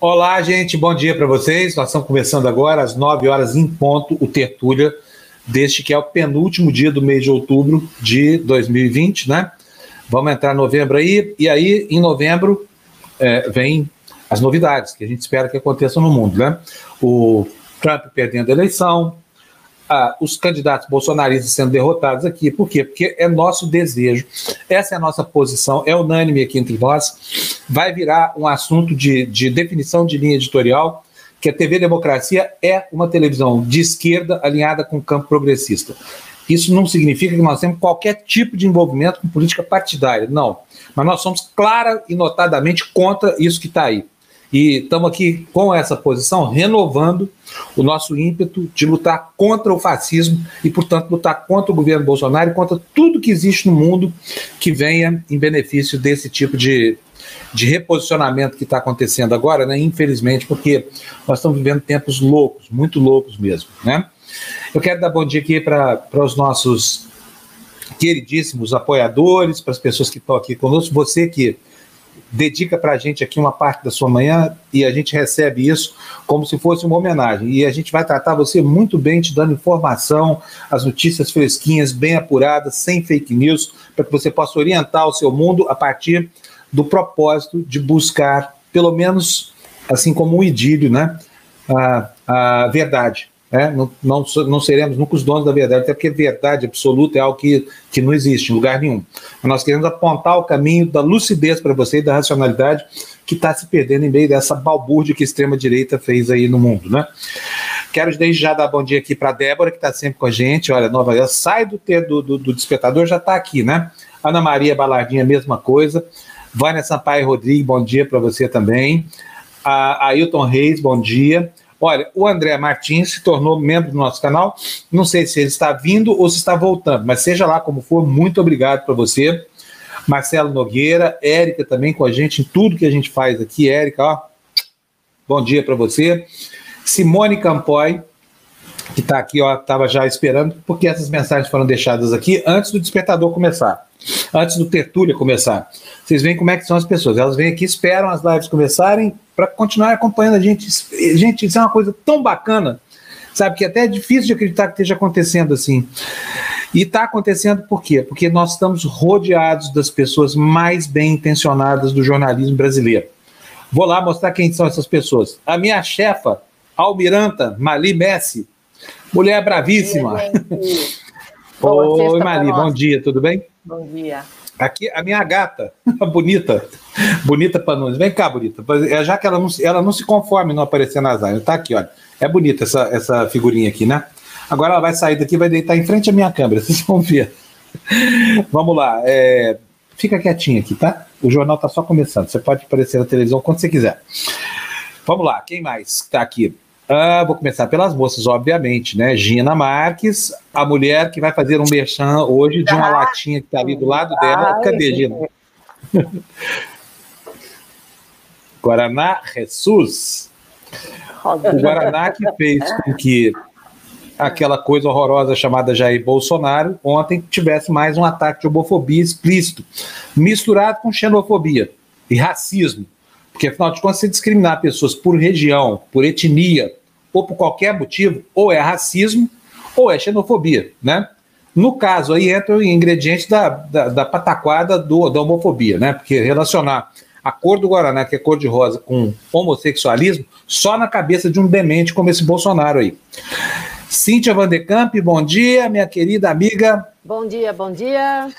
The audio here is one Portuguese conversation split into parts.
Olá, gente, bom dia para vocês. Nós estamos começando agora às 9 horas em ponto o Tertúlia, deste que é o penúltimo dia do mês de outubro de 2020, né? Vamos entrar em novembro aí, e aí em novembro é, vem as novidades que a gente espera que aconteçam no mundo, né? O Trump perdendo a eleição, ah, os candidatos bolsonaristas sendo derrotados aqui. Por quê? Porque é nosso desejo, essa é a nossa posição, é unânime aqui entre nós. Vai virar um assunto de, de definição de linha editorial, que a TV Democracia é uma televisão de esquerda alinhada com o campo progressista. Isso não significa que nós temos qualquer tipo de envolvimento com política partidária, não. Mas nós somos clara e notadamente contra isso que está aí. E estamos aqui com essa posição, renovando o nosso ímpeto de lutar contra o fascismo e, portanto, lutar contra o governo Bolsonaro e contra tudo que existe no mundo que venha em benefício desse tipo de, de reposicionamento que está acontecendo agora, né? Infelizmente, porque nós estamos vivendo tempos loucos, muito loucos mesmo, né? Eu quero dar bom dia aqui para os nossos queridíssimos apoiadores, para as pessoas que estão aqui conosco, você que dedica para a gente aqui uma parte da sua manhã e a gente recebe isso como se fosse uma homenagem. E a gente vai tratar você muito bem, te dando informação, as notícias fresquinhas, bem apuradas, sem fake news, para que você possa orientar o seu mundo a partir do propósito de buscar, pelo menos assim como um idílio, né, a, a verdade. É, não, não, não, seremos nunca os donos da verdade, até porque verdade absoluta é algo que, que não existe em lugar nenhum. Mas nós queremos apontar o caminho da lucidez para você e da racionalidade que está se perdendo em meio dessa balbúrdia que a extrema-direita fez aí no mundo, né? Quero desde já dar bom dia aqui para Débora, que está sempre com a gente. Olha, Nova York, sai do, do, do, do despertador, já está aqui, né? Ana Maria Balardinha, mesma coisa. Vânia Sampaio Rodrigues, bom dia para você também. A Ailton Reis, bom dia. Olha, o André Martins se tornou membro do nosso canal. Não sei se ele está vindo ou se está voltando, mas seja lá como for, muito obrigado para você. Marcelo Nogueira, Érica também com a gente em tudo que a gente faz aqui. Érica, ó, bom dia para você. Simone Campoy, que está aqui, ó, estava já esperando, porque essas mensagens foram deixadas aqui antes do despertador começar, antes do tertúlia começar. Vocês veem como é que são as pessoas. Elas vêm aqui, esperam as lives começarem para continuar acompanhando a gente. Gente, isso é uma coisa tão bacana, sabe? Que até é difícil de acreditar que esteja acontecendo assim. E está acontecendo por quê? Porque nós estamos rodeados das pessoas mais bem intencionadas do jornalismo brasileiro. Vou lá mostrar quem são essas pessoas. A minha chefa, Almiranta Mali Messi, mulher bravíssima. Oi, Mali, bom dia, tudo bem? Bom dia. Aqui, a minha gata, a bonita, bonita Panunes. Vem cá, bonita. É, já que ela não, ela não se conforma em não aparecer nas áreas. Tá aqui, olha. É bonita essa, essa figurinha aqui, né? Agora ela vai sair daqui vai deitar em frente à minha câmera, vocês vão ver. Vamos lá. É, fica quietinha aqui, tá? O jornal tá só começando. Você pode aparecer na televisão quando você quiser. Vamos lá, quem mais está aqui? Uh, vou começar pelas moças, obviamente, né? Gina Marques, a mulher que vai fazer um merchan hoje de uma ah, latinha que está ali do lado dela. Cadê, Gina? Guaraná Jesus. O Guaraná que fez com que aquela coisa horrorosa chamada Jair Bolsonaro ontem tivesse mais um ataque de homofobia explícito, misturado com xenofobia e racismo. Porque, afinal de contas, se discriminar pessoas por região, por etnia, ou por qualquer motivo, ou é racismo ou é xenofobia, né? No caso aí entra o ingrediente da, da, da pataquada do, da homofobia, né? Porque relacionar a cor do Guaraná, que é cor de rosa, com homossexualismo, só na cabeça de um demente como esse Bolsonaro aí. Cíntia Vandercamp, bom dia, minha querida amiga. Bom dia, bom dia.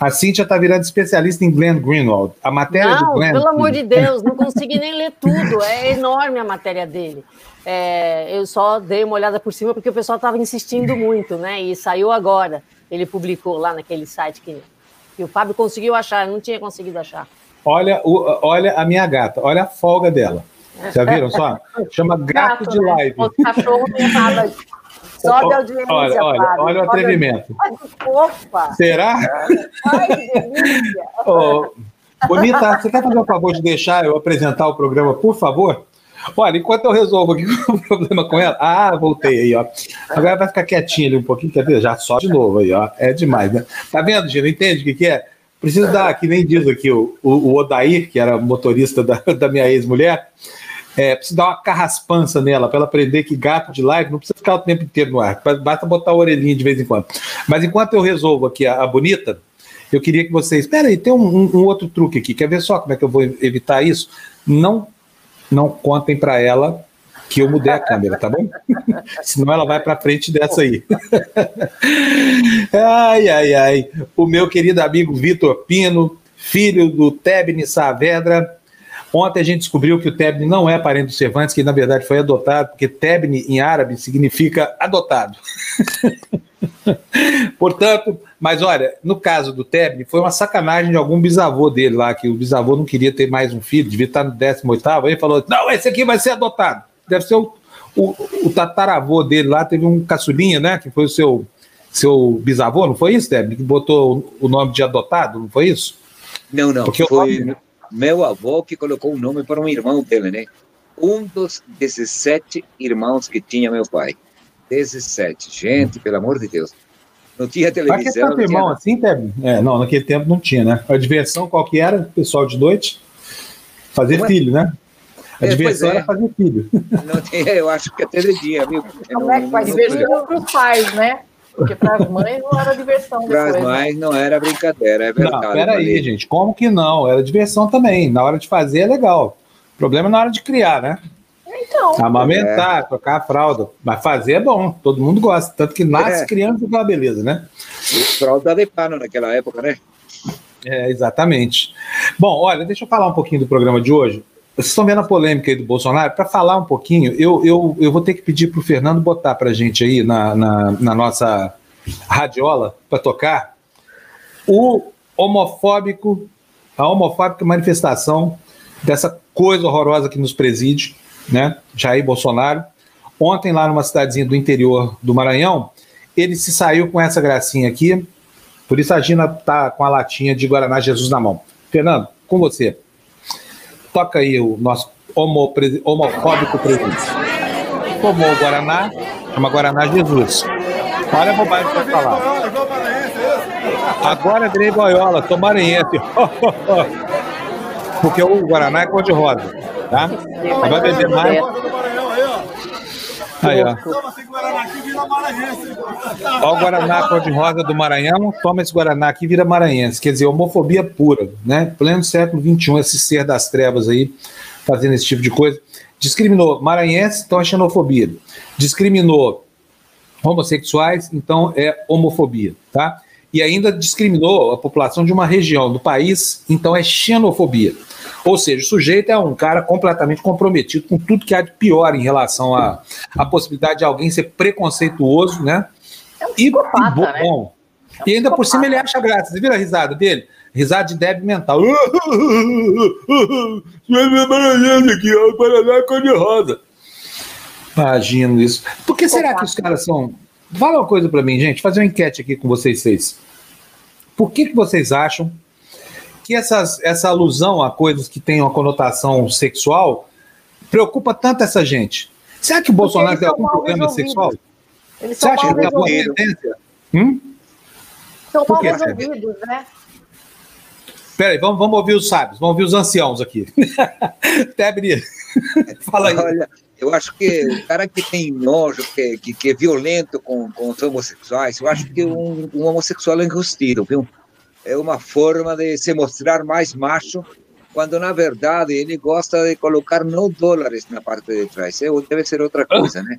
A Cíntia está virando especialista em Glenn Greenwald. A matéria não, do Glenn... pelo amor de Deus, não consegui nem ler tudo. É enorme a matéria dele. É, eu só dei uma olhada por cima porque o pessoal estava insistindo muito, né? E saiu agora. Ele publicou lá naquele site que, que o Fábio conseguiu achar, eu não tinha conseguido achar. Olha, o, olha a minha gata, olha a folga dela. Já viram só? Chama gato, gato de né? live. O cachorro. Sobe a audiência, olha, olha, Fábio. olha o atrevimento. Opa! Será? Ai, que delícia! oh, bonita, você quer fazer o favor de deixar eu apresentar o programa, por favor? Olha, enquanto eu resolvo aqui o problema com ela. Ah, voltei aí, ó. Agora vai ficar quietinha ali um pouquinho, quer ver? Já só de novo aí, ó. É demais, né? Tá vendo, Gina? Entende o que, que é? Preciso dar, que nem diz aqui o, o, Odair, que era motorista da, da minha ex-mulher, É, precisa dar uma carraspança nela para ela aprender que gato de live não precisa ficar o tempo inteiro no ar, basta botar a orelhinha de vez em quando. Mas enquanto eu resolvo aqui a, a bonita, eu queria que vocês. Espera aí, tem um, um, um, outro truque aqui. Quer ver só como é que eu vou evitar isso? Não, não contem para ela que eu mudei a câmera, tá bom? Senão ela vai para frente dessa aí. ai, ai, ai. O meu querido amigo Vitor Pino, filho do Tebni Saavedra, Ontem a gente descobriu que o Tebni não é parente do Cervantes, que na verdade foi adotado, porque Tebni em árabe significa adotado. Portanto, mas olha, no caso do Tebni, foi uma sacanagem de algum bisavô dele lá, que o bisavô não queria ter mais um filho, devia estar no 18, aí ele falou: não, esse aqui vai ser adotado. Deve ser o, o, o tataravô dele lá, teve um caçulinha, né? Que foi o seu, seu bisavô, não foi isso, Tebni? Que botou o nome de adotado, não foi isso? Não, não. Porque foi, nome meu avô que colocou o um nome para um irmão dele, né? Um dos 17 irmãos que tinha meu pai. 17. Gente, pelo amor de Deus. Não tinha televisão. Mas que irmão assim, Teb? É, não, naquele tempo não tinha, né? A diversão qual que era, pessoal de noite? Fazer Como é? filho, né? A é, diversão é. era fazer filho. Não tinha, eu acho que até de dia, viu? Como é que faz diversão para os pais, né? Porque para as mães não era diversão. Para as né? mães não era brincadeira, é verdade. Não, peraí, gente, como que não? Era diversão também. Na hora de fazer é legal. O problema é na hora de criar, né? Então. Amamentar, é. trocar a fralda. Mas fazer é bom, todo mundo gosta. Tanto que nasce é. criança com a beleza, né? fralda de pano naquela época, né? É, exatamente. Bom, olha, deixa eu falar um pouquinho do programa de hoje. Vocês estão vendo a polêmica aí do Bolsonaro? Para falar um pouquinho, eu, eu, eu vou ter que pedir para o Fernando botar para a gente aí na, na, na nossa radiola para tocar o homofóbico, a homofóbica manifestação dessa coisa horrorosa que nos preside, né? Jair Bolsonaro. Ontem, lá numa cidadezinha do interior do Maranhão, ele se saiu com essa gracinha aqui. Por isso a Gina tá com a latinha de Guaraná Jesus na mão. Fernando, com você. Toca aí o nosso homo, homofóbico presidente. Tomou o Guaraná, chama Guaraná Jesus. Olha a bobagem que vai falar. Agora virei boiola, tô maranhense. Porque o Guaraná é cor de rosa, tá? Vai beber mais. Aí, ó. Ó o Guaraná cor-de-rosa do Maranhão, toma esse Guaraná aqui vira maranhense. Quer dizer, homofobia pura, né? Pleno século XXI, esse ser das trevas aí, fazendo esse tipo de coisa. Discriminou maranhense, então é xenofobia. Discriminou homossexuais, então é homofobia, tá? E ainda discriminou a população de uma região do país, então é xenofobia. Ou seja, o sujeito é um cara completamente comprometido com tudo que há de pior em relação à, à possibilidade de alguém ser preconceituoso, né? É um e, e bom. Né? É um e ainda por cima ele acha graça. Você viu a risada dele? Risada de débil mental. aqui, ó, Paraná cor de rosa. Imagino isso. Por que será que os caras são. Fala uma coisa para mim, gente. Fazer uma enquete aqui com vocês seis. Por que, que vocês acham que essas, essa alusão a coisas que têm uma conotação sexual preocupa tanto essa gente? Será que o Bolsonaro tem algum problema sexual? Eles Você acha que tem alguma tendência? Hum? São mal resolvidos, né? Peraí, vamos, vamos ouvir os sábios, vamos ouvir os anciãos aqui. Tebri, fala aí. Olha, eu acho que o cara que tem nojo, que, que, que é violento com, com os homossexuais, eu acho que um, um homossexual é enrustido, viu? É uma forma de se mostrar mais macho, quando na verdade ele gosta de colocar não dólares na parte de trás. É, deve ser outra coisa, né?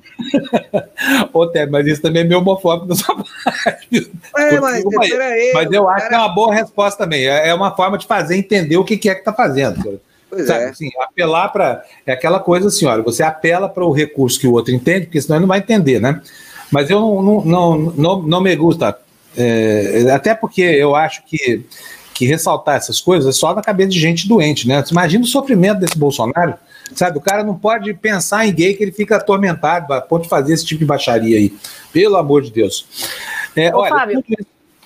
Ô, Té, mas isso também é meio homofóbico da sua parte. É, mas, aí, mas eu acho que é uma boa resposta também. É, é uma forma de fazer entender o que é que está fazendo. Pois Sabe, é. Assim, apelar para. É aquela coisa assim, olha, você apela para o recurso que o outro entende, porque senão ele não vai entender, né? Mas eu não, não, não, não, não me gusta é, até porque eu acho que, que ressaltar essas coisas é só na cabeça de gente doente, né? Você imagina o sofrimento desse Bolsonaro, sabe? O cara não pode pensar em gay que ele fica atormentado a ponto de fazer esse tipo de baixaria aí. Pelo amor de Deus. É, Ô, olha, Fábio,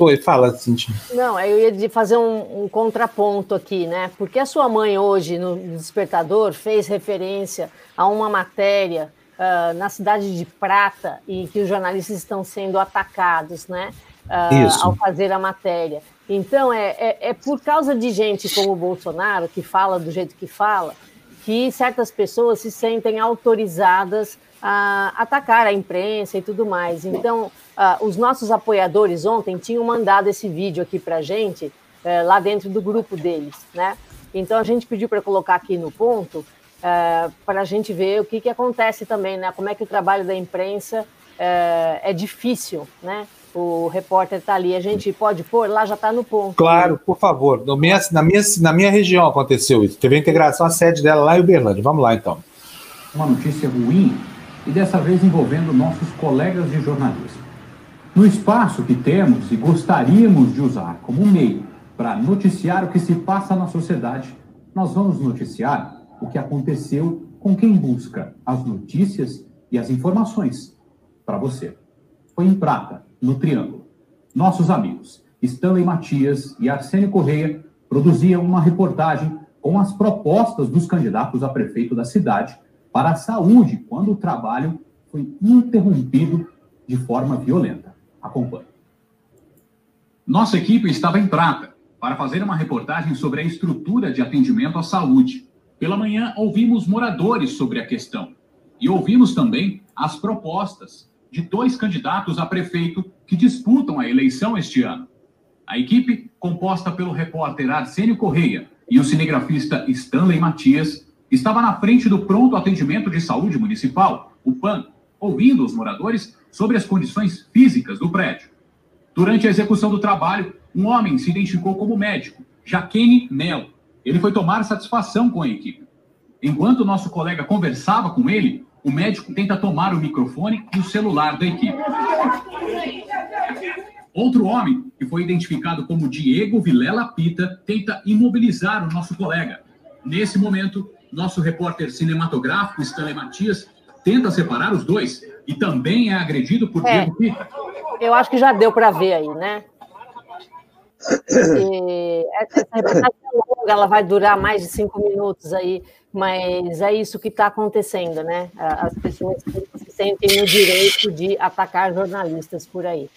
Oi, fala, Cintia. Não, eu ia fazer um, um, contraponto aqui, né? Porque a sua mãe hoje, no Despertador, fez referência a uma matéria uh, na cidade de Prata e que os jornalistas estão sendo atacados, né? Uh, ao fazer a matéria. Então, é, é, é, por causa de gente como o Bolsonaro, que fala do jeito que fala, que certas pessoas se sentem autorizadas a atacar a imprensa e tudo mais. Então, uh, os nossos apoiadores ontem tinham mandado esse vídeo aqui para a gente, uh, lá dentro do grupo deles, né? Então, a gente pediu para colocar aqui no ponto, uh, para a gente ver o que, que acontece também, né? Como é que o trabalho da imprensa é, é difícil, né? O repórter está ali, a gente pode pôr, lá já está no ponto. Claro, por favor. No minha, na, minha, na minha região aconteceu isso. Teve a integração, a sede dela lá em Uberlândia. Vamos lá, então. Uma notícia ruim, e dessa vez envolvendo nossos colegas de jornalismo. No espaço que temos e gostaríamos de usar como meio para noticiar o que se passa na sociedade, nós vamos noticiar o que aconteceu com quem busca as notícias e as informações para você. Foi em prata, no Triângulo. Nossos amigos Stanley Matias e Arsênio Correia produziam uma reportagem com as propostas dos candidatos a prefeito da cidade para a saúde quando o trabalho foi interrompido de forma violenta. Acompanhe. Nossa equipe estava em prata para fazer uma reportagem sobre a estrutura de atendimento à saúde. Pela manhã, ouvimos moradores sobre a questão e ouvimos também as propostas de dois candidatos a prefeito que disputam a eleição este ano. A equipe, composta pelo repórter Arsênio Correia e o cinegrafista Stanley Matias, estava na frente do Pronto Atendimento de Saúde Municipal, o PAN, ouvindo os moradores sobre as condições físicas do prédio. Durante a execução do trabalho, um homem se identificou como médico, Jaquene Melo. Ele foi tomar satisfação com a equipe. Enquanto nosso colega conversava com ele, o médico tenta tomar o microfone e o celular da equipe. Outro homem, que foi identificado como Diego Vilela Pita, tenta imobilizar o nosso colega. Nesse momento, nosso repórter cinematográfico, Stanley Matias, tenta separar os dois e também é agredido por é, Diego Pita. Eu acho que já deu para ver aí, né? E essa reportagem é longa, ela vai durar mais de cinco minutos aí, mas é isso que está acontecendo, né? As pessoas se sentem no direito de atacar jornalistas por aí.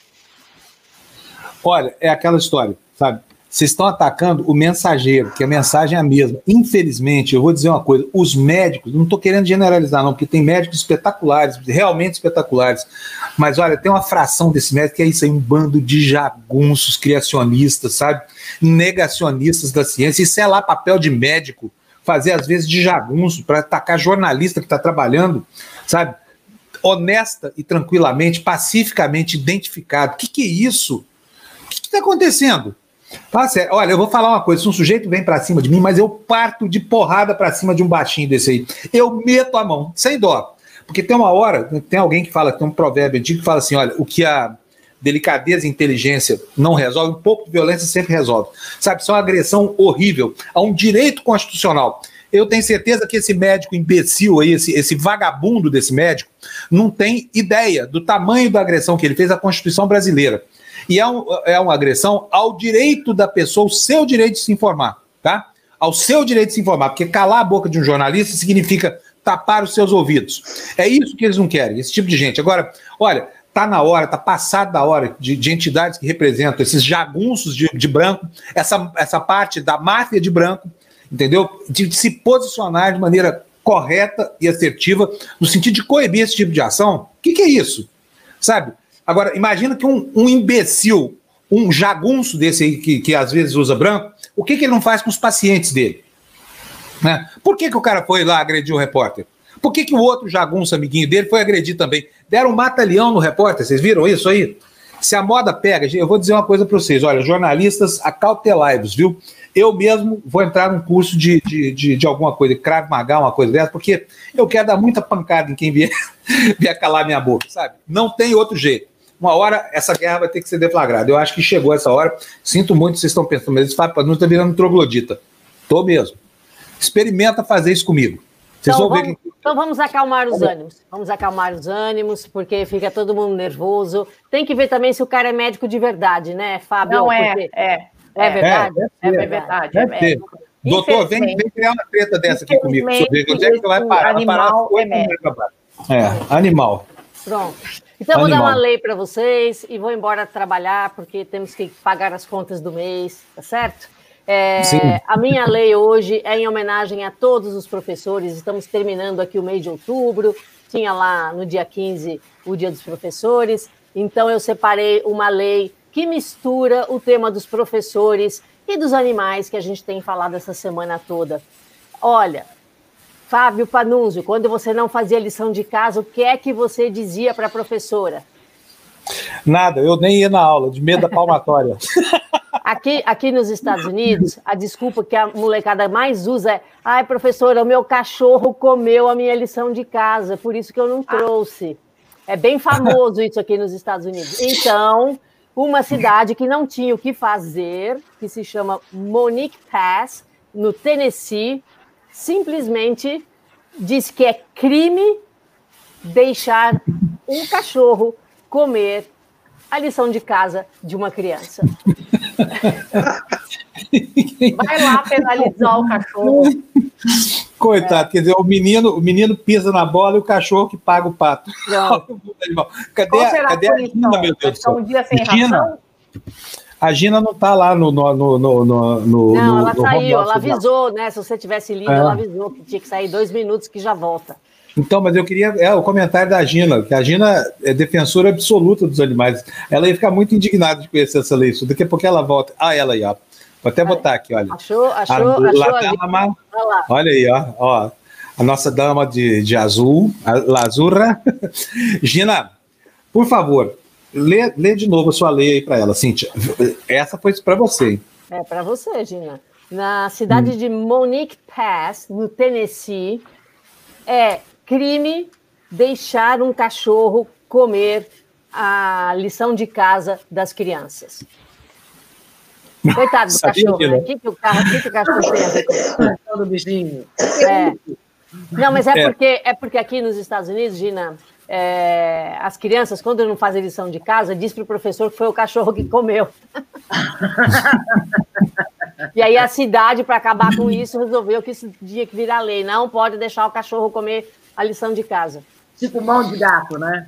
Olha, é aquela história, sabe? Vocês estão atacando o mensageiro, que a mensagem é a mesma. Infelizmente, eu vou dizer uma coisa: os médicos, não estou querendo generalizar, não, porque tem médicos espetaculares, realmente espetaculares. Mas olha, tem uma fração desse médico que é isso aí, um bando de jagunços criacionistas, sabe? Negacionistas da ciência. Isso é lá papel de médico, fazer às vezes de jagunço para atacar jornalista que está trabalhando, sabe? Honesta e tranquilamente, pacificamente identificado. O que, que é isso? O que está acontecendo? Fala sério. Olha, eu vou falar uma coisa. Se um sujeito vem para cima de mim, mas eu parto de porrada para cima de um baixinho desse aí, eu meto a mão, sem dó. Porque tem uma hora, tem alguém que fala, tem um provérbio antigo que fala assim: olha, o que a delicadeza e inteligência não resolve, um pouco de violência sempre resolve. Sabe, isso é uma agressão horrível a um direito constitucional. Eu tenho certeza que esse médico imbecil aí, esse, esse vagabundo desse médico, não tem ideia do tamanho da agressão que ele fez à Constituição brasileira. E é, um, é uma agressão ao direito da pessoa, o seu direito de se informar, tá? Ao seu direito de se informar, porque calar a boca de um jornalista significa tapar os seus ouvidos. É isso que eles não querem, esse tipo de gente. Agora, olha, tá na hora, tá passado da hora de, de entidades que representam esses jagunços de, de, branco, essa, essa parte da máfia de branco, entendeu? De, de, se posicionar de maneira correta e assertiva no sentido de coibir esse tipo de ação. O que, que é isso? Sabe? Agora, imagina que um, um imbecil, um jagunço desse aí que, que às vezes usa branco, o que, que ele não faz com os pacientes dele? Né? Por que, que o cara foi lá agredir o repórter? Por que, que o outro jagunço amiguinho dele foi agredir também? Deram um mata-leão no repórter, vocês viram isso aí? Se a moda pega, eu vou dizer uma coisa para vocês: olha, jornalistas, acautelai-vos, viu? Eu mesmo vou entrar num curso de, de, de, de alguma coisa, Krav Maga, uma coisa dessa, porque eu quero dar muita pancada em quem vier, vier calar minha boca, sabe? Não tem outro jeito uma hora essa guerra vai ter que ser deflagrada. Eu acho que chegou essa hora. Sinto muito, vocês estão pensando, mas esse Fábio não está virando troglodita. Tô mesmo. Experimenta fazer isso comigo. Vocês então, vão vamos, ver que... então vamos acalmar os ânimos. Vamos acalmar os ânimos, porque fica todo mundo nervoso. Tem que ver também se o cara é médico de verdade, né, Fábio? Não é, porque... é, é. É verdade? É, é verdade. Deve é. Doutor, vem, vem criar uma treta dessa aqui comigo. Onde é que você vai parar. Animal vai parar é, é, animal. Pronto. Então, Animal. vou dar uma lei para vocês e vou embora trabalhar, porque temos que pagar as contas do mês, tá certo? É, a minha lei hoje é em homenagem a todos os professores. Estamos terminando aqui o mês de outubro. Tinha lá no dia 15 o Dia dos Professores. Então, eu separei uma lei que mistura o tema dos professores e dos animais que a gente tem falado essa semana toda. Olha, Fábio Panunzio, quando você não fazia lição de casa, o que é que você dizia para a professora? Nada, eu nem ia na aula, de medo da palmatória. Aqui, aqui nos Estados Unidos, a desculpa que a molecada mais usa é: ai, professora, o meu cachorro comeu a minha lição de casa, por isso que eu não trouxe. É bem famoso isso aqui nos Estados Unidos. Então, uma cidade que não tinha o que fazer, que se chama Monique Pass, no Tennessee, simplesmente diz que é crime deixar um cachorro comer a lição de casa de uma criança. Vai lá penalizar o cachorro. Coitado, é. quer dizer, o menino, o menino pisa na bola e o cachorro que paga o pato. Cadê, a, cadê a Gina, meu Deus céu? Um dia sem Gina, a Gina não está lá no, no, no, no, no Não, ela saiu, ela avisou, né? Se você tivesse lido, é. ela avisou que tinha que sair dois minutos que já volta. Então, mas eu queria é, o comentário da Gina, que a Gina é defensora absoluta dos animais. Ela ia ficar muito indignada de conhecer essa lei. Daqui a pouco ela volta. Ah, ela aí, ó. Vou até botar aqui, olha. Achou, achou, a, achou. Dama, olha, olha aí, ó, ó. A nossa dama de, de azul, a Lazurra. Gina, por favor, lê, lê de novo a sua lei aí para ela, Cíntia. Essa foi para você. É para você, Gina. Na cidade hum. de Monique Pass, no Tennessee, é crime deixar um cachorro comer a lição de casa das crianças. Coitado do cachorro, né? O que, que, o carro, que, que o cachorro tem a ver com do bichinho. É. Não, mas é, é, Porque, é porque aqui nos Estados Unidos, Gina, é, as crianças, quando não fazem lição de casa, diz para o professor que foi o cachorro que comeu. e aí a cidade, para acabar com isso, resolveu que isso tinha que virar lei. Não pode deixar o cachorro comer a lição de casa. Tipo mão de gato, né?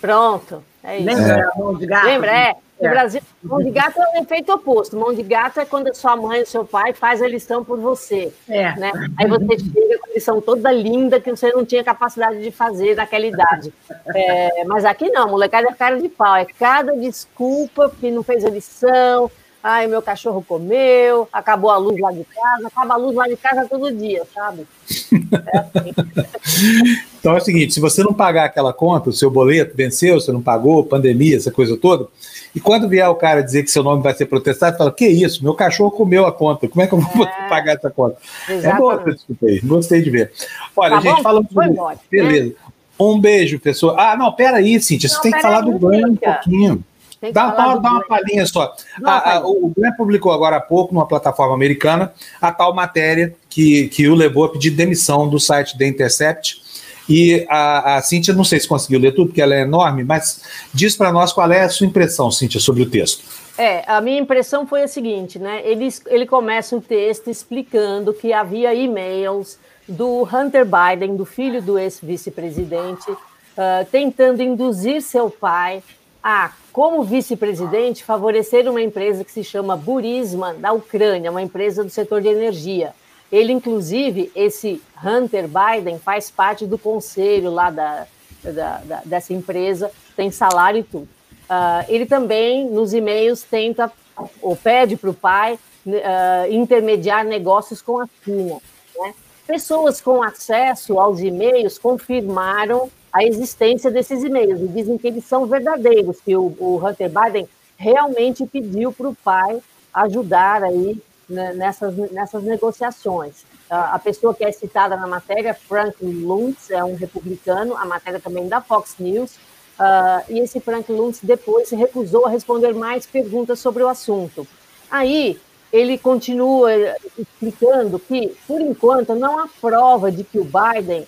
Pronto. É isso. Lembra é. mão de gato? Lembra? É. No é. Brasil, mão de gato é o efeito oposto. Mão de gato é quando a sua mãe ou seu pai faz a lição por você. É. Né? Aí você chega com a lição toda linda que você não tinha capacidade de fazer naquela idade. É, mas aqui não, molecada é cara de pau. É cada desculpa que não fez a lição, Ai, meu cachorro comeu, acabou a luz lá de casa, acaba a luz lá de casa todo dia, sabe? É assim. então é o seguinte: se você não pagar aquela conta, o seu boleto venceu, você não pagou, pandemia, essa coisa toda, e quando vier o cara dizer que seu nome vai ser protestado, fala: Que isso, meu cachorro comeu a conta, como é que eu vou é, pagar essa conta? Exatamente. É boa essa desculpa aí, gostei de ver. Olha, tá gente, falando sobre. Embora, Beleza. Né? Um beijo, pessoal. Ah, não, peraí, Cintia, você não, tem que falar do banho um pouquinho. Dá, dá, dá uma palhinha só. A, a, o Glenn publicou agora há pouco, numa plataforma americana, a tal matéria que, que o levou a pedir demissão do site da Intercept. E a, a Cíntia, não sei se conseguiu ler tudo, porque ela é enorme, mas diz para nós qual é a sua impressão, Cíntia, sobre o texto. É, a minha impressão foi a seguinte, né? Ele, ele começa um texto explicando que havia e-mails do Hunter Biden, do filho do ex-vice-presidente, uh, tentando induzir seu pai a, como vice-presidente, favorecer uma empresa que se chama Burisma, da Ucrânia, uma empresa do setor de energia. Ele, inclusive, esse Hunter Biden, faz parte do conselho lá da, da, da dessa empresa, tem salário e tudo. Uh, ele também, nos e-mails, tenta ou pede para o pai uh, intermediar negócios com a China. Né? Pessoas com acesso aos e-mails confirmaram a existência desses e-mails e dizem que eles são verdadeiros, que o, o Hunter Biden realmente pediu para o pai ajudar aí né, nessas, nessas negociações. A pessoa que é citada na matéria, Frank Luntz, é um republicano, a matéria também da Fox News, uh, e esse Frank Luntz depois se recusou a responder mais perguntas sobre o assunto. Aí ele continua explicando que, por enquanto, não há prova de que o Biden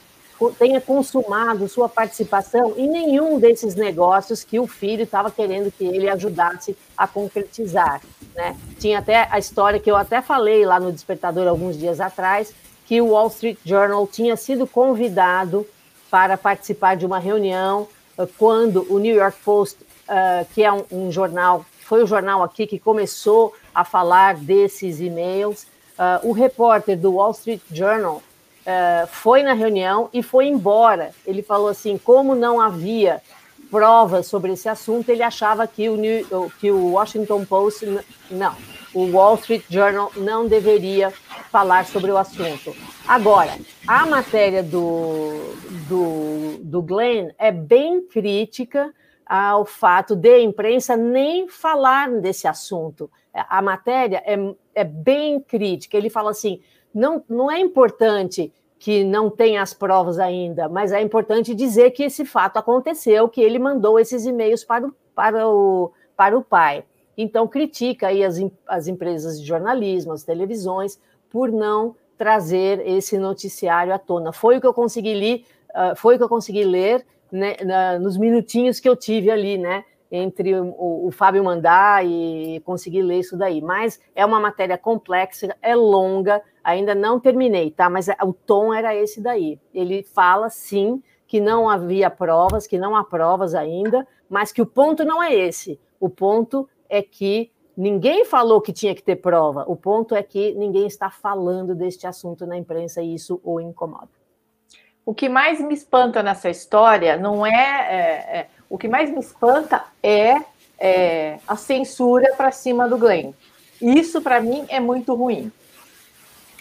tenha consumado sua participação em nenhum desses negócios que o filho estava querendo que ele ajudasse a concretizar. Né? Tinha até a história que eu até falei lá no Despertador alguns dias atrás, que o Wall Street Journal tinha sido convidado para participar de uma reunião uh, quando o New York Post, uh, que é um, um jornal foi o jornal aqui que começou a falar desses e-mails. Uh, o repórter do Wall Street Journal uh, foi na reunião e foi embora. Ele falou assim: como não havia provas sobre esse assunto, ele achava que o, New, que o Washington Post, não, o Wall Street Journal não deveria falar sobre o assunto. Agora, a matéria do, do, do Glenn é bem crítica ao fato de a imprensa nem falar desse assunto. A matéria é, é bem crítica. Ele fala assim: não, não é importante que não tenha as provas ainda, mas é importante dizer que esse fato aconteceu, que ele mandou esses e-mails para o, para o, para o pai. Então, critica aí as, as empresas de jornalismo, as televisões, por não trazer esse noticiário à tona. Foi o que eu consegui, uh, foi o que eu consegui ler né, nos minutinhos que eu tive ali, né? Entre o, o, Fábio mandar e conseguir ler isso daí. Mas é uma matéria complexa, é longa, ainda não terminei, tá? Mas o tom era esse daí. Ele fala, sim, que não havia provas, que não há provas ainda, mas que o ponto não é esse. O ponto é que ninguém falou que tinha que ter prova. O ponto é que ninguém está falando deste assunto na imprensa e isso o incomoda. O que mais me espanta nessa história não é, é, é o que mais me espanta é, é a censura para cima do Glenn. Isso para mim é muito ruim.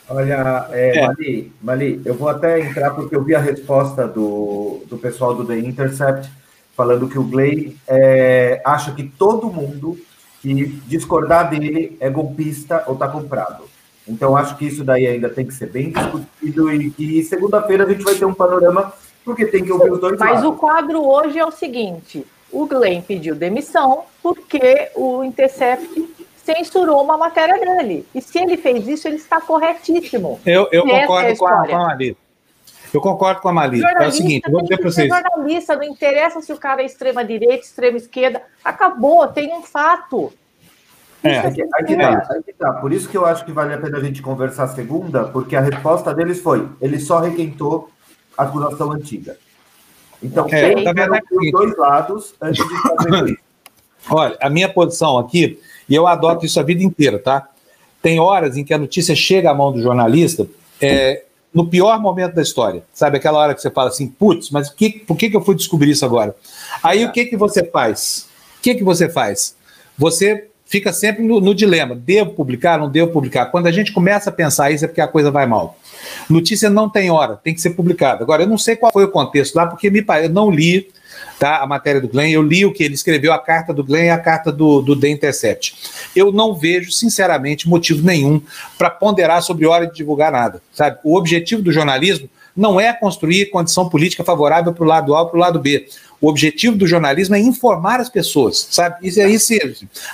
Olha, é, é. Mali, Mali, eu vou até entrar porque eu vi a resposta do, do pessoal do The Intercept falando que o Glenn é, acha que todo mundo que discordar dele é golpista ou está comprado. Então, acho que isso daí ainda tem que ser bem discutido e que segunda-feira a gente vai ter um panorama, porque tem que ouvir os dois Mas lados. o quadro hoje é o seguinte: o Glenn pediu demissão porque o Intercept censurou uma matéria dele. E se ele fez isso, ele está corretíssimo. Eu, eu concordo é a com, a, com a Mali. Eu concordo com a Mali. É o seguinte, vou dizer para vocês. Jornalista, não interessa se o cara é extrema-direita, extrema-esquerda. Acabou, tem um fato. É, aí, que tá, aí que tá. Por isso que eu acho que vale a pena a gente conversar segunda, porque a resposta deles foi: ele só requentou a acusação antiga. Então, é, tem tá os dois lados antes de fazer isso. Olha, a minha posição aqui, e eu adoto isso a vida inteira, tá? Tem horas em que a notícia chega à mão do jornalista é, no pior momento da história. Sabe aquela hora que você fala assim, putz, mas que, por que, que eu fui descobrir isso agora? Aí o que, que você faz? O que, que você faz? Você fica sempre no, no, dilema: devo publicar, não devo publicar? Quando a gente começa a pensar isso, é porque a coisa vai mal. Notícia não tem hora, tem que ser publicada. Agora, eu não sei qual foi o contexto lá, porque me, eu não li tá, a matéria do Glenn, eu li o que ele escreveu, a carta do Glenn e a carta do, do The Intercept. Eu não vejo, sinceramente, motivo nenhum para ponderar sobre hora de divulgar nada. Sabe? O objetivo do jornalismo não é construir condição política favorável para o lado A ou para o lado B. O objetivo do jornalismo é informar as pessoas, sabe? Isso é isso.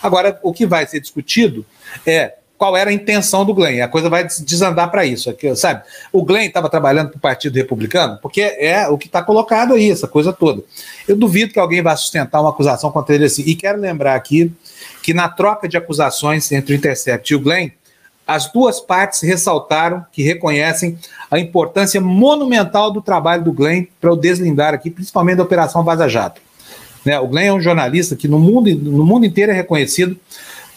Agora, o que vai ser discutido é qual era a intenção do Glenn. A coisa vai desandar para isso, sabe? O Glenn estava trabalhando para o Partido Republicano, porque é o que está colocado aí, essa coisa toda. Eu duvido que alguém vá sustentar uma acusação contra ele assim. E quero lembrar aqui que na troca de acusações entre o Intercept e o Glenn, as duas partes ressaltaram que reconhecem a importância monumental do trabalho do Glenn para o deslindar aqui, principalmente da Operação Vaza Jato. Né, o Glenn é um jornalista que no mundo, no mundo inteiro é reconhecido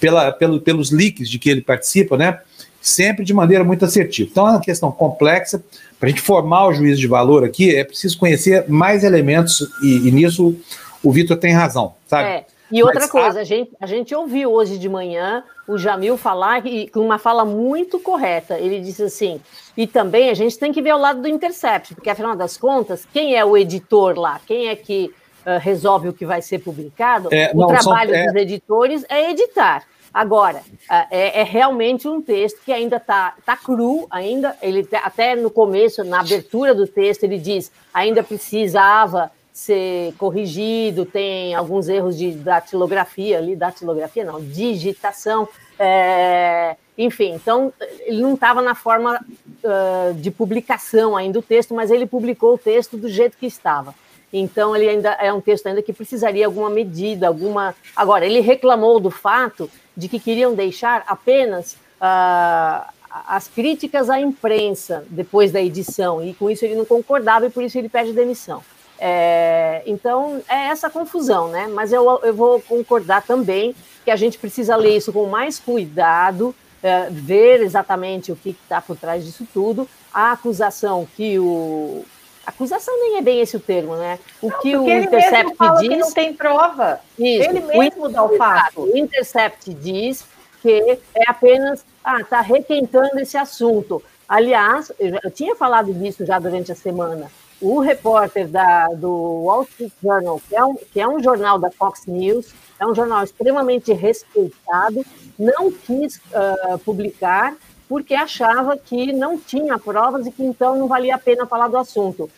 pela, pelo, pelos leaks de que ele participa, né, sempre de maneira muito assertiva. Então é uma questão complexa. Para a gente formar o juízo de valor aqui, é preciso conhecer mais elementos, e, e nisso o Vitor tem razão, sabe? É. E outra Mas, coisa, a... gente, a gente ouviu hoje de manhã o Jamil falar e, com uma fala muito correta. Ele disse assim: e também a gente tem que ver o lado do Intercept, porque afinal das contas, quem é o editor lá? Quem é que uh, resolve o que vai ser publicado? É, o não, trabalho são, é... dos editores é editar. Agora, uh, é, é, realmente um texto que ainda está tá cru, ainda ele até no começo, na abertura do texto, ele diz ainda precisava ser corrigido, tem alguns erros de datilografia ali, datilografia não, digitação, é, enfim, então ele não estava na forma uh, de publicação ainda do texto, mas ele publicou o texto do jeito que estava. Então ele ainda é um texto ainda que precisaria alguma medida, alguma. Agora ele reclamou do fato de que queriam deixar apenas uh, as críticas à imprensa depois da edição e com isso ele não concordava e por isso ele pede demissão. É, então, é essa confusão, né? Mas eu, eu vou concordar também que a gente precisa ler isso com mais cuidado, é, ver exatamente o que está por trás disso tudo. A acusação que o. Acusação nem é bem esse o termo, né? O não, que o Intercept diz. Que não tem prova. Isso, ele mesmo dá o fato. O Intercept diz que é apenas. Ah, está requentando esse assunto. Aliás, eu, eu tinha falado disso já durante a semana. O repórter da, do Wall Street Journal, que é, um, que é um jornal da Fox News, é um jornal extremamente respeitado, não quis uh, publicar porque achava que não tinha provas e que então não valia a pena falar do assunto.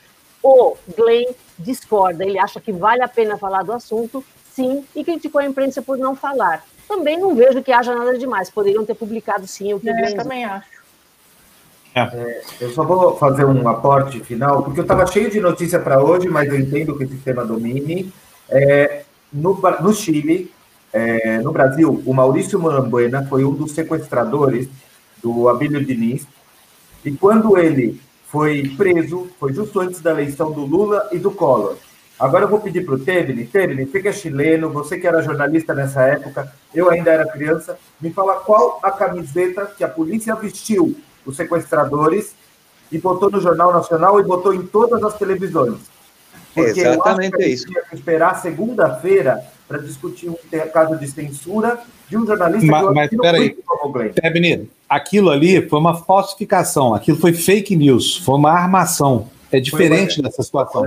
O Glenn discorda, ele acha que vale a pena falar do assunto, sim, e criticou a imprensa por não falar. Também não vejo que haja nada demais, poderiam ter publicado sim o que é, o Glenn também acho. É, eu só vou fazer um aporte final, porque eu estava cheio de notícia para hoje, mas eu entendo que o sistema domine. É, no, no Chile, é, no Brasil, o Maurício Morambuena foi um dos sequestradores do Abílio Diniz, e quando ele foi preso, foi justo antes da eleição do Lula e do Collor. Agora eu vou pedir para o Tebni, Tebni, você que é chileno, você que era jornalista nessa época, eu ainda era criança, me fala qual a camiseta que a polícia vestiu os sequestradores e botou no Jornal Nacional e botou em todas as televisões. Porque Exatamente eu isso. Tinha que esperar segunda-feira para discutir um caso de censura de um jornalista mas, que mas peraí, Tebni, aquilo ali foi uma falsificação, aquilo foi fake news, foi uma armação. É diferente uma, dessa situação.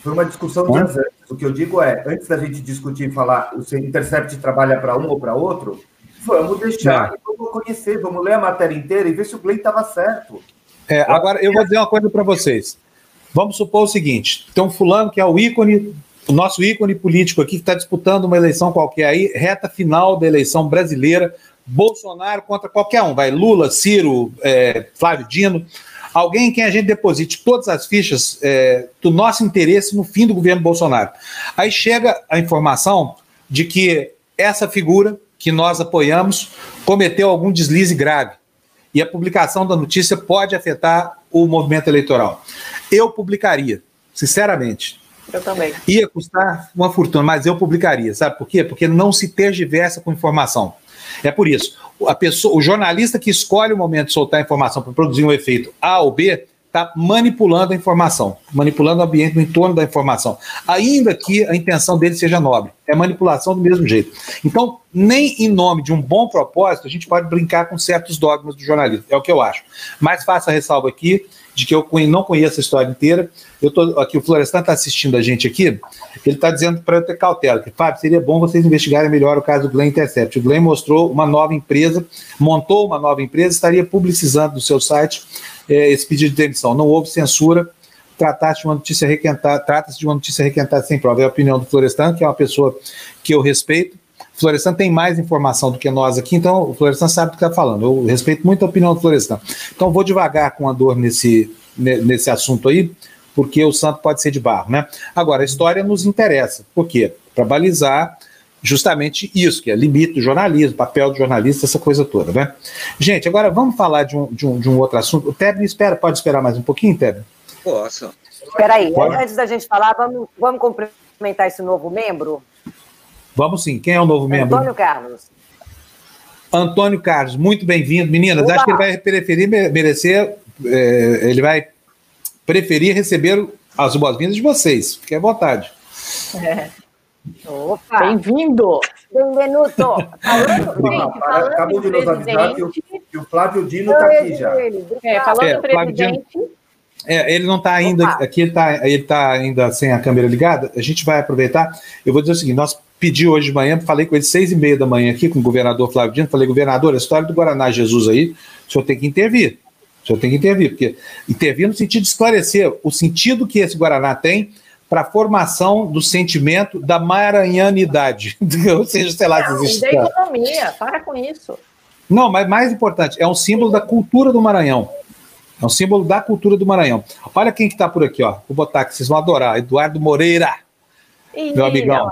Foi uma discussão de antes. O que eu digo é, antes da gente discutir e falar o Intercept trabalha para um ou para outro, vamos deixar é. vamos conhecer, vamos ler a matéria inteira e ver se o Glenn estava certo. É, agora, eu vou dizer uma coisa para vocês. Vamos supor o seguinte: tem um fulano que é o ícone, o nosso ícone político aqui, que está disputando uma eleição qualquer aí, reta final da eleição brasileira, Bolsonaro contra qualquer um, vai Lula, Ciro, é, Flávio Dino, alguém em quem a gente deposite todas as fichas é, do nosso interesse no fim do governo Bolsonaro. Aí chega a informação de que essa figura que nós apoiamos cometeu algum deslize grave e a publicação da notícia pode afetar o movimento eleitoral. Eu publicaria, sinceramente. Eu também. Ia custar uma fortuna, mas eu publicaria. Sabe por quê? Porque não se tergiversa com informação. É por isso. A pessoa, o jornalista que escolhe o momento de soltar a informação para produzir um efeito A ou B, está manipulando a informação, manipulando o ambiente no entorno da informação, ainda que a intenção dele seja nobre. É manipulação do mesmo jeito. Então, nem em nome de um bom propósito, a gente pode brincar com certos dogmas do jornalismo. É o que eu acho. Mas faço a ressalva aqui de que eu não conheço a história inteira. Eu tô aqui, o Florestan está assistindo a gente aqui. Ele está dizendo para eu ter cautela, que Fábio, seria bom vocês investigarem melhor o caso do Glenn Intercept. O Glenn mostrou uma nova empresa, montou uma nova empresa, estaria publicizando no seu site é, esse pedido de demissão. Não houve censura, tratasse de uma notícia requentada, trata-se de uma notícia requentada sem prova. É a opinião do Florestan, que é uma pessoa que eu respeito. O Florestan tem mais informação do que nós aqui, então o Florestan sabe o que está falando. Eu respeito muito a opinião do Florestan. Então vou devagar com a dor nesse, nesse assunto aí, porque o santo pode ser de barro, né? Agora, a história nos interessa. Por quê? Para balizar justamente isso, que é limite do jornalismo, papel do jornalista, essa coisa toda, né? Gente, agora vamos falar de um, de um, de um outro assunto. O Tebni espera, pode esperar mais um pouquinho, Tebni? Posso. Espera aí, pode? antes da gente falar, vamos, vamos cumprimentar esse novo membro? Vamos sim. Quem é o novo Antônio membro? Antônio Carlos. Antônio Carlos, muito bem-vindo. Meninas, Oba. acho que ele vai preferir merecer, é, ele vai preferir receber as boas-vindas de vocês. Fique à vontade. É. Opa! Bem-vindo! Bem-vindo! Acabou de nos avisar que o, que o Flávio Dino está aqui já. É, falando é, presidente. É, ele não está ainda Opa. aqui, ele está ele tá ainda sem a câmera ligada. A gente vai aproveitar. Eu vou dizer o seguinte: nós pedi hoje de manhã, falei com ele seis e meia da manhã aqui com o governador Flávio Dino. Falei, governador, a história do Guaraná Jesus aí, o senhor tem que intervir. O senhor tem que intervir, porque intervir no sentido de esclarecer o sentido que esse Guaraná tem para a formação do sentimento da maranhanidade. Ou seja, sei lá, não, existe. Da economia, para com isso. Não, mas mais importante, é um símbolo da cultura do Maranhão. É um símbolo da cultura do Maranhão. Olha quem que está por aqui, ó. Vou botar aqui, vocês vão adorar. Eduardo Moreira, Ih, meu amigão.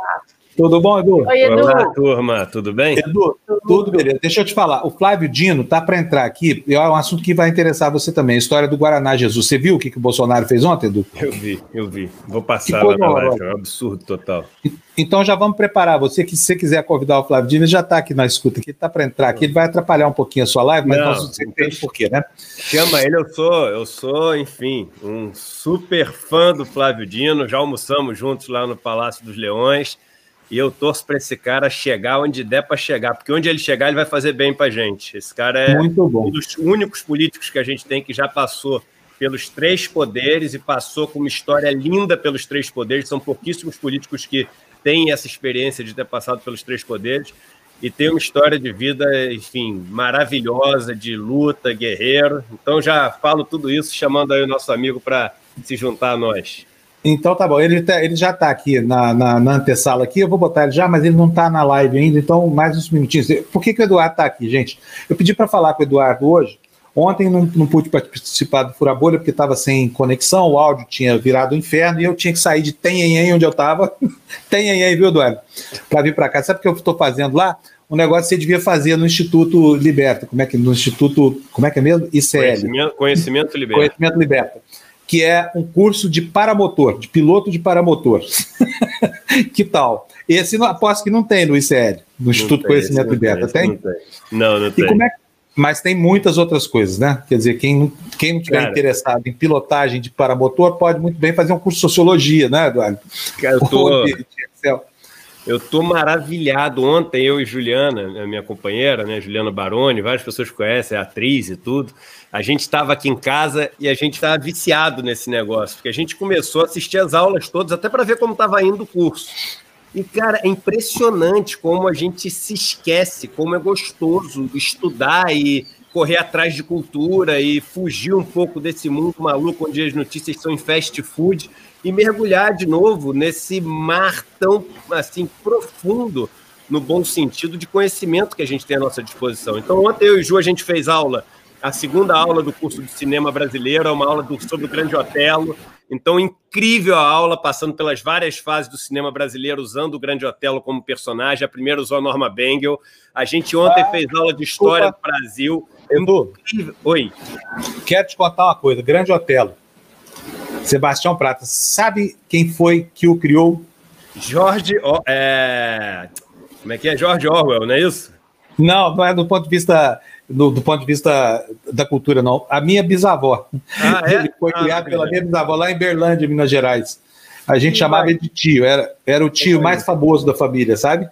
Tudo bom, Edu? Oi, Edu. Olá, turma, tudo bem? Edu, tudo beleza. Deixa eu te falar, o Flávio Dino tá para entrar aqui, é um assunto que vai interessar você também, a história do Guaraná Jesus. Você viu o que, que o Bolsonaro fez ontem, Edu? Eu vi, eu vi. Vou passar lá na live, é um absurdo total. Então já vamos preparar. Você que se você quiser convidar o Flávio Dino, ele já está aqui na escuta, aqui, está para entrar aqui, ele vai atrapalhar um pouquinho a sua live, mas não, você entende por quê, né? Chama ele, eu sou, eu sou, enfim, um super fã do Flávio Dino, já almoçamos juntos lá no Palácio dos Leões. E eu torço para esse cara chegar onde der para chegar, porque onde ele chegar, ele vai fazer bem para gente. Esse cara é um dos únicos políticos que a gente tem que já passou pelos três poderes e passou com uma história linda pelos três poderes. São pouquíssimos políticos que têm essa experiência de ter passado pelos três poderes e tem uma história de vida, enfim, maravilhosa, de luta, guerreiro. Então já falo tudo isso chamando aí o nosso amigo para se juntar a nós. Então tá bom, ele, tá, ele já está aqui na, na, na, antessala aqui, eu vou botar ele já, mas ele não está na live ainda, então mais uns minutinhos. Por que, que o Eduardo está aqui, gente? Eu pedi para falar com o Eduardo hoje, ontem não, não pude participar do Furabolha porque estava sem conexão, o áudio tinha virado um inferno e eu tinha que sair de Tenhenhen, onde eu estava, Tenhenhen, viu, Eduardo? Para vir para cá. Sabe o que eu estou fazendo lá? um negócio que você devia fazer no Instituto Liberta. Como é que no Instituto, como é que é mesmo? ICL. Conhecimento, conhecimento Liberta. Conhecimento Liberta que é um curso de paramotor, de piloto de paramotor. que tal? Esse aposto que não tem no ICL, no Instituto tem, Conhecimento Liberta. Tem? Não, tem? não, não tem. É, mas tem muitas outras coisas, né? Quer dizer, quem, quem não estiver interessado em pilotagem de paramotor pode muito bem fazer um curso de sociologia, né, Eduardo? Cara, eu tô... Eu tô maravilhado. Ontem, eu e Juliana, minha companheira, né, Juliana Baroni, várias pessoas conhecem, é atriz e tudo. A gente estava aqui em casa e a gente estava viciado nesse negócio, porque a gente começou a assistir as aulas todas, até para ver como estava indo o curso. E, cara, é impressionante como a gente se esquece, como é gostoso estudar e correr atrás de cultura e fugir um pouco desse mundo maluco onde as notícias são em fast food e mergulhar de novo nesse mar tão assim profundo no bom sentido de conhecimento que a gente tem à nossa disposição. Então, ontem eu e Ju a gente fez aula, a segunda aula do curso de cinema brasileiro, uma aula do, sobre o Grande Otelo. Então, incrível a aula, passando pelas várias fases do cinema brasileiro, usando o Grande Otelo como personagem. A primeira usou a Norma Bengel. A gente ontem ah, fez aula de história do Brasil. Edu, Oi. Quero te contar uma coisa: Grande Otelo Sebastião Prata, sabe quem foi que o criou? Jorge. É... Como é que é? Jorge Orwell, não é isso? Não, não é do ponto de vista do, do, ponto de vista da cultura, não. A minha bisavó. Ah, é? Ele foi ah, criado pela minha bisavó lá em Berlândia, Minas Gerais. A gente chamava ele de tio, era, era o tio mais famoso da família, sabe?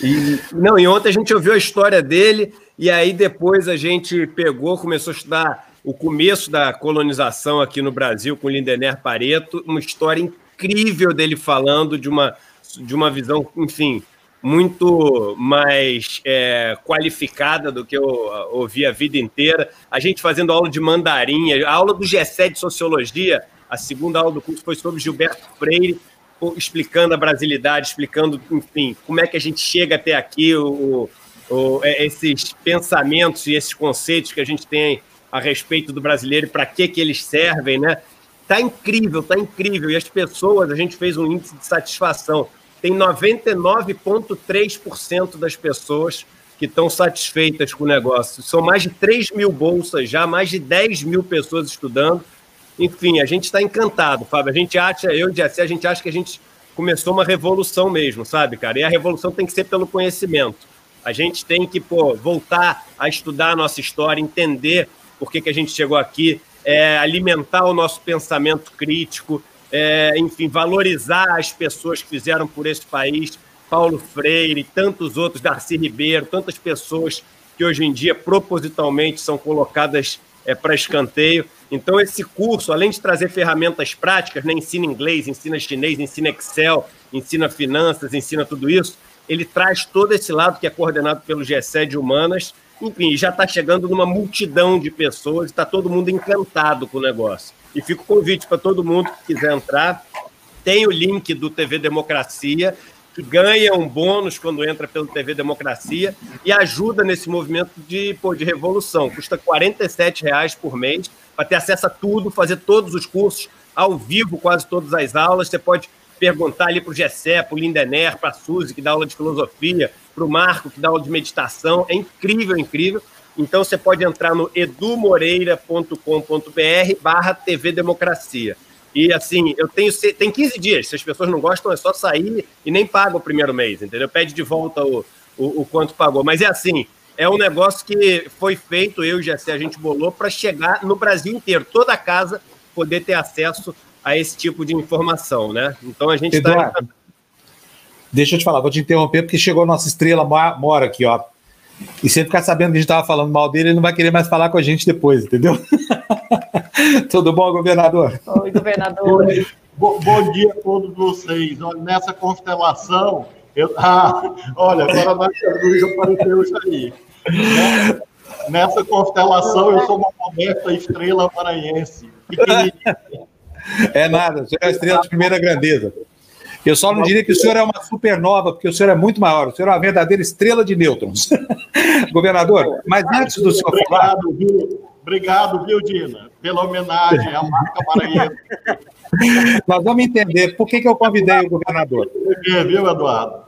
E, não, e ontem a gente ouviu a história dele, e aí depois a gente pegou, começou a estudar o começo da colonização aqui no Brasil com Lindener Pareto, uma história incrível dele falando de uma, de uma visão, enfim, muito mais é, qualificada do que eu ouvi a vida inteira. A gente fazendo aula de mandarim, a aula do GSE de Sociologia, a segunda aula do curso foi sobre Gilberto Freire, explicando a brasilidade, explicando, enfim, como é que a gente chega até aqui, o, o, é, esses pensamentos e esses conceitos que a gente tem a respeito do brasileiro e para que, que eles servem, né? Tá incrível, tá incrível. E as pessoas, a gente fez um índice de satisfação. Tem 99,3% das pessoas que estão satisfeitas com o negócio. São mais de 3 mil bolsas já, mais de 10 mil pessoas estudando. Enfim, a gente está encantado, Fábio. A gente acha, eu e Jesse, a gente acha que a gente começou uma revolução mesmo, sabe, cara? E a revolução tem que ser pelo conhecimento. A gente tem que pô, voltar a estudar a nossa história, entender por que, que a gente chegou aqui, é, alimentar o nosso pensamento crítico, é, enfim, valorizar as pessoas que fizeram por esse país, Paulo Freire, tantos outros, Darcy Ribeiro, tantas pessoas que hoje em dia propositalmente são colocadas é, para escanteio. Então, esse curso, além de trazer ferramentas práticas, né, ensina inglês, ensina chinês, ensina Excel, ensina finanças, ensina tudo isso, ele traz todo esse lado que é coordenado pelo GSE de Humanas enfim, já está chegando numa multidão de pessoas, está todo mundo encantado com o negócio. E fica o convite para todo mundo que quiser entrar. Tem o link do TV Democracia, que ganha um bônus quando entra pelo TV Democracia e ajuda nesse movimento de, pô, de revolução. Custa R$ reais por mês para ter acesso a tudo, fazer todos os cursos ao vivo, quase todas as aulas. Você pode perguntar ali para o Gessé, para o Lindener, para a Suzy, que dá aula de filosofia, para o Marco, que dá aula de meditação. É incrível, incrível. Então você pode entrar no edumoreira.com.br barra TV Democracia. E assim, eu tenho tem 15 dias. Se as pessoas não gostam, é só sair e nem paga o primeiro mês, entendeu? Pede de volta o, o, o quanto pagou. Mas é assim, é um negócio que foi feito, eu e o a gente bolou, para chegar no Brasil inteiro, toda a casa poder ter acesso a esse tipo de informação, né? Então a gente está. Deixa eu te falar, vou te interromper, porque chegou a nossa estrela mora aqui, ó. E se ele ficar sabendo que a gente estava falando mal dele, ele não vai querer mais falar com a gente depois, entendeu? Tudo bom, governador? Oi, governador. Bom, bom dia a todos vocês. Nessa constelação, eu, ah, olha, agora na luz apareceu isso aí. Nessa constelação, eu sou uma modesta estrela maranhense. É nada, você é a estrela de primeira grandeza. Eu só não diria que o senhor é uma supernova, porque o senhor é muito maior. O senhor é uma verdadeira estrela de nêutrons. Governador, mas antes do senhor obrigado, falar. Viu? Obrigado, viu, Dina, pela homenagem à marca maranhense. Nós vamos entender por que, que eu convidei o governador. É, viu, Eduardo?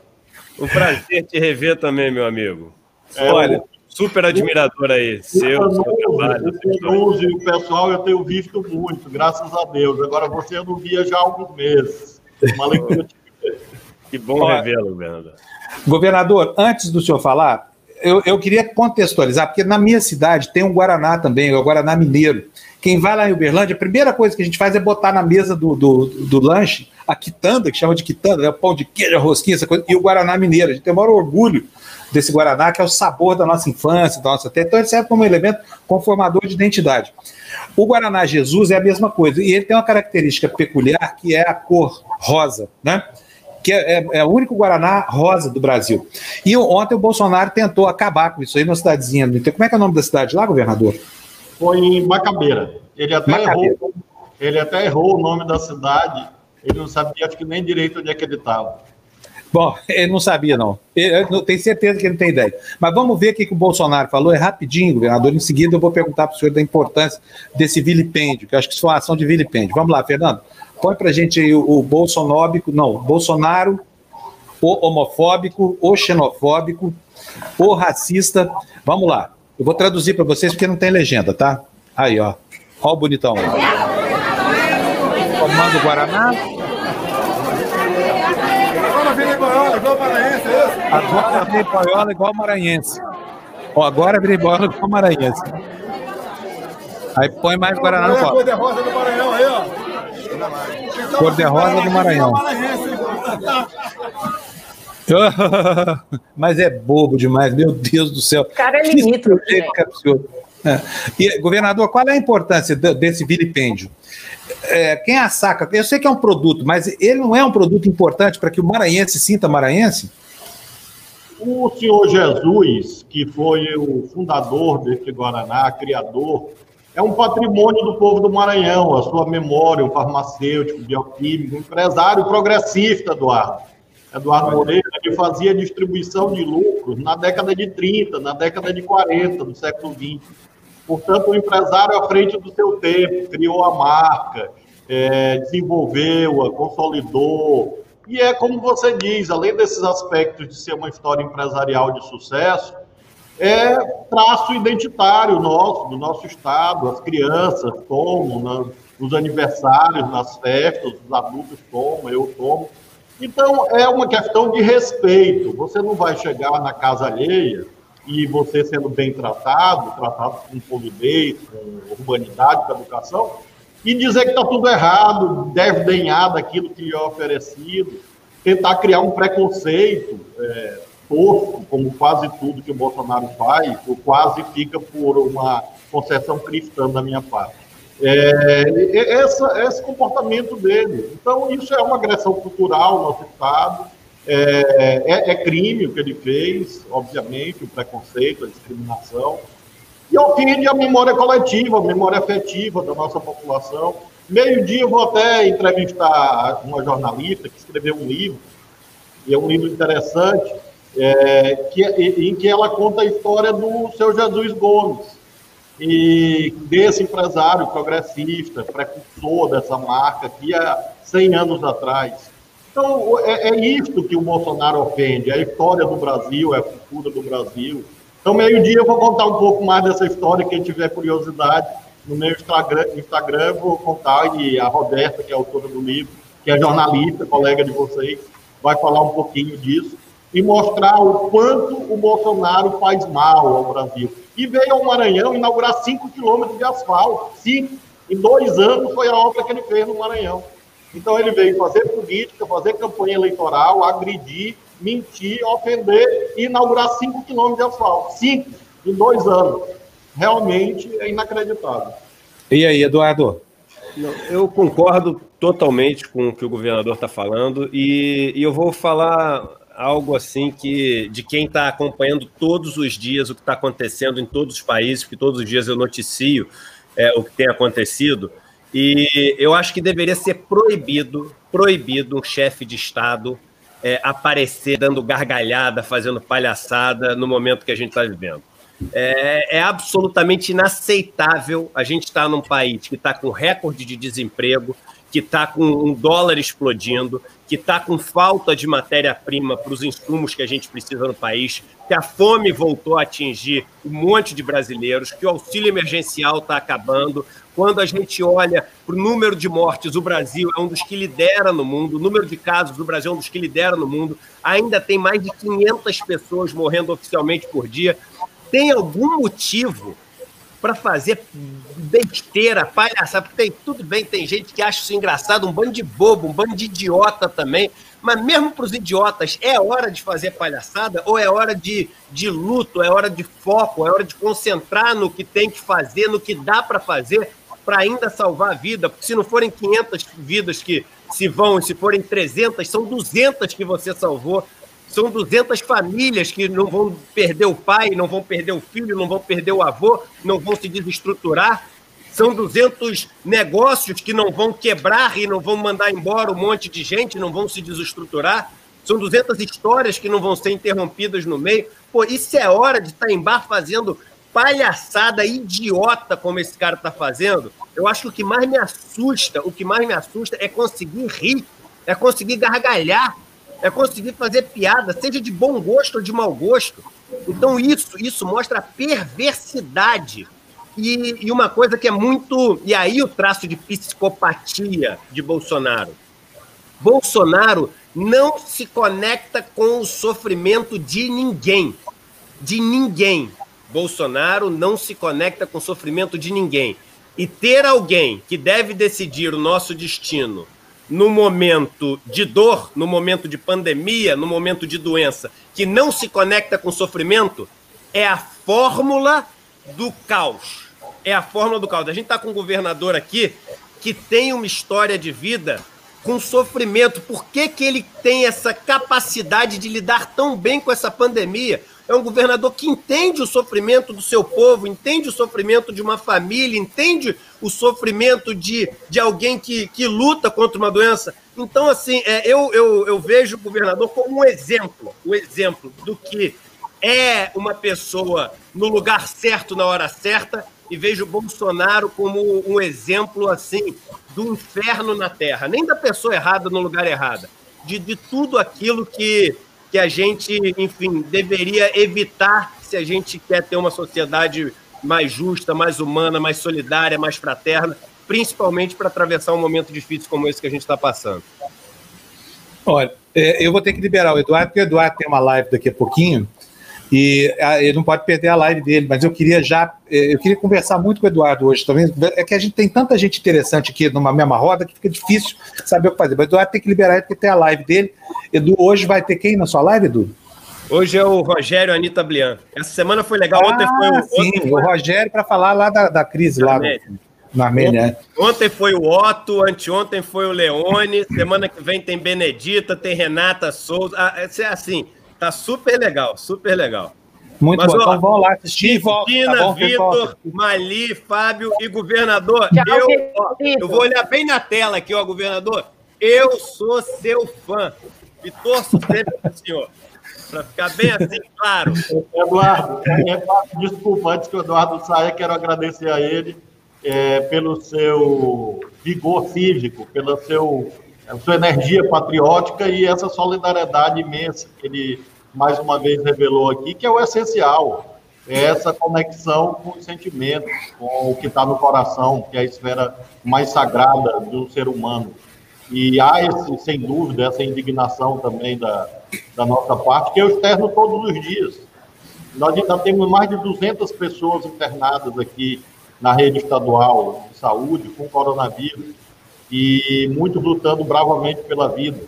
Um prazer te rever também, meu amigo. É, Olha, super admirador aí, seu, seu trabalho. O o pessoal eu tenho visto muito, graças a Deus. Agora você não via já há alguns meses. Uma leitura Que bom revê-lo, governador. Governador, antes do senhor falar, eu, eu, queria contextualizar, porque na minha cidade tem um Guaraná também, o Guaraná Mineiro. Quem vai lá em Uberlândia, a primeira coisa que a gente faz é botar na mesa do, do, do lanche a quitanda, que chama de quitanda, né? pão de queijo, rosquinha, essa coisa, e o Guaraná Mineiro. A gente tem o maior orgulho desse Guaraná, que é o sabor da nossa infância, da nossa terra. Então ele serve como elemento conformador de identidade. O Guaraná Jesus é a mesma coisa, e ele tem uma característica peculiar que é a cor rosa, né? Que é, é, é o único Guaraná rosa do Brasil. E ontem o Bolsonaro tentou acabar com isso aí na cidadezinha. Como é que é o nome da cidade lá, governador? Foi em Macabeira. Ele até, Macabeira. Errou, ele até errou o nome da cidade. Ele não sabia, acho que nem direito onde é que ele estava. Bom, ele não sabia, não. Eu tenho certeza que ele tem ideia. Mas vamos ver o que, o Bolsonaro falou. É rapidinho, governador. Em seguida, eu vou perguntar para o senhor da importância desse vilipêndio, que eu acho que isso foi uma ação de vilipêndio. Vamos lá, Fernando. Põe para gente aí o, o bolsonóbico, não, Bolsonaro, o homofóbico, o xenofóbico, o racista. Vamos lá. Eu vou traduzir para vocês porque não tem legenda, tá? Aí, ó. Ó o bonitão aí. Comando Guaraná. Boiola igual maranhense, é isso? Agora virei boiola igual maranhense. Ó, agora virei boiola igual maranhense. Aí põe mais Guaraná no copo. Cor de rosa do Maranhão aí, ó. Cor de rosa do Maranhão. Mas é bobo demais, meu Deus do céu. O cara é limítrofe. Né? É. E, governador, qual é a importância desse vilipêndio? É, quem a saca, eu sei que é um produto, mas ele não é um produto importante para que o maranhense sinta maranhense? O senhor Jesus, que foi o fundador desse Guaraná, criador, é um patrimônio do povo do Maranhão, a sua memória, um farmacêutico, bioquímico, empresário progressista, Eduardo. Eduardo Moreira, ele fazia distribuição de lucros na década de 30, na década de 40 do século 20 Portanto, o empresário à frente do seu tempo, criou a marca, é, desenvolveu-a, consolidou. E é como você diz, além desses aspectos de ser uma história empresarial de sucesso, é traço identitário nosso, do nosso Estado. As crianças tomam nos aniversários, nas festas, os adultos tomam, eu tomo. Então, é uma questão de respeito. Você não vai chegar na casa alheia e você sendo bem tratado, tratado com polidez, com urbanidade, com educação, e dizer que está tudo errado, deve denhar daquilo que lhe é oferecido, tentar criar um preconceito é, tosco, como quase tudo que o Bolsonaro faz, ou quase fica por uma concessão cristã da minha parte. É, essa, esse comportamento dele. Então, isso é uma agressão cultural no nosso Estado, é, é, é, crime o que ele fez, obviamente, o preconceito, a discriminação. E ofende a memória coletiva, a memória afetiva da nossa população. Meio-dia eu vou até entrevistar uma jornalista que escreveu um livro, e é um livro interessante, é, que, em que ela conta a história do seu Jesus Gomes, e desse empresário progressista, precursor dessa marca, que há 100 anos atrás Então, é, é isso que o Bolsonaro ofende, a história do Brasil, é a cultura do Brasil. Então, meio-dia eu vou contar um pouco mais dessa história, quem tiver curiosidade, no meu Instagram, Instagram vou contar, e a Roberta, que é autora do livro, que é jornalista, colega de vocês, vai falar um pouquinho disso e mostrar o quanto o Bolsonaro faz mal ao Brasil. E veio ao Maranhão inaugurar 5 quilômetros de asfalto. Cinco. Em dois anos foi a obra que ele fez no Maranhão. Então ele veio fazer política, fazer campanha eleitoral, agredir, mentir, ofender e inaugurar 5 quilômetros de asfalto. Cinco em dois anos. Realmente é inacreditável. E aí, Eduardo? Eu concordo totalmente com o que o governador está falando e, e, eu vou falar algo assim que de quem está acompanhando todos os dias o que está acontecendo em todos os países, porque todos os dias eu noticio é, o que tem acontecido. E eu acho que deveria ser proibido, proibido um chefe de Estado é, aparecer dando gargalhada, fazendo palhaçada no momento que a gente está vivendo. É, é, absolutamente inaceitável a gente estar tá num país que está com recorde de desemprego, que está com um dólar explodindo, que está com falta de matéria-prima para os insumos que a gente precisa no país, que a fome voltou a atingir um monte de brasileiros, que o auxílio emergencial está acabando. Quando a gente olha para o número de mortes, o Brasil é um dos que lidera no mundo, o número de casos, o Brasil é um dos que lidera no mundo. Ainda tem mais de 500 pessoas morrendo oficialmente por dia. Tem algum motivo para fazer besteira, palhaçada, porque tem, tudo bem, tem gente que acha isso engraçado, um bando de bobo, um bando de idiota também, mas mesmo para os idiotas, é hora de fazer palhaçada ou é hora de, de luto, é hora de foco, é hora de concentrar no que tem que fazer, no que dá para fazer para ainda salvar a vida, porque se não forem 500 vidas que se vão, se forem 300, são 200 que você salvou, são 200 famílias que não vão perder o pai, não vão perder o filho, não vão perder o avô, não vão se desestruturar. São 200 negócios que não vão quebrar e não vão mandar embora um monte de gente, não vão se desestruturar. São 200 histórias que não vão ser interrompidas no meio. Pô, isso é hora de estar em bar fazendo palhaçada idiota como esse cara está fazendo. Eu acho que o que mais me assusta, o que mais me assusta é conseguir rir, é conseguir gargalhar é conseguir fazer piada, seja de bom gosto ou de mau gosto. Então isso, isso mostra a perversidade. E, e uma coisa que é muito. E aí o traço de psicopatia de Bolsonaro. Bolsonaro não se conecta com o sofrimento de ninguém. De ninguém. Bolsonaro não se conecta com o sofrimento de ninguém. E ter alguém que deve decidir o nosso destino no momento de dor, no momento de pandemia, no momento de doença, que não se conecta com sofrimento, é a fórmula do caos. É a fórmula do caos. A gente está com um governador aqui que tem uma história de vida com sofrimento. Por que, que ele tem essa capacidade de lidar tão bem com essa pandemia? É um governador que entende o sofrimento do seu povo, entende o sofrimento de uma família, entende o sofrimento de, de alguém que, que luta contra uma doença. Então, assim, é, eu, eu, eu vejo o governador como um exemplo, o um exemplo do que é uma pessoa no lugar certo, na hora certa, e vejo o Bolsonaro como um exemplo, assim, do inferno na Terra. Nem da pessoa errada no lugar errado, de, de tudo aquilo que que a gente, enfim, deveria evitar se a gente quer ter uma sociedade mais justa, mais humana, mais solidária, mais fraterna, principalmente para atravessar um momento difícil como esse que a gente está passando. Olha, é, eu vou ter que liberar o Eduardo, porque o Eduardo tem uma live daqui a pouquinho, e ah, ele não pode perder a live dele, mas eu queria já, é, eu queria conversar muito com o Eduardo hoje também. É que a gente tem tanta gente interessante aqui numa mesma roda que fica difícil saber o que fazer. Mas o Eduardo tem que liberar ele porque tem a live dele. Edu, hoje vai ter quem na sua live, Edu? Hoje é o Rogério Anitta Blian. Essa semana foi legal. Ah, ontem foi o. Sim, ontem foi... o Rogério para falar lá da, da crise lá na Armênia. Ontem, é. ontem foi o Otto, anteontem foi o Leone, semana que vem tem Benedita, tem Renata Souza. Ah, é assim, Tá super legal, super legal. Muito Mas, bom. Ó, então vamos lá assistir. Cristina, tá Vitor, Mali, Fábio e governador. eu, ó, eu vou olhar bem na tela aqui, ó, governador. Eu sou seu fã e torço sempre pro senhor. Para ficar bem assim, claro. Eduardo, desculpa, antes que o Eduardo saia, quero agradecer a ele é, pelo seu vigor cívico, pelo seu sua energia patriótica e essa solidariedade imensa que ele mais uma vez revelou aqui, que é o essencial, é essa conexão com os sentimentos, com o que está no coração, que é a esfera mais sagrada do ser humano. E há, esse, sem dúvida, essa indignação também da, da nossa parte, que eu externo todos os dias. Nós ainda temos mais de 200 pessoas internadas aqui na rede estadual de saúde com coronavírus e muitos lutando bravamente pela vida.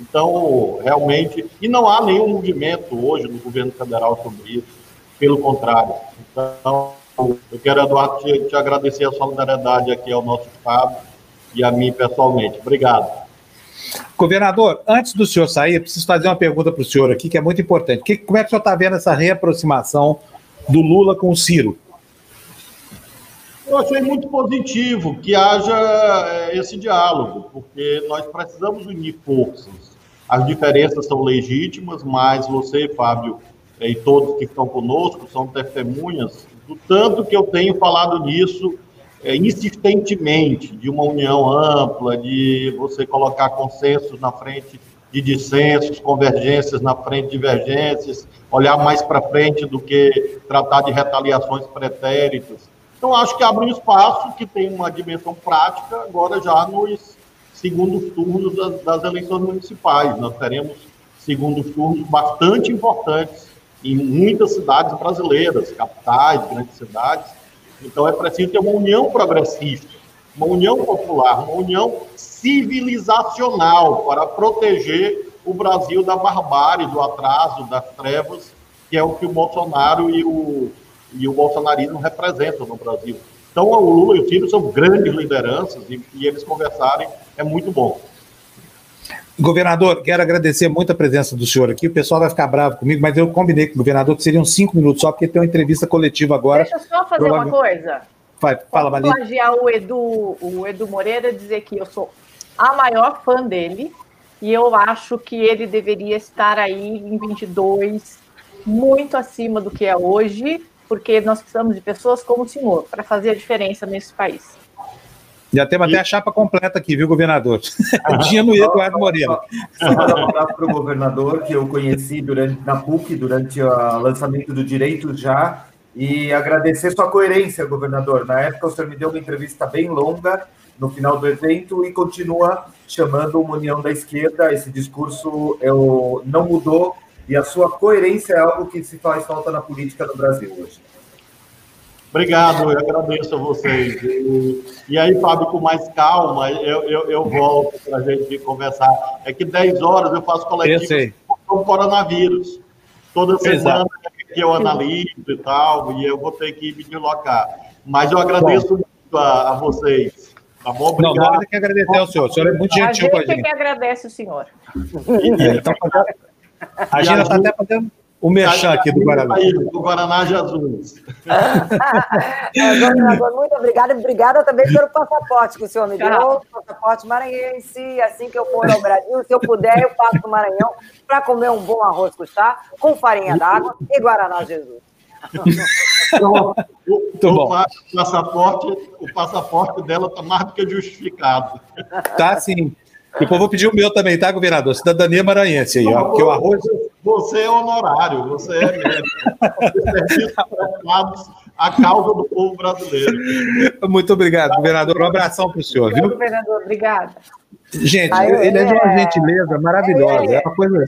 Então, realmente, e não há nenhum movimento hoje no governo federal sobre isso, pelo contrário. Então, eu quero, Eduardo, te, te agradecer a solidariedade aqui ao nosso Estado e a mim pessoalmente. Obrigado. Governador, antes do senhor sair, preciso fazer uma pergunta para o senhor aqui, que é muito importante. Que, como é que o senhor está vendo essa reaproximação do Lula com o Ciro? Eu achei muito positivo que haja eh, esse diálogo, porque nós precisamos unir forças. As diferenças são legítimas, mas você, Fábio, eh, e todos que estão conosco são testemunhas do tanto que eu tenho falado nisso é, insistentemente, de uma união ampla, de você colocar consensos na frente de dissensos, convergências na frente de divergências, olhar mais para frente do que tratar de retaliações pretéritas. Então, acho que abre um espaço que tem uma dimensão prática, agora já nos segundos turnos das, das eleições municipais. Nós teremos segundos turnos bastante importantes em muitas cidades brasileiras, capitais, grandes cidades. Então, é preciso ter uma união progressista, uma união popular, uma união civilizacional para proteger o Brasil da barbárie, do atraso, das trevas, que é o que o Bolsonaro e o e o bolsonarismo representam no Brasil. Então, o Lula e o Ciro são grandes lideranças e, e eles conversarem é muito bom. Governador, quero agradecer muito a presença do senhor aqui. O pessoal vai ficar bravo comigo, mas eu combinei com o governador que seriam cinco minutos só, porque tem uma entrevista coletiva agora. Deixa eu só fazer uma coisa. Vai, fala, Maria. plagiar o Edu, o Edu Moreira dizer que eu sou a maior fã dele e eu acho que ele deveria estar aí em 22, muito acima do que é hoje, porque nós precisamos de pessoas como o senhor para fazer a diferença nesse país. Já temos até a chapa completa aqui, viu, governador? Ah, Tinha no Eduardo Moreira. Só para falar para o governador que eu conheci durante, na PUC, durante o lançamento do Direito Já, e agradecer sua coerência, governador. Na época, o senhor me deu uma entrevista bem longa no final do evento e continua chamando uma união da esquerda. Esse discurso eu, não mudou e a sua coerência é algo que se faz falta na política no Brasil hoje. Obrigado, eu agradeço a vocês. E, e aí, Fábio, com mais calma, eu, eu, eu volto para a gente conversar. É que 10 horas eu faço coletivo com o coronavírus. Toda semana que eu analiso e tal, e eu vou ter que me deslocar. Mas eu agradeço bom. muito a, a, vocês. Tá bom? Obrigado. Não, nós que agradecer ao senhor. O senhor é muito gentil com a gente. A gente que agradece o senhor. É, então, a Gina está até fazendo o merchan aqui do Guaraná. Do Guaraná Jesus. é, governador, muito obrigada. Obrigada também pelo passaporte que o senhor me deu, passaporte maranhense. Assim que eu for ao Brasil, se eu puder, eu passo para o Maranhão para comer um bom arroz custar com farinha d'água e Guaraná Jesus. Então, o, o, passaporte, o passaporte dela está mais do que justificado. Tá sim. Depois vou pedir o meu também, tá, governador? Cidadania maranhense aí, ó. Porque o arroz. Você é honorário, você é. Serviços prestados à causa do povo brasileiro. Muito obrigado, governador. Um abração para o senhor, viu? Governador, obrigado. Gente, Aí, ele é de uma gentileza maravilhosa. É, uma coisa.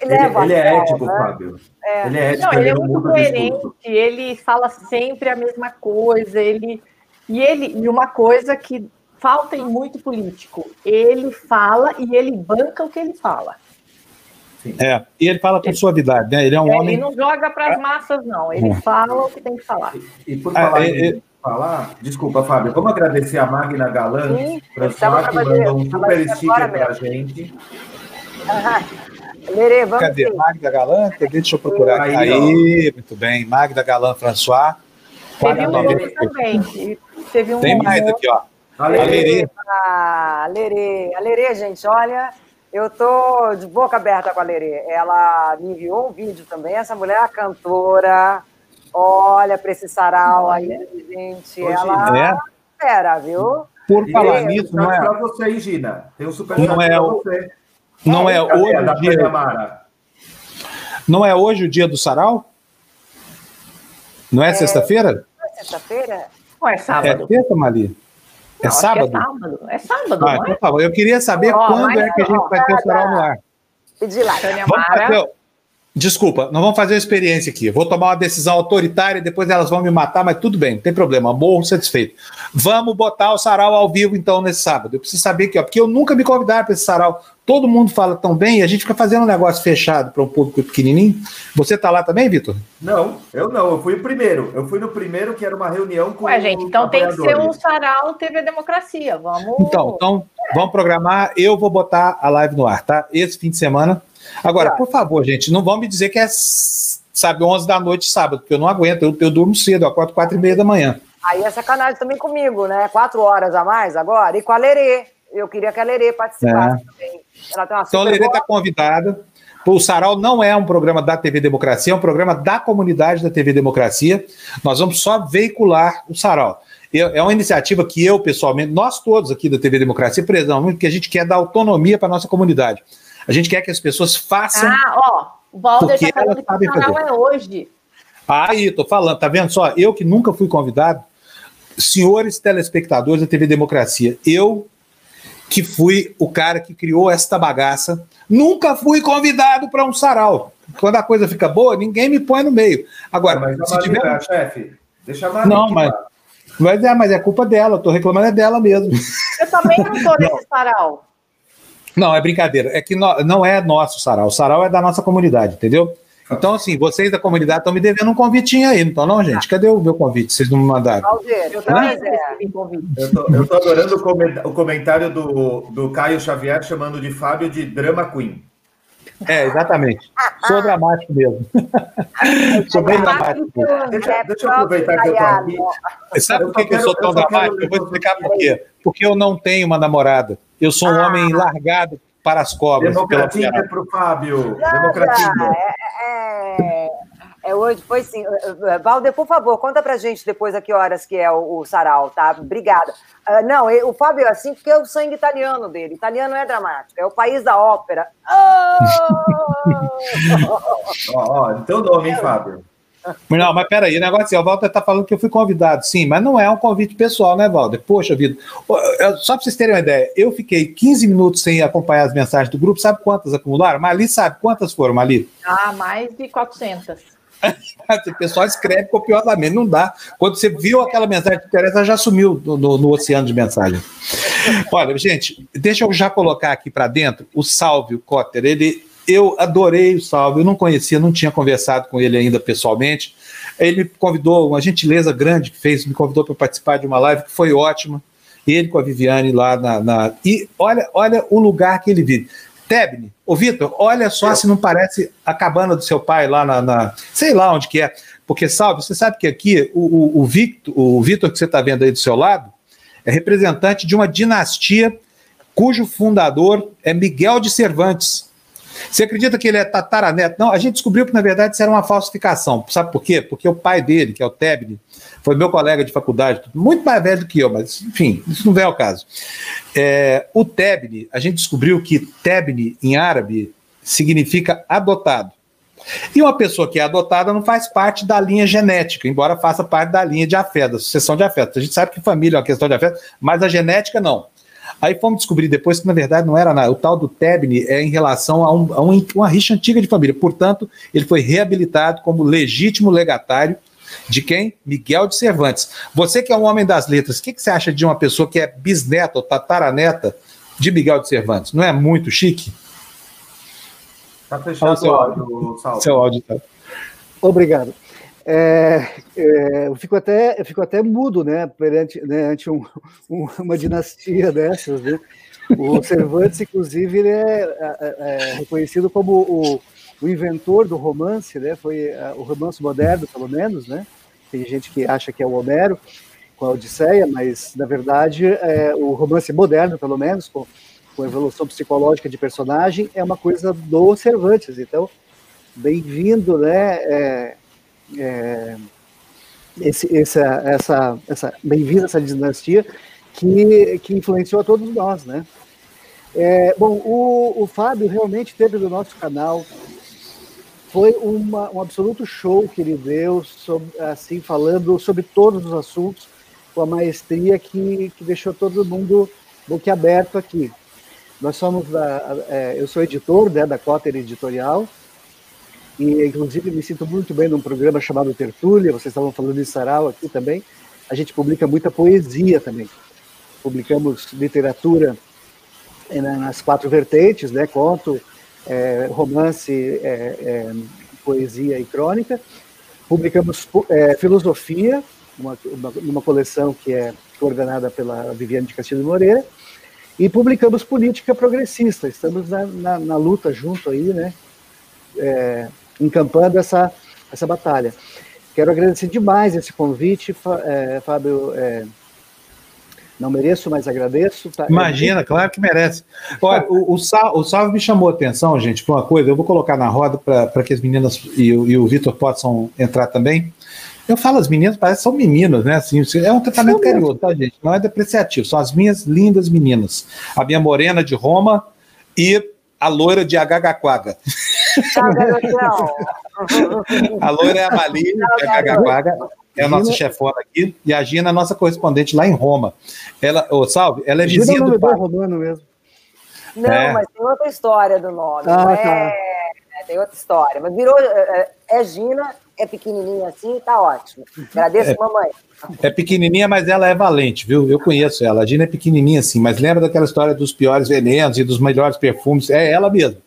Ele é, ele é ético, né? Fábio. É. Ele é ético. Não, ele é muito coerente, ele fala sempre a mesma coisa, ele. E ele, e uma coisa que falta em muito político. Ele fala e ele banca o que ele fala. É, e ele fala com suavidade, né? Ele é um é, homem. Ele não joga para as massas, não. Ele é. fala o que tem que falar. E, e por falar, ah, é, falar, desculpa, Fábio, vamos agradecer a Magna Galan, François, que mandou um super sticker para a gente. Lerê, vamos Cadê? Ver. Magda Galan? Deixa eu procurar. Aí, aí muito bem. Magda Galan François. Teve um nome também. Teve um Tem mais aqui, ó. A Lerê. A Lerê. A Lerê, gente, olha, eu tô de boca aberta com a Lerê. Ela me enviou um vídeo também. Essa mulher é cantora. Olha para esse sarau aí, gente. Hoje ela é. Pera, viu? Por E falar um nisso, não é, pra você aí, Gina. Tem um superchat Não é pra o- você. não é Cadê hoje o dia, não é hoje o dia do sarau? Não é, sexta-feira? Não é Sexta-feira? Não é É sábado. sexta, Mali? É que sábado? É sábado. É sábado, Ah, não então é? tá. Eu queria saber Ó, quando é que a gente ó, vai ter o sarau no ar. Pedi lá. Tânia Vamos Mara. Desculpa, nós vamos fazer uma experiência aqui. Vou tomar uma decisão autoritária e depois elas vão me matar, mas tudo bem, não tem problema, morro satisfeito. Vamos botar o sarau ao vivo então nesse sábado. Eu preciso saber aqui, ó, porque eu nunca me convidaram para esse sarau. Todo mundo fala tão bem e a gente fica fazendo um negócio fechado para um público pequenininho. Você tá lá também, Vitor? Não, eu não. Eu fui o primeiro. Eu fui no primeiro, que era uma reunião com Ué, gente, então tem que ser um sarau TV Democracia. Vamos. Então, então vamos programar. Eu vou botar a live no ar, tá? Esse fim de semana. Agora, por favor, gente, não vão me dizer que é, sabe, 11 da noite sábado, porque eu não aguento. Eu, eu durmo cedo, eu acordo 4 e meia da manhã. Aí é sacanagem também comigo, né? Quatro horas a mais agora. E com a Lerê. Eu queria que a Lerê participasse também. Ela tem uma Então, a Lerê está convidada. O Sarau não é um programa da TV Democracia, é um programa da comunidade da TV Democracia. Nós vamos só veicular o Sarau. Eu- É uma iniciativa que eu, pessoalmente, nós todos aqui da TV Democracia, prezamos muito, porque a gente quer dar autonomia para a nossa comunidade. A gente quer que as pessoas façam. Ah, ó, o Walder Porque tá falando que o sarau fazer. é hoje. Aí, tô falando, tá vendo só? Eu que nunca fui convidado, senhores telespectadores da TV Democracia, eu que fui o cara que criou esta bagaça, nunca fui convidado para um sarau. Quando a coisa fica boa, ninguém me põe no meio. Agora, Mas se tiver. chefe, deixa a. Não, mas, mas, é, mas é culpa dela, eu tô reclamando é dela mesmo. Eu também não tô nesse sarau. Não, é brincadeira. É que no- não é nosso sarau. O sarau é da nossa comunidade, entendeu? Então, assim, vocês da comunidade estão me devendo um convitinho aí, não estão, não, gente? Cadê o meu convite? Vocês não me mandaram? Eu tô adorando o comen- o comentário do, do Caio Xavier chamando de Fábio de Drama Queen. É, exatamente. Sou dramático mesmo. Sou bem dramático. Deixa, É deixa eu aproveitar que eu tô aqui. Sabe por que, eu sou tão dramático? Eu vou explicar por quê. Porque eu não tenho uma namorada. Eu sou um Ah. homem largado para as cobras. Pela Democratinha piada. pro Fábio. Nada, Democratinha. É, é, é hoje, foi sim. Valder, por favor, conta pra gente depois a que horas que é o, o sarau, tá? Obrigada. Ah, não, o Fábio é assim porque é o sangue italiano dele. Italiano é dramático, é o país da ópera. Oh! Ó, ó, teu nome, hein, Fábio? Não, mas peraí, o negócio é assim, o Walter tá falando que eu fui convidado, sim, mas não é um convite pessoal, né, Walter? Poxa vida. Só para vocês terem uma ideia, eu fiquei 15 minutos sem acompanhar as mensagens do grupo, sabe quantas acumularam? Mali sabe quantas foram, Mali? Ah, mais de 400. O pessoal escreve copiosamente, não dá. Quando você viu aquela mensagem que interessa, já sumiu no, no- no oceano de mensagem. Olha, gente, deixa eu já colocar aqui para dentro o Salvio Cotter. Ele, eu adorei o Salvio, eu não conhecia, não tinha conversado com ele ainda pessoalmente. Ele me convidou, uma gentileza grande que fez, me convidou para participar de uma live que foi ótima. Ele com a Viviane lá na. na- e olha, olha o lugar que ele vive. Tebni, ô Vitor, olha só se não parece a cabana do seu pai lá na, na- sei lá onde que é. Porque, Salve, você sabe que aqui o, o, o Victor, o Vitor que você está vendo aí do seu lado é representante de uma dinastia cujo fundador é Miguel de Cervantes. Você acredita que ele é tataraneto? Não, a gente descobriu que, na verdade, isso era uma falsificação. Sabe por quê? Porque o pai dele, que é o Tebni, foi meu colega de faculdade, muito mais velho do que eu, mas, enfim, isso não vem ao caso. É, o Tebni, a gente descobriu que Tebni, em árabe, significa adotado. E uma pessoa que é adotada não faz parte da linha genética, embora faça parte da linha de afeto, da sucessão de afeto. A gente sabe que família é uma questão de afeto, mas a genética não. Aí fomos descobrir depois que, na verdade, não era nada. O tal do Tebni é em relação a, um- a um- uma rixa antiga de família. Portanto, ele foi reabilitado como legítimo legatário de quem? Miguel de Cervantes. Você que é um homem das letras, o que, que você acha de uma pessoa que é bisneta ou tataraneta de Miguel de Cervantes? Não é muito chique? Tá fechado o seu áudio, Salvo. Seu áudio tá. Obrigado. É, é, eu, fico até, eu fico até mudo, né, perante né, ante um- um- uma dinastia dessas, né? O Cervantes, inclusive, ele é, é, é reconhecido como o, o inventor do romance, né? Foi é, o romance moderno, pelo menos, né? Tem gente que acha que é o Homero com a Odisseia, mas na verdade é, o romance moderno, pelo menos, com, com evolução psicológica de personagem, é uma coisa do Cervantes. Então, bem-vindo, né? É, esse, essa, essa, essa bem-vinda essa dinastia que, que influenciou a todos nós, né? É, bom, o, o Fábio realmente teve no nosso canal, foi uma, um absoluto show que ele deu, sobre, assim, falando sobre todos os assuntos, com a maestria que, que deixou todo mundo boquiaberto aqui. Nós somos, da, é, eu sou editor né, da Cotter Editorial, e inclusive me sinto muito bem num programa chamado Tertúlia, vocês estavam falando de sarau aqui também, a gente publica muita poesia também. Publicamos literatura é, nas quatro vertentes, né? Conto, é, romance, é, é, poesia e crônica. Publicamos filosofia, uma, uma, uma, coleção que é coordenada pela Viviane de Castilho Moreira, e publicamos política progressista. Estamos na, na, na luta junto aí, né? É, encampando essa, essa batalha. Quero agradecer demais esse convite, Fábio não mereço, mas agradeço. Tá? Imagina, claro que merece. Olha, o, o, Sal, o Salve me chamou a atenção, gente, para uma coisa. Eu vou colocar na roda para que as meninas e, e o Vitor possam entrar também. Eu falo as meninas, parece que são meninas, né? Assim, é um tratamento carinhoso, tá, gente? Não é depreciativo. São as minhas lindas meninas. A minha morena de Roma e a loira de Agagaquaga. a loira é a Mali de Agagaquaga é a nossa chefona aqui, e a Gina é a nossa correspondente lá em Roma. Ela, ô, Salve, ela é vizinha Gina do pai. romano mesmo. Não, é. mas tem outra história do nome. Ah, é, tá. é, tem outra história. Mas virou. É, é, é Gina, é pequenininha assim, tá ótimo. Agradeço, é, mamãe. É pequenininha, mas ela é valente, viu? Eu conheço ela. A Gina é pequenininha assim, mas lembra daquela história dos piores venenos e dos melhores perfumes? É ela mesmo.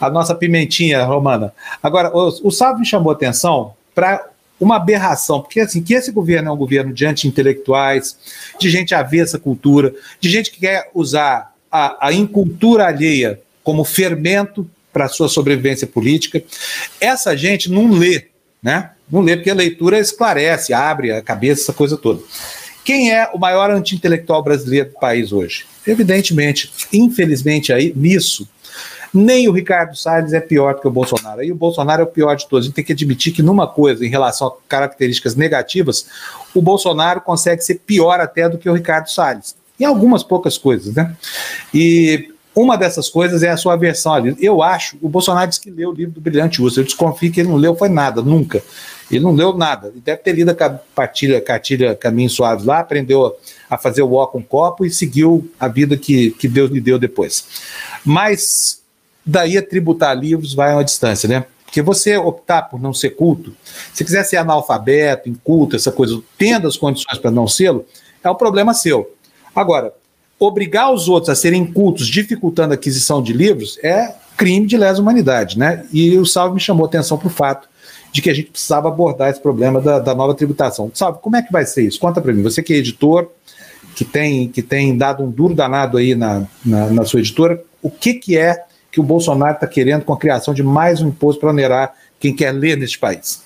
A nossa pimentinha romana. Agora, o, o Salve me chamou atenção para uma aberração, porque assim, que esse governo é um governo de anti-intelectuais, de gente avessa à cultura, de gente que quer usar a, a incultura alheia como fermento para a sua sobrevivência política. Essa gente não lê, né? Não lê porque a leitura esclarece, abre a cabeça, essa coisa toda. Quem é o maior anti-intelectual brasileiro do país hoje? Evidentemente, infelizmente aí nisso nem o Ricardo Salles é pior que o Bolsonaro. E o Bolsonaro é o pior de todos. A gente tem que admitir que, numa coisa, em relação a características negativas, o Bolsonaro consegue ser pior até do que o Ricardo Salles. Em algumas poucas coisas, né? E uma dessas coisas é a sua versão ali. Eu acho, o Bolsonaro disse que leu o livro do Brilhante Urso. Eu desconfio que ele não leu, foi nada, nunca. Ele não leu nada. Ele deve ter lido a cartilha, cartilha Caminhos Suaves lá, aprendeu a fazer o ó com copo e seguiu a vida que, que Deus lhe deu depois. Mas daí a tributar livros vai a uma distância, né? Porque você optar por não ser culto, se quiser ser analfabeto, inculto, essa coisa, tendo as condições para não sê-lo, é um problema seu. Agora, obrigar os outros a serem cultos, dificultando a aquisição de livros, é crime de lesa humanidade, né? E o Salve me chamou atenção para o fato de que a gente precisava abordar esse problema da, da nova tributação. Salve, como é que vai ser isso? Conta para mim. Você que é editor, que tem, que tem dado um duro danado aí na, na, na sua editora, o que, que é que o Bolsonaro está querendo com a criação de mais um imposto para onerar quem quer ler neste país?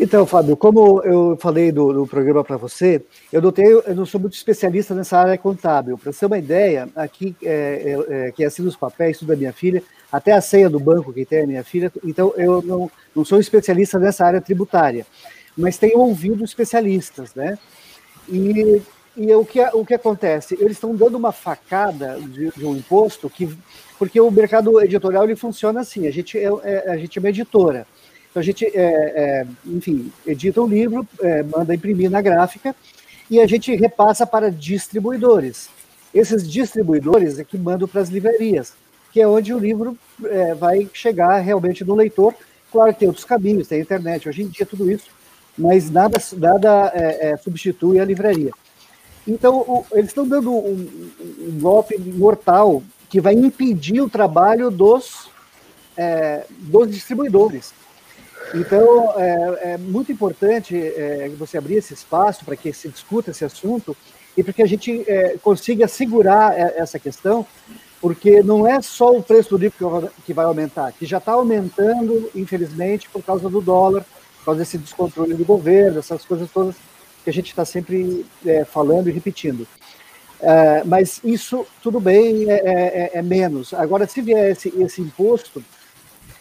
Então, Fábio, como eu falei do, programa para você, eu notei, eu não sou muito especialista nessa área contábil. Para ter uma ideia, aqui, é, é, é, que assina os papéis, tudo da minha filha, até a senha do banco que tem a minha filha, então eu não, não sou especialista nessa área tributária, mas tenho ouvido especialistas, né? E, e o, que, o que acontece? Eles estão dando uma facada de, de um imposto que porque o mercado editorial ele funciona assim, a gente é, é a gente é uma editora, então a gente, é, é, enfim, edita o um livro, é, manda imprimir na gráfica e a gente repassa para distribuidores. Esses distribuidores é que mandam para as livrarias, que é onde o livro é, vai chegar realmente no leitor. Claro que tem outros caminhos, tem a internet, hoje em dia tudo isso, mas nada, nada é, substitui a livraria. Então, o, eles estão dando um, um golpe mortal que vai impedir o trabalho dos, é, dos distribuidores. Então, é, é muito importante é, você abrir esse espaço para que se discuta esse assunto e para que a gente é, consiga segurar é, essa questão, porque não é só o preço do livro que vai aumentar, que já está aumentando, infelizmente, por causa do dólar, por causa desse descontrole do governo, essas coisas todas que a gente está sempre é, falando e repetindo. É, mas isso, tudo bem, é, é, é, é, menos. Agora, se vier esse, esse imposto,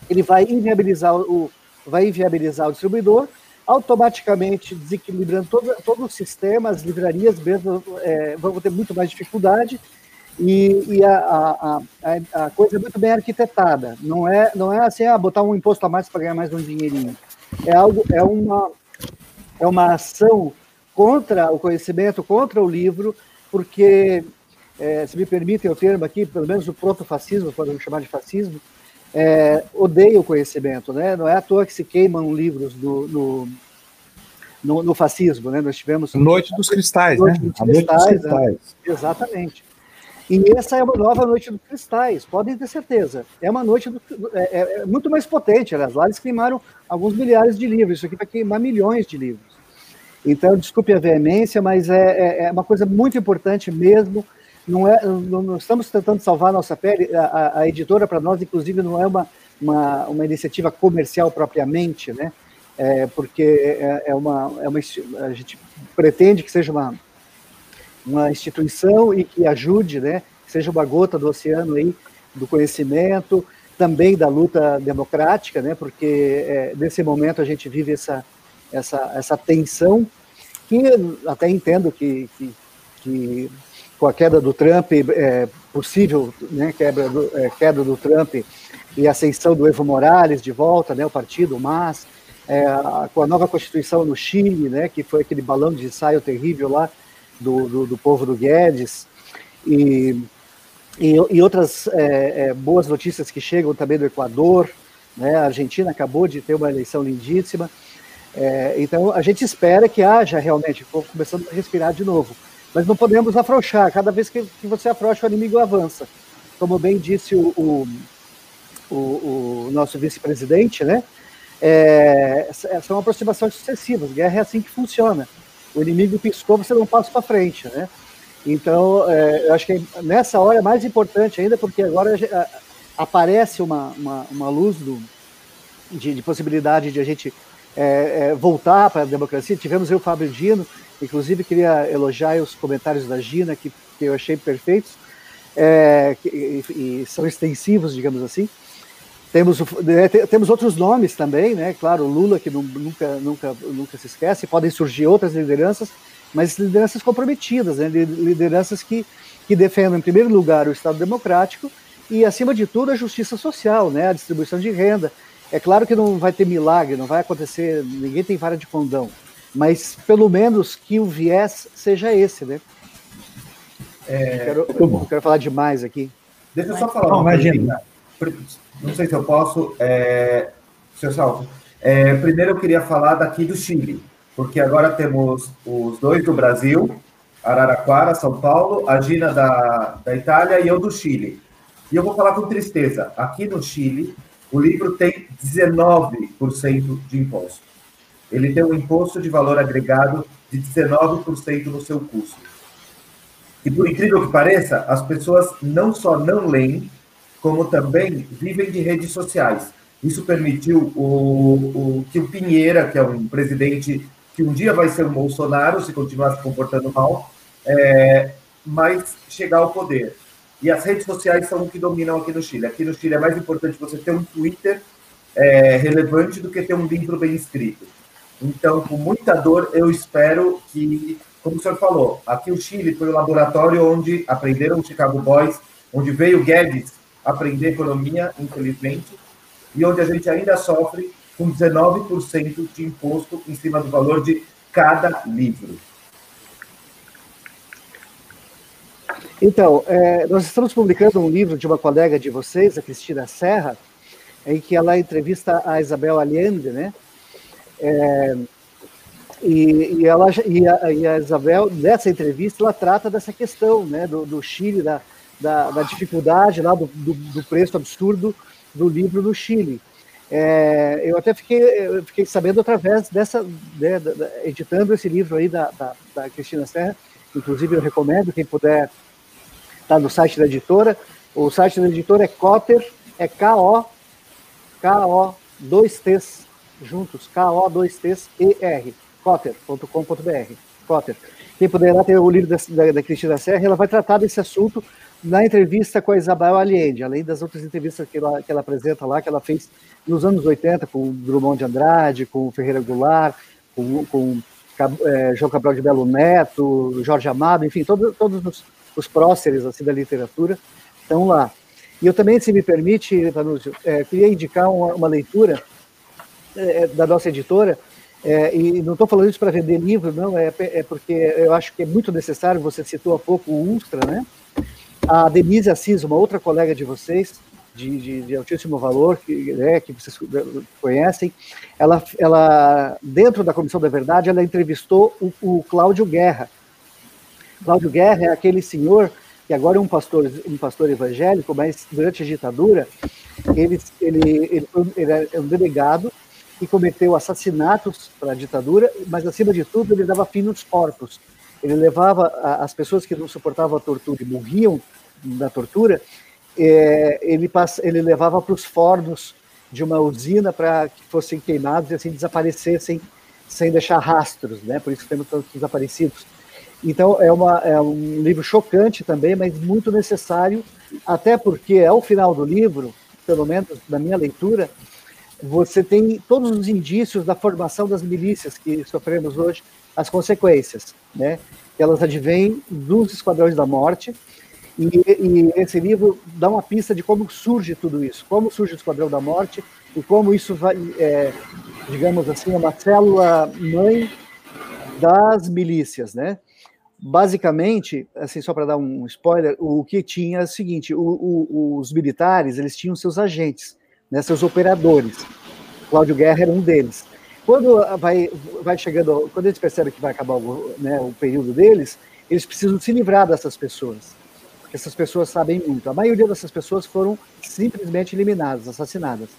ele vai inviabilizar o, vai inviabilizar o distribuidor, automaticamente desequilibrando todo, todo o sistema, as livrarias mesmo é, vão ter muito mais dificuldade e, e a, a, a, a, coisa é muito bem arquitetada. Não é, não é assim, ah, botar um imposto a mais para ganhar mais um dinheirinho. É algo, é uma, é uma ação contra o conhecimento, contra o livro, porque, é, se me permitem o termo aqui, pelo menos o proto-fascismo, podemos chamar de fascismo, é, odeia o conhecimento, né? Não é à toa que se queimam livros do, no, no, no fascismo, né? Nós tivemos Noite dos Cristais, Noite né? Dos cristais, Noite dos Cristais. Né? Exatamente. E essa é uma nova Noite dos Cristais, podem ter certeza. É uma noite do, é, é, é, muito mais potente, aliás. Lá eles queimaram alguns milhares de livros, isso aqui vai queimar milhões de livros. Então, desculpe a veemência, mas é, é, é uma coisa muito importante mesmo não é, não, não estamos tentando salvar a nossa pele. A, a editora para nós, inclusive, não é uma, uma, uma, iniciativa comercial propriamente, né? É, porque é, é, uma, é uma a gente pretende que seja uma uma instituição e que ajude, né? Que seja uma gota do oceano aí do conhecimento, também da luta democrática, né? Porque é, nesse momento a gente vive essa essa essa tensão que até entendo que, que, que com a queda do Trump, é, possível né, quebra do, é, queda do Trump e ascensão do Evo Morales de volta, né, o partido, MAS, é, com a nova Constituição no Chile, né, que foi aquele balão de ensaio terrível lá do, do, do povo do Guedes, e, e, e outras é, é, boas notícias que chegam também do Equador, né, a Argentina acabou de ter uma eleição lindíssima, é, então a gente espera que haja realmente, começando a respirar de novo, mas não podemos afrouxar. Cada vez que, que você afrouxa, o inimigo avança. Como bem disse o, o, o, o nosso vice-presidente, né? É, são aproximações sucessivas. Guerra é assim que funciona. O inimigo piscou, você não passa para frente, né? Então, é, eu acho que nessa hora é mais importante ainda, porque agora aparece uma, uma, uma luz do, de, de, possibilidade de a gente é, é, voltar para a democracia. Tivemos o Fábio Dino, Inclusive, queria elogiar os comentários da Gina, que, que eu achei perfeitos, é, que, e, e, são extensivos, digamos assim. Temos, é, temos outros nomes também, né? Claro, Lula, que nunca, nunca, nunca se esquece, podem surgir outras lideranças, mas lideranças comprometidas, né? lideranças que, que defendem, em primeiro lugar, o Estado democrático e, acima de tudo, a justiça social, né? a distribuição de renda. É claro que não vai ter milagre, não vai acontecer, ninguém tem vara de condão, mas pelo menos que o viés seja esse, né? É, quero, eu quero falar demais aqui. Deixa eu só falar não, uma imagina. Não sei se eu posso. É, seu Salvo. É, primeiro eu queria falar daqui do Chile, porque agora temos os dois do Brasil, Araraquara, São Paulo, a Gina da, da Itália e eu do Chile. E eu vou falar com tristeza. Aqui no Chile, o livro tem 19% de imposto ele tem um imposto de valor agregado de 19% no seu custo. E por incrível que pareça, as pessoas não só não leem, como também vivem de redes sociais. Isso permitiu o, o, que o Pinheira, que é um presidente que um dia vai ser um Bolsonaro, se continuar se comportando mal, é, mas chegar ao poder. E as redes sociais são o que dominam aqui no Chile. Aqui no Chile é mais importante você ter um Twitter é, relevante do que ter um livro bem escrito. Então, com muita dor, eu espero que, como o senhor falou, aqui o Chile foi o laboratório onde aprenderam o Chicago Boys, onde veio Guedes aprender economia, infelizmente, e onde a gente ainda sofre com 19% de imposto em cima do valor de cada livro. Então, é, nós estamos publicando um livro de uma colega de vocês, a Cristina Serra, em que ela entrevista a Isabel Allende, né? É, e, e, ela, e a, e, a, Isabel, nessa entrevista, ela trata dessa questão né, do, do Chile, da, da, da, dificuldade lá, do, do, do, preço absurdo do livro no Chile. É, eu até fiquei, fiquei sabendo através dessa, né, da, da, editando esse livro aí da, da, Cristina Serra, inclusive eu recomendo, quem puder tá no site da editora, o site da editora é Cotter, é K-O, K-O, dois T's, juntos, K-O-2-T-E-R, cotter.com.br, Cotter. Quem puderá ter o livro da, da, da, Cristina Serra, ela vai tratar desse assunto na entrevista com a Isabel Allende, além das outras entrevistas que ela, que ela apresenta lá, que ela fez nos anos 80 com o Drummond de Andrade, com o Ferreira Goulart, com, com é, João Cabral de Belo Neto, Jorge Amado, enfim, todo, todos os, os próceres assim, da literatura estão lá. E eu também, se me permite, Panúcio, é, queria indicar uma, uma leitura é, da nossa editora, é, e não estou falando isso para vender livro, não, é, é, porque eu acho que é muito necessário, você citou há pouco o Ultra, né? A Denise Assis, uma outra colega de vocês, de, de, de altíssimo valor, que, né, que vocês conhecem, ela, ela, dentro da Comissão da Verdade, ela entrevistou o, o Cláudio Guerra. Cláudio Guerra é aquele senhor que agora é um pastor, um pastor evangélico, mas durante a ditadura, ele, ele, ele, ele é um delegado que cometeu assassinatos para a ditadura, mas acima de tudo ele dava fim nos corpos. Ele levava as pessoas que não suportavam a tortura e morriam da tortura, é, ele, passa, ele levava para os fornos de uma usina para que fossem queimados e assim desaparecessem sem deixar rastros, né? Por isso temos tantos desaparecidos. Então é, uma, é um livro chocante também, mas muito necessário, até porque ao final do livro, pelo menos na minha leitura, você tem todos os indícios da formação das milícias que sofremos hoje, as consequências, né? Elas advêm dos esquadrões da morte, e, e, esse livro dá uma pista de como surge tudo isso, como surge o Esquadrão da Morte e como isso vai, é, digamos assim, é uma célula mãe das milícias, né? Basicamente, assim, só para dar um spoiler, o que tinha é o seguinte: o, o, os militares eles tinham seus agentes, né, seus operadores. Cláudio Guerra era um deles. Quando vai, vai chegando, quando eles percebem que vai acabar o, né, o período deles, eles precisam se livrar dessas pessoas essas pessoas sabem muito. A maioria dessas pessoas foram simplesmente eliminadas, assassinadas.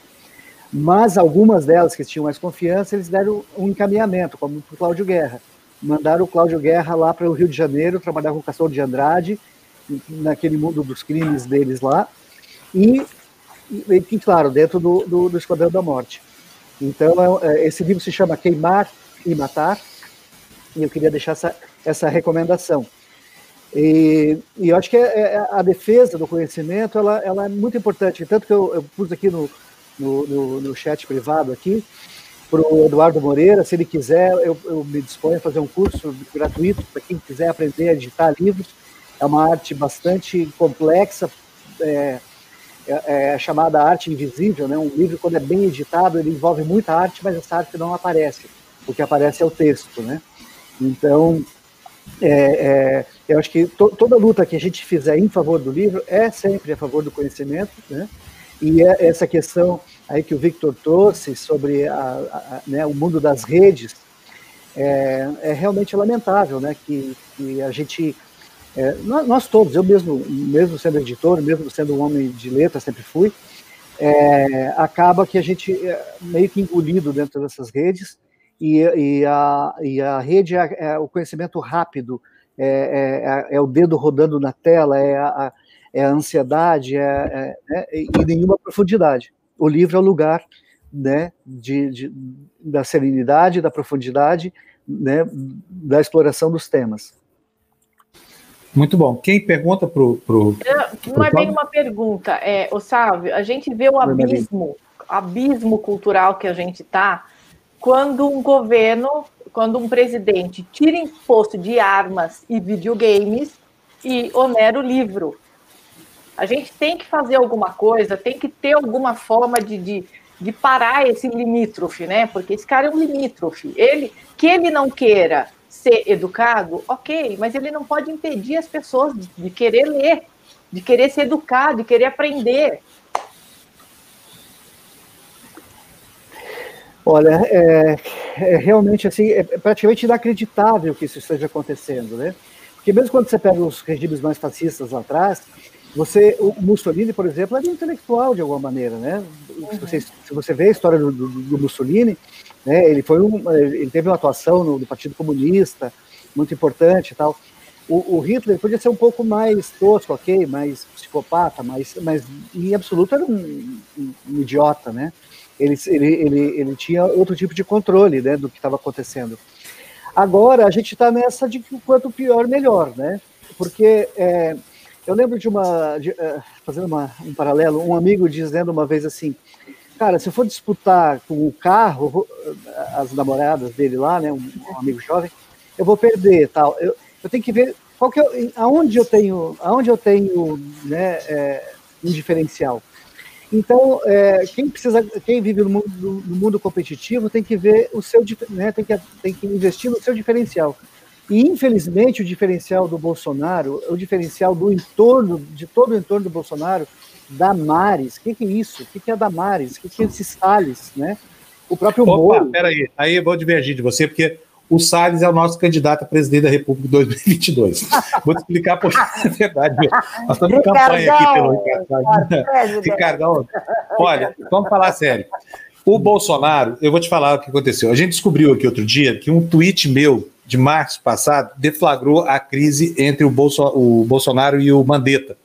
Mas algumas delas que tinham mais confiança, eles deram um encaminhamento, como o Cláudio Guerra. Mandaram o Cláudio Guerra lá para o Rio de Janeiro trabalhar com o Castor de Andrade, naquele mundo dos crimes deles lá, e, e claro, dentro do, do, do Esquadrão da Morte. Então, é, é, esse livro se chama Queimar e Matar, e eu queria deixar essa, essa recomendação. E, e eu acho que é, é, a defesa do conhecimento ela, ela é muito importante. Tanto que eu, eu pus aqui no, no, no, no chat privado aqui para o Eduardo Moreira, se ele quiser, eu, eu, me disponho a fazer um curso gratuito para quem quiser aprender a editar livros. É uma arte bastante complexa, é, é, é, chamada arte invisível, né? Um livro quando é bem editado ele envolve muita arte, mas essa arte não aparece. O que aparece é o texto, né? Então é, é, eu acho que to, toda luta que a gente fizer em favor do livro é sempre a favor do conhecimento, né? E é essa questão aí que o Victor trouxe sobre a, a, né, o mundo das redes é, é, realmente lamentável, né? Que, que a gente, é, nós todos, eu mesmo, mesmo sendo editor, mesmo sendo um homem de letras, sempre fui, é, acaba que a gente é meio que engolido dentro dessas redes e, e, a, e a rede é, é o conhecimento rápido, é, é, é, o dedo rodando na tela, é a, é a ansiedade, é, é, né, e nenhuma profundidade. O livro é o lugar né, de, de, da serenidade, da profundidade, né, da exploração dos temas. Muito bom. Quem pergunta para o. Não é bem uma pergunta, é, o Sávio, a gente vê o abismo, abismo cultural que a gente está quando um governo, quando um presidente tira imposto de armas e videogames e onera o livro. A gente tem que fazer alguma coisa, tem que ter alguma forma de, de, de parar esse limítrofe, né? Porque esse cara é um limítrofe. Ele, que ele não queira ser educado, ok, mas ele não pode impedir as pessoas de, de querer ler, de querer ser educado, de querer aprender. Olha, é, é, realmente assim, é praticamente inacreditável que isso esteja acontecendo, né? Porque mesmo quando você pega os regimes mais fascistas lá atrás, você, o Mussolini, por exemplo, era intelectual de alguma maneira, né? Uhum. Se, você, se, você, vê a história do, do, do, Mussolini, né? Ele foi um, ele teve uma atuação no, no Partido Comunista muito importante e tal. O, o, Hitler podia ser um pouco mais tosco, ok, mais psicopata, mas, mas em absoluto era um, um, um idiota, né? Ele, ele, ele, ele tinha outro tipo de controle né, do que estava acontecendo. Agora a gente está nessa de que quanto pior, melhor, né? Porque é, eu lembro de uma, de, uh, fazendo uma, um paralelo, um amigo dizendo uma vez assim: cara, se eu for disputar com o carro, as namoradas dele lá, né, um, um amigo jovem, eu vou perder, tal. Eu, eu tenho que ver qual que eu, aonde eu tenho, aonde eu tenho, né, é, um diferencial. Então, é, quem precisa, quem vive no mundo, no mundo, competitivo tem que ver o seu, né, tem que, tem que investir no seu diferencial. E infelizmente o diferencial do Bolsonaro, o diferencial do entorno, de todo o entorno do Bolsonaro, Damares, o que, que é isso? O que, que é Damares? O que, que é esses Salles, né? O próprio Opa, Moro. Peraí, aí eu vou divergir de você, porque o Salles é o nosso candidato a presidente da República em 2022. Vou te explicar por é verdade. Nós estamos em campanha aqui pelo Ricardo. Ricardão, olha, vamos falar sério. O Bolsonaro, eu vou te falar o que aconteceu. A gente descobriu aqui outro dia que um tweet meu de março passado deflagrou a crise entre o, Bolso, o Bolsonaro e o Mandetta.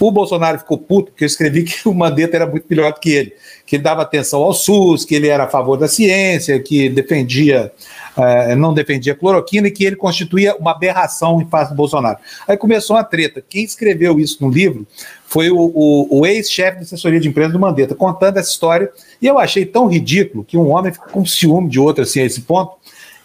O Bolsonaro ficou puto porque eu escrevi que o Mandetta era muito melhor do que ele, que ele dava atenção ao SUS, que ele era a favor da ciência, que defendia, uh, não defendia cloroquina e que ele constituía uma aberração em face do Bolsonaro. Aí começou uma treta. Quem escreveu isso no livro foi o, o, o ex-chefe da assessoria de imprensa do Mandetta, contando essa história. E eu achei tão ridículo que um homem fica com ciúme de outro assim, a esse ponto,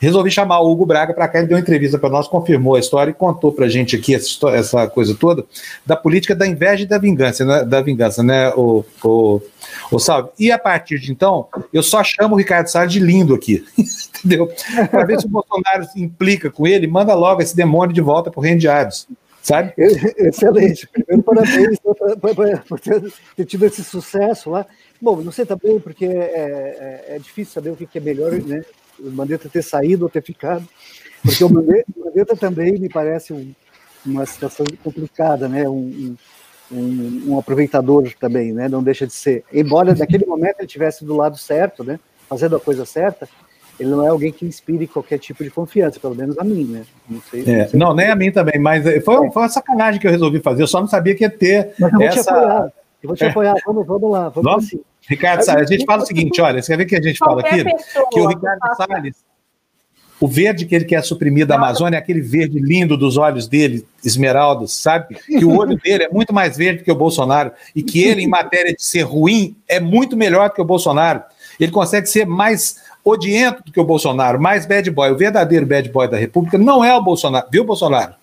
Resolvi chamar o Hugo Braga para cá, ele deu uma entrevista para nós, confirmou a história e contou para a gente aqui essa, história, essa, coisa toda da política da inveja e da vingança, né, da vingança, né, o, o, o Salve. E a partir de então, eu só chamo o Ricardo Salles de lindo aqui, entendeu? Para ver se o Bolsonaro se implica com ele, manda logo esse demônio de volta para o Reino de. Sabe? Excelente. Parabéns por ter tido esse sucesso lá. Bom, não sei também, porque é, é, é difícil saber o que é melhor, né? O Mandetta ter saído ou ter ficado, porque o Mandetta, também me parece um, uma situação complicada, né? Um, um, um, aproveitador também, né? Não deixa de ser. Embora naquele momento ele estivesse do lado certo, né? Fazendo a coisa certa, ele não é alguém que inspire qualquer tipo de confiança, pelo menos a mim, né? Não, sei, é, não, sei não nem a mim também, mas foi, é. foi uma sacanagem que eu resolvi fazer, eu só não sabia que ia ter mas eu vou essa... Te apoiar. Eu vou te apoiar, vamos, vamos lá, vamos, vamos? assim. Ricardo Salles, a gente fala o seguinte: olha, você quer ver que a gente fala aqui? Pessoa, que o Ricardo Salles, o verde que ele quer suprimir da Amazônia é aquele verde lindo dos olhos dele, esmeraldas, sabe? Que o olho dele é muito mais verde que o Bolsonaro e que ele, em matéria de ser ruim, é muito melhor do que o Bolsonaro. Ele consegue ser mais odiento do que o Bolsonaro, mais bad boy. O verdadeiro bad boy da República não é o Bolsonaro, viu, Bolsonaro?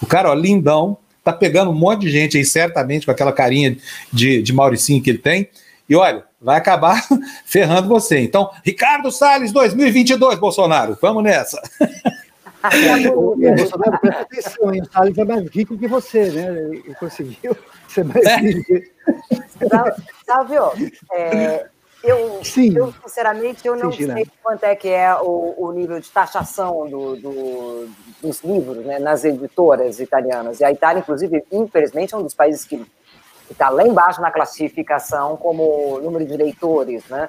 O cara, ó, lindão, tá pegando um monte de gente aí, certamente, com aquela carinha de, de Mauricinho que ele tem. E olha, vai acabar ferrando você. Então, Ricardo Salles 2022, Bolsonaro, vamos nessa. Bolsonaro, presta atenção, hein? o Salles é mais rico que você, né? Ele conseguiu ser mais é. rico. Sálvio, é, eu, Sim. eu, sinceramente, eu não Sim, sei quanto é que é o, o nível de taxação do, do, dos livros né, nas editoras italianas. E a Itália, inclusive, infelizmente, é um dos países que está lá embaixo na classificação como número de leitores, né?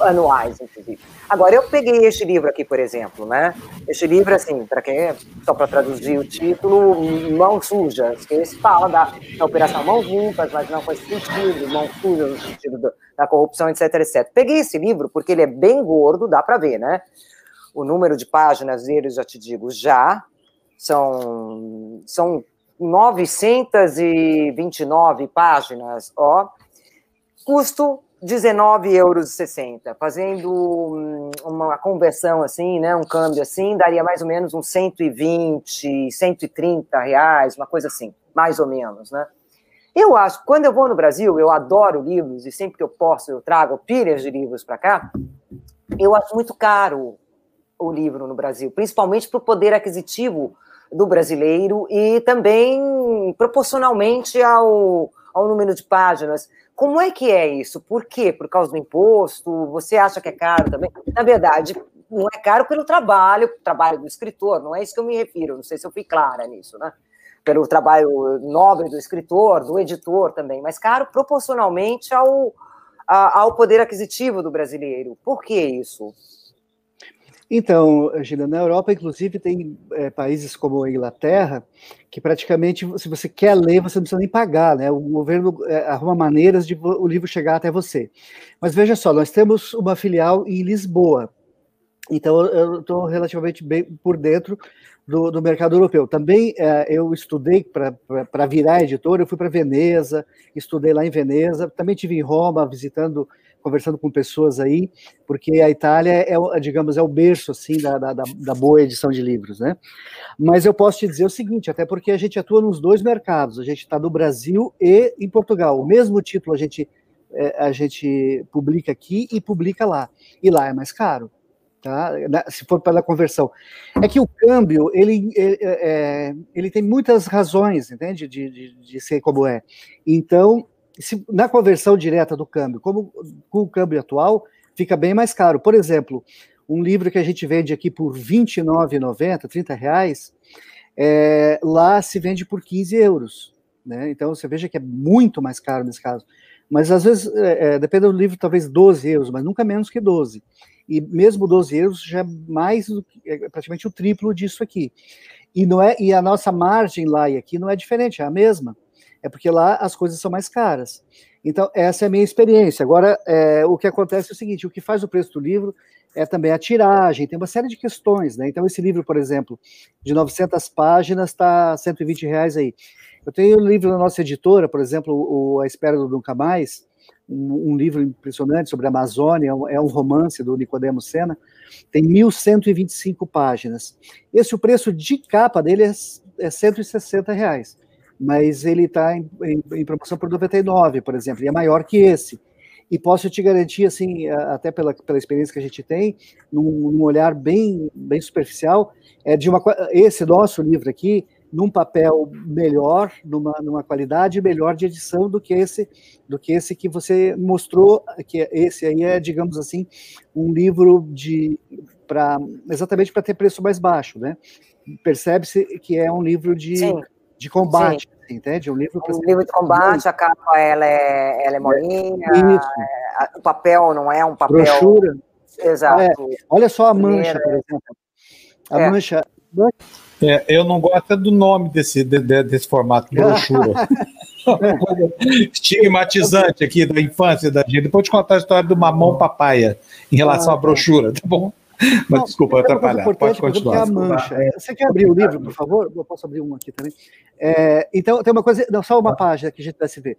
Anuais, inclusive. Agora, eu peguei este livro aqui, por exemplo, né? Este livro, assim, para quem, só para traduzir o título, Mãos Sujas, que esse fala da, da Operação Mãos Limpas, mas não esse sentido, mãos sujas no sentido do, da corrupção, etc, etc. Peguei esse livro porque ele é bem gordo, dá para ver, né? O número de páginas dele, já te digo, já, são, são 929 páginas, ó, custo 19,60 euros, fazendo hum, uma conversão assim, né, um câmbio assim, daria mais ou menos uns 120, 130 reais, uma coisa assim, mais ou menos, né? Eu acho, quando eu vou no Brasil, eu adoro livros e sempre que eu posso eu trago pilhas de livros para cá. Eu acho muito caro o livro no Brasil, principalmente para o poder aquisitivo do brasileiro e também proporcionalmente ao, ao número de páginas. Como é que é isso? Por quê? Por causa do imposto? Você acha que é caro também? Na verdade, não é caro pelo trabalho, trabalho do escritor, não é isso que eu me refiro, não sei se eu fui clara nisso, né? Pelo trabalho nobre do escritor, do editor também, mas caro proporcionalmente ao, ao poder aquisitivo do brasileiro. Por que isso? Então, Gina, na Europa, inclusive, tem é, países como a Inglaterra, que praticamente, se você quer ler, você não precisa nem pagar, né? O governo é, arruma maneiras de o livro chegar até você. Mas veja só, nós temos uma filial em Lisboa, então eu estou relativamente bem por dentro do, do mercado europeu. Também é, eu estudei para virar editor, eu fui para Veneza, estudei lá em Veneza, também tive em Roma visitando conversando com pessoas aí, porque a Itália é, digamos, é o berço, assim, da, da, da boa edição de livros, né? Mas eu posso te dizer o seguinte, até porque a gente atua nos dois mercados, a gente está no Brasil e em Portugal. O mesmo título a gente, é, a gente publica aqui e publica lá. E lá é mais caro tá? se for pela conversão. É que o câmbio, ele, ele, é, ele tem muitas razões, entende, de, de, de ser como é. Então, se, na conversão direta do câmbio, como com o câmbio atual, fica bem mais caro. Por exemplo, um livro que a gente vende aqui por R$ 29,90, 30 reais, é, lá se vende por 15 euros. Né? Então, você veja que é muito mais caro nesse caso. Mas, às vezes, é, é, depende do livro, talvez 12 euros, mas nunca menos que 12 e mesmo 12 euros já é mais é praticamente o triplo disso aqui. E não é e a nossa margem lá e aqui não é diferente, é a mesma. É porque lá as coisas são mais caras. Então essa é a minha experiência. Agora é, o que acontece é o seguinte: o que faz o preço do livro é também a tiragem, tem uma série de questões, né? Então esse livro, por exemplo, de 900 páginas está 120 reais aí. Eu tenho um livro da nossa editora, por exemplo, o A Espera do Nunca Mais, um, um, livro impressionante sobre a Amazônia, é um romance do Nicodemo Sena, tem 1.125 páginas. Esse o preço de capa dele é, é 160 reais, mas ele está em, em, em, promoção por 99, por exemplo, e é maior que esse. E posso te garantir, assim, até pela, pela experiência que a gente tem, num, num olhar bem, bem superficial, é de uma esse nosso livro aqui num papel melhor, numa, numa qualidade melhor de edição do que esse do que esse que você mostrou, que esse aí é, digamos assim, um livro de para exatamente para ter preço mais baixo, né? Percebe-se que é um livro de, de combate, Sim. entende? Um livro, um livro de combate, a capa ela é, ela é molinha, é, o papel não é um papel. Brochura. Exato. É, olha só a mancha, por exemplo. A é. mancha é, eu não gosto do nome desse, de, desse formato, brochura. Estigmatizante aqui da infância da gente. Depois te contar a história do mamão papaya em relação ah, à tá. brochura, tá bom? Mas desculpa atrapalhar. Pode continuar. É a mancha. Você quer abrir o livro, por favor? Eu posso abrir um aqui também. É, então, tem uma coisa, não, só uma página que a gente vai se ver.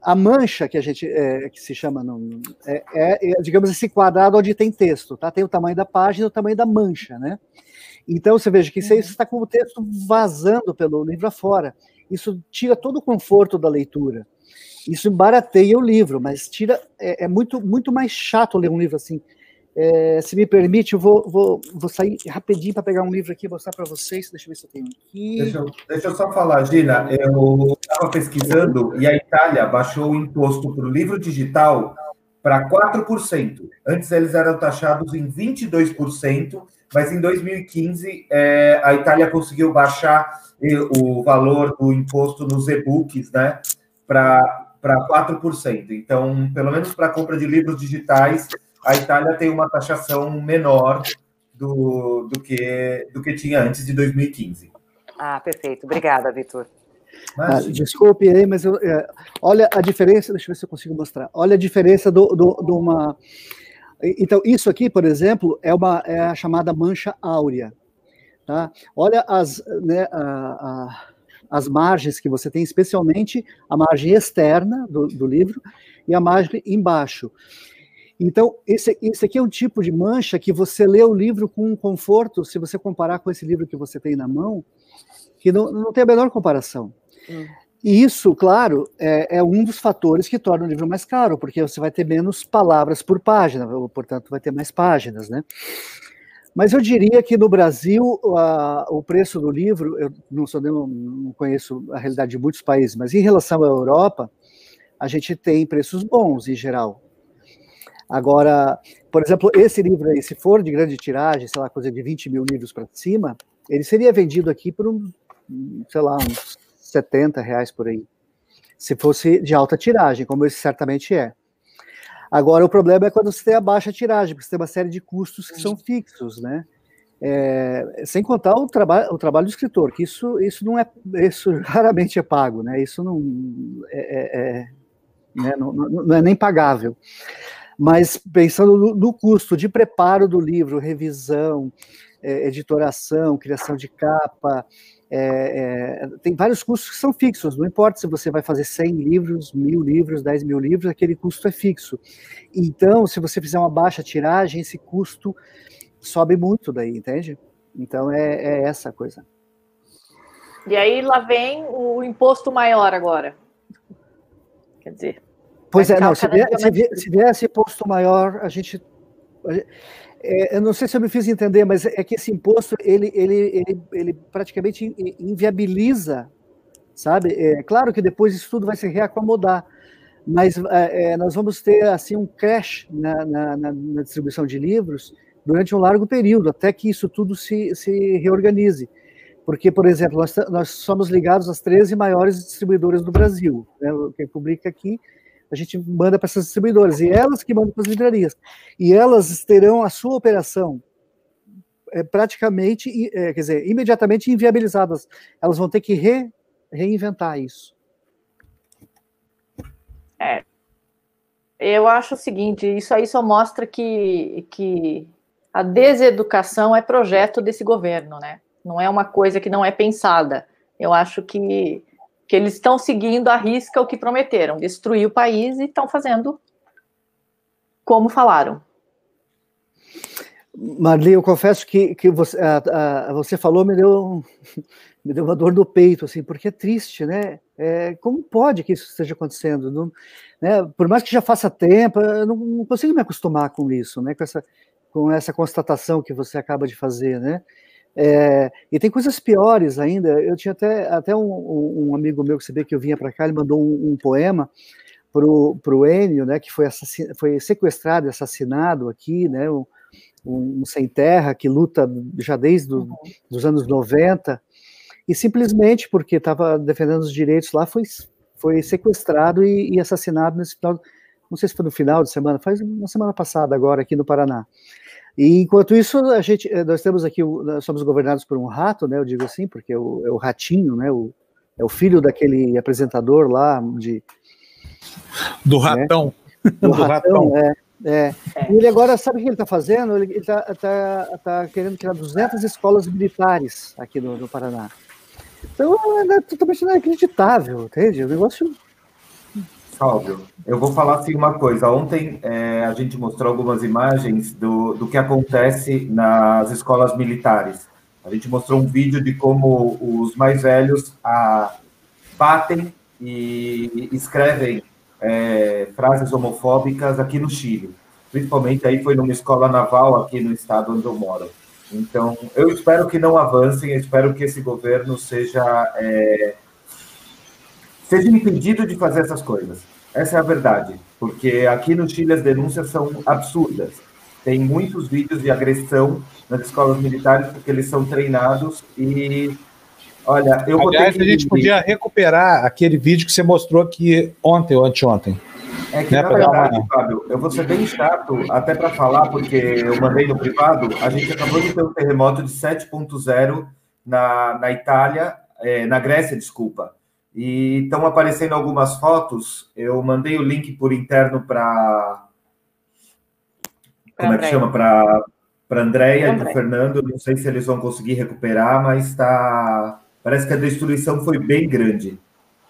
A mancha que a gente é, que se chama, não, é, é, é, digamos, esse quadrado onde tem texto, tá? Tem o tamanho da página e o tamanho da mancha, né? Então você veja que isso você está com o texto vazando pelo livro afora. Isso tira todo o conforto da leitura. Isso embarateia o livro, mas tira é, é muito muito mais chato ler um livro assim. É, se me permite, eu vou, vou, vou sair rapidinho para pegar um livro aqui e mostrar para vocês. Deixa eu ver se eu tenho aqui. Deixa eu, deixa eu só falar, Gina. Eu estava pesquisando e a Itália baixou o imposto para o livro digital para 4%. Antes eles eram taxados em 22%, mas em 2015 é, a Itália conseguiu baixar o valor do imposto nos e-books né, para 4%. Então, pelo menos para compra de livros digitais, a Itália tem uma taxação menor do, do, que, do que tinha antes de 2015. Ah, perfeito. Obrigada, Vitor. Ah, desculpe aí, mas eu, é, olha a diferença, deixa eu ver se eu consigo mostrar. Olha a diferença do, do, de uma então, isso aqui, por exemplo, é, uma, é a chamada mancha áurea. Tá? Olha as, né, a, a, as margens que você tem, especialmente a margem externa do, do livro e a margem embaixo. Então, esse, esse aqui é um tipo de mancha que você lê o livro com um conforto, se você comparar com esse livro que você tem na mão, que não, não tem a menor comparação. Hum. E isso, claro, é, é, um dos fatores que torna o livro mais caro, porque você vai ter menos palavras por página, portanto, vai ter mais páginas, né? Mas eu diria que no Brasil a, o preço do livro, eu não, sou, não, não conheço a realidade de muitos países, mas em relação à Europa, a gente tem preços bons em geral. Agora, por exemplo, esse livro aí, se for de grande tiragem, sei lá, coisa de 20 mil livros para cima, ele seria vendido aqui por um, sei lá, uns 70 reais por aí. Se fosse de alta tiragem, como esse certamente é. Agora, o problema é quando você tem a baixa tiragem, porque você tem uma série de custos que são fixos, né? É, sem contar o, traba o trabalho do escritor, que isso, isso não é, isso raramente é pago, né? Isso não é, é, é né? não, não, é nem pagável. Mas pensando no, no custo de preparo do livro, revisão, é, editoração, criação de capa, é, é, tem vários custos que são fixos, não importa se você vai fazer 100 livros, mil livros, 10 mil livros, aquele custo é fixo. Então, se você fizer uma baixa tiragem, esse custo sobe muito daí, entende? Então, é, é essa a coisa. E aí lá vem o imposto maior agora. Quer dizer. Pois é, não, se vier, se, vier, se vier esse imposto maior, a gente. É, eu não sei se eu me fiz entender, mas é que esse imposto ele, ele, ele, ele praticamente inviabiliza, sabe? É claro que depois isso tudo vai se reacomodar, mas é, é nós vamos ter assim um crash na, na, na, distribuição de livros durante um largo período, até que isso tudo se, se reorganize. Porque, por exemplo, nós, nós somos ligados às 13 maiores distribuidoras do Brasil. Né? Quem publica aqui, a gente manda para essas distribuidoras, e elas que mandam para as livrarias. E elas terão a sua operação é, praticamente, é, quer dizer, imediatamente inviabilizadas. Elas vão ter que re, reinventar isso. É. Eu acho o seguinte, isso aí só mostra que, que a deseducação é projeto desse governo, né? Não é uma coisa que não é pensada. Eu acho que, que eles estão seguindo a risca o que prometeram, destruir o país e estão fazendo como falaram. Marli, eu confesso que, que você, a, a, você falou me deu, me deu uma dor no peito, assim, porque é triste, né? É, como pode que isso esteja acontecendo? Não, né? Por mais que já faça tempo, eu não, não, consigo me acostumar com isso, né? Com essa, com essa constatação que você acaba de fazer, né? É, e tem coisas piores ainda. Eu tinha até, até um, um amigo meu que sabia que eu vinha para cá, ele mandou um, um poema para o Enio, né, que foi, foi sequestrado e assassinado aqui, né, um, um, sem terra que luta já desde do, uhum. os anos 90, e simplesmente porque estava defendendo os direitos lá, foi, foi sequestrado e, e assassinado nesse final, não sei se foi no final de semana, faz uma semana passada agora aqui no Paraná. E enquanto isso, a gente, eh, nós temos aqui, nós somos governados por um rato, né? Eu digo assim, porque é o, é o ratinho, né? O, é o filho daquele apresentador lá de do né? ratão, né? do, do, ratão, ratão. É, é. E ele agora sabe o que ele está fazendo? Ele está tá, tá querendo criar 200 escolas militares aqui no, no Paraná. Então é totalmente inacreditável, entende? O negócio Salve. Eu vou falar assim uma coisa. Ontem é, a gente mostrou algumas imagens do, do que acontece nas escolas militares. A gente mostrou um vídeo de como os mais velhos a, batem e escrevem é, frases homofóbicas aqui no Chile. Principalmente aí foi numa escola naval aqui no estado onde eu moro. Então, eu espero que não avancem, espero que esse governo seja é, seja impedido de fazer essas coisas. Essa é a verdade, porque aqui no Chile as denúncias são absurdas. Tem muitos vídeos de agressão nas escolas militares porque eles são treinados e olha, eu Aliás, a gente podia recuperar aquele vídeo que você mostrou aqui ontem ou anteontem. É que, né, na verdade, uma... Fábio, eu vou ser bem chato até para falar, porque eu mandei no privado, a gente acabou de ter um terremoto de 7.0 na, na Itália, é, na Grécia, desculpa. E estão aparecendo algumas fotos. Eu mandei o link por interno para. Como é que chama? Para para Andréia e para Fernando. Não sei se eles vão conseguir recuperar, mas está. Parece que a destruição foi bem grande.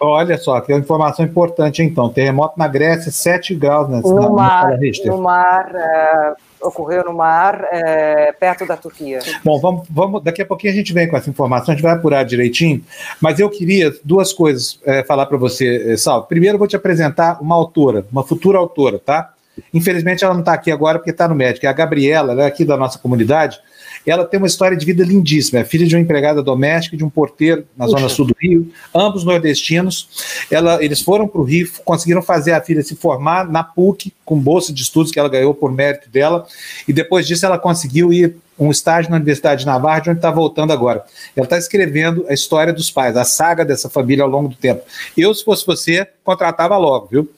Olha só, tem uma informação importante então. Terremoto na Grécia, 7 graus né, no, na, mar, no mar, uh, ocorreu no mar, uh, perto da Turquia. Bom, vamos, vamos, daqui a pouquinho a gente vem com essa informação, a gente vai apurar direitinho, mas eu queria duas coisas uh, falar para você, Sal. Primeiro, eu vou te apresentar uma autora, uma futura autora, tá? Infelizmente ela não está aqui agora porque está no médico, é a Gabriela, ela é aqui da nossa comunidade, ela tem uma história de vida lindíssima. É filha de uma empregada doméstica, de um porteiro na Puxa. zona sul do Rio, ambos nordestinos. Ela, eles foram para o Rio, conseguiram fazer a filha se formar na PUC, com bolsa de estudos que ela ganhou por mérito dela, e depois disso ela conseguiu ir um estágio na Universidade de Navarra, de onde está voltando agora. Ela está escrevendo a história dos pais, a saga dessa família ao longo do tempo. Eu, se fosse você, contratava logo, viu?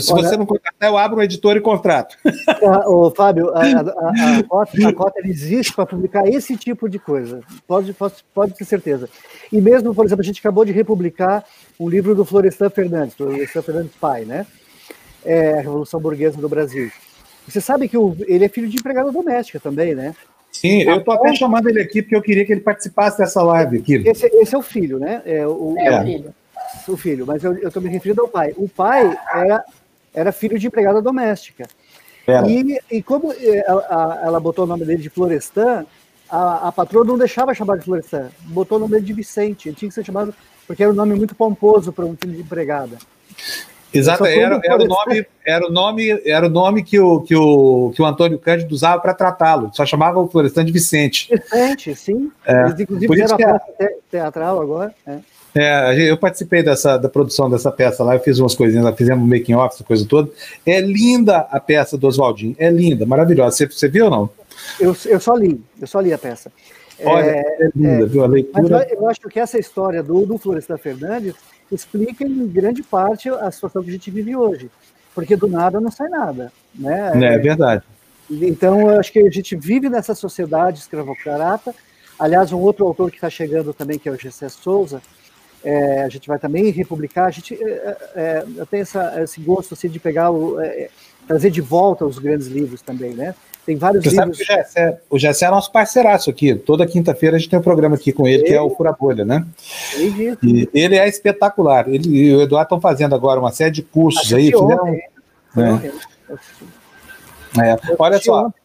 Se Olha, você não contratar, eu abro um editor e contrato. O Fábio, a, a, a, cota, a cota existe para publicar esse tipo de coisa. Pode, pode, pode ter certeza. E mesmo, por exemplo, a gente acabou de republicar um livro do Florestan Fernandes, Florestan Fernandes pai, né? É, a Revolução Burguesa do Brasil. Você sabe que o, ele é filho de empregada doméstica também, né? Sim, eu estou até chamando ele aqui porque eu queria que ele participasse dessa live aqui. Esse, esse é o filho, né? É o, é, o filho. o filho, mas eu estou me referindo ao pai. O pai era, era filho de empregada doméstica. E, e como eh, ela, a- ela botou o nome dele de Florestan, a, a patroa não deixava chamar de Florestan, botou o nome dele de Vicente. Ele tinha que ser chamado, porque era um nome muito pomposo para um filho de empregada. Exato, era, era o nome, era o nome, era o nome que o, que o, que o Antônio Cândido usava para tratá-lo. Só chamava o Florestan de Vicente. Vicente, sim. É, Eles, inclusive, fizeram a que peça te- teatral agora. é. É, eu participei dessa, da produção dessa peça lá, eu fiz umas coisinhas, lá, fizemos making off, essa coisa toda. É linda a peça do Oswaldinho, é linda, maravilhosa. Você, você viu ou não? Eu, eu só li, eu só li a peça. Olha, é, linda, viu? A Mas eu, leitura. eu acho que essa história do, do Florestan Fernandes explica em grande parte a situação que a gente vive hoje. Porque do nada não sai nada. Né? É, é verdade. Então, eu acho que a gente vive nessa sociedade escravocrata. Aliás, um outro autor que está chegando também, que é o Gessé Souza, é, a gente vai também republicar. A gente, é, é, eu tenho essa, esse gosto assim, de pegar, o, é, trazer de volta os grandes livros também, né? Tem vários Você sabe livros. que o Gessé, o Gessé é nosso parceiraço aqui. Toda quinta-feira a gente tem um programa aqui com ele, que é o Fura Bolha, né? Disso. E ele é espetacular. Ele e o Eduardo estão fazendo agora uma série de cursos aí. Fizeram, ontem, foi É. É, olha só, ontem.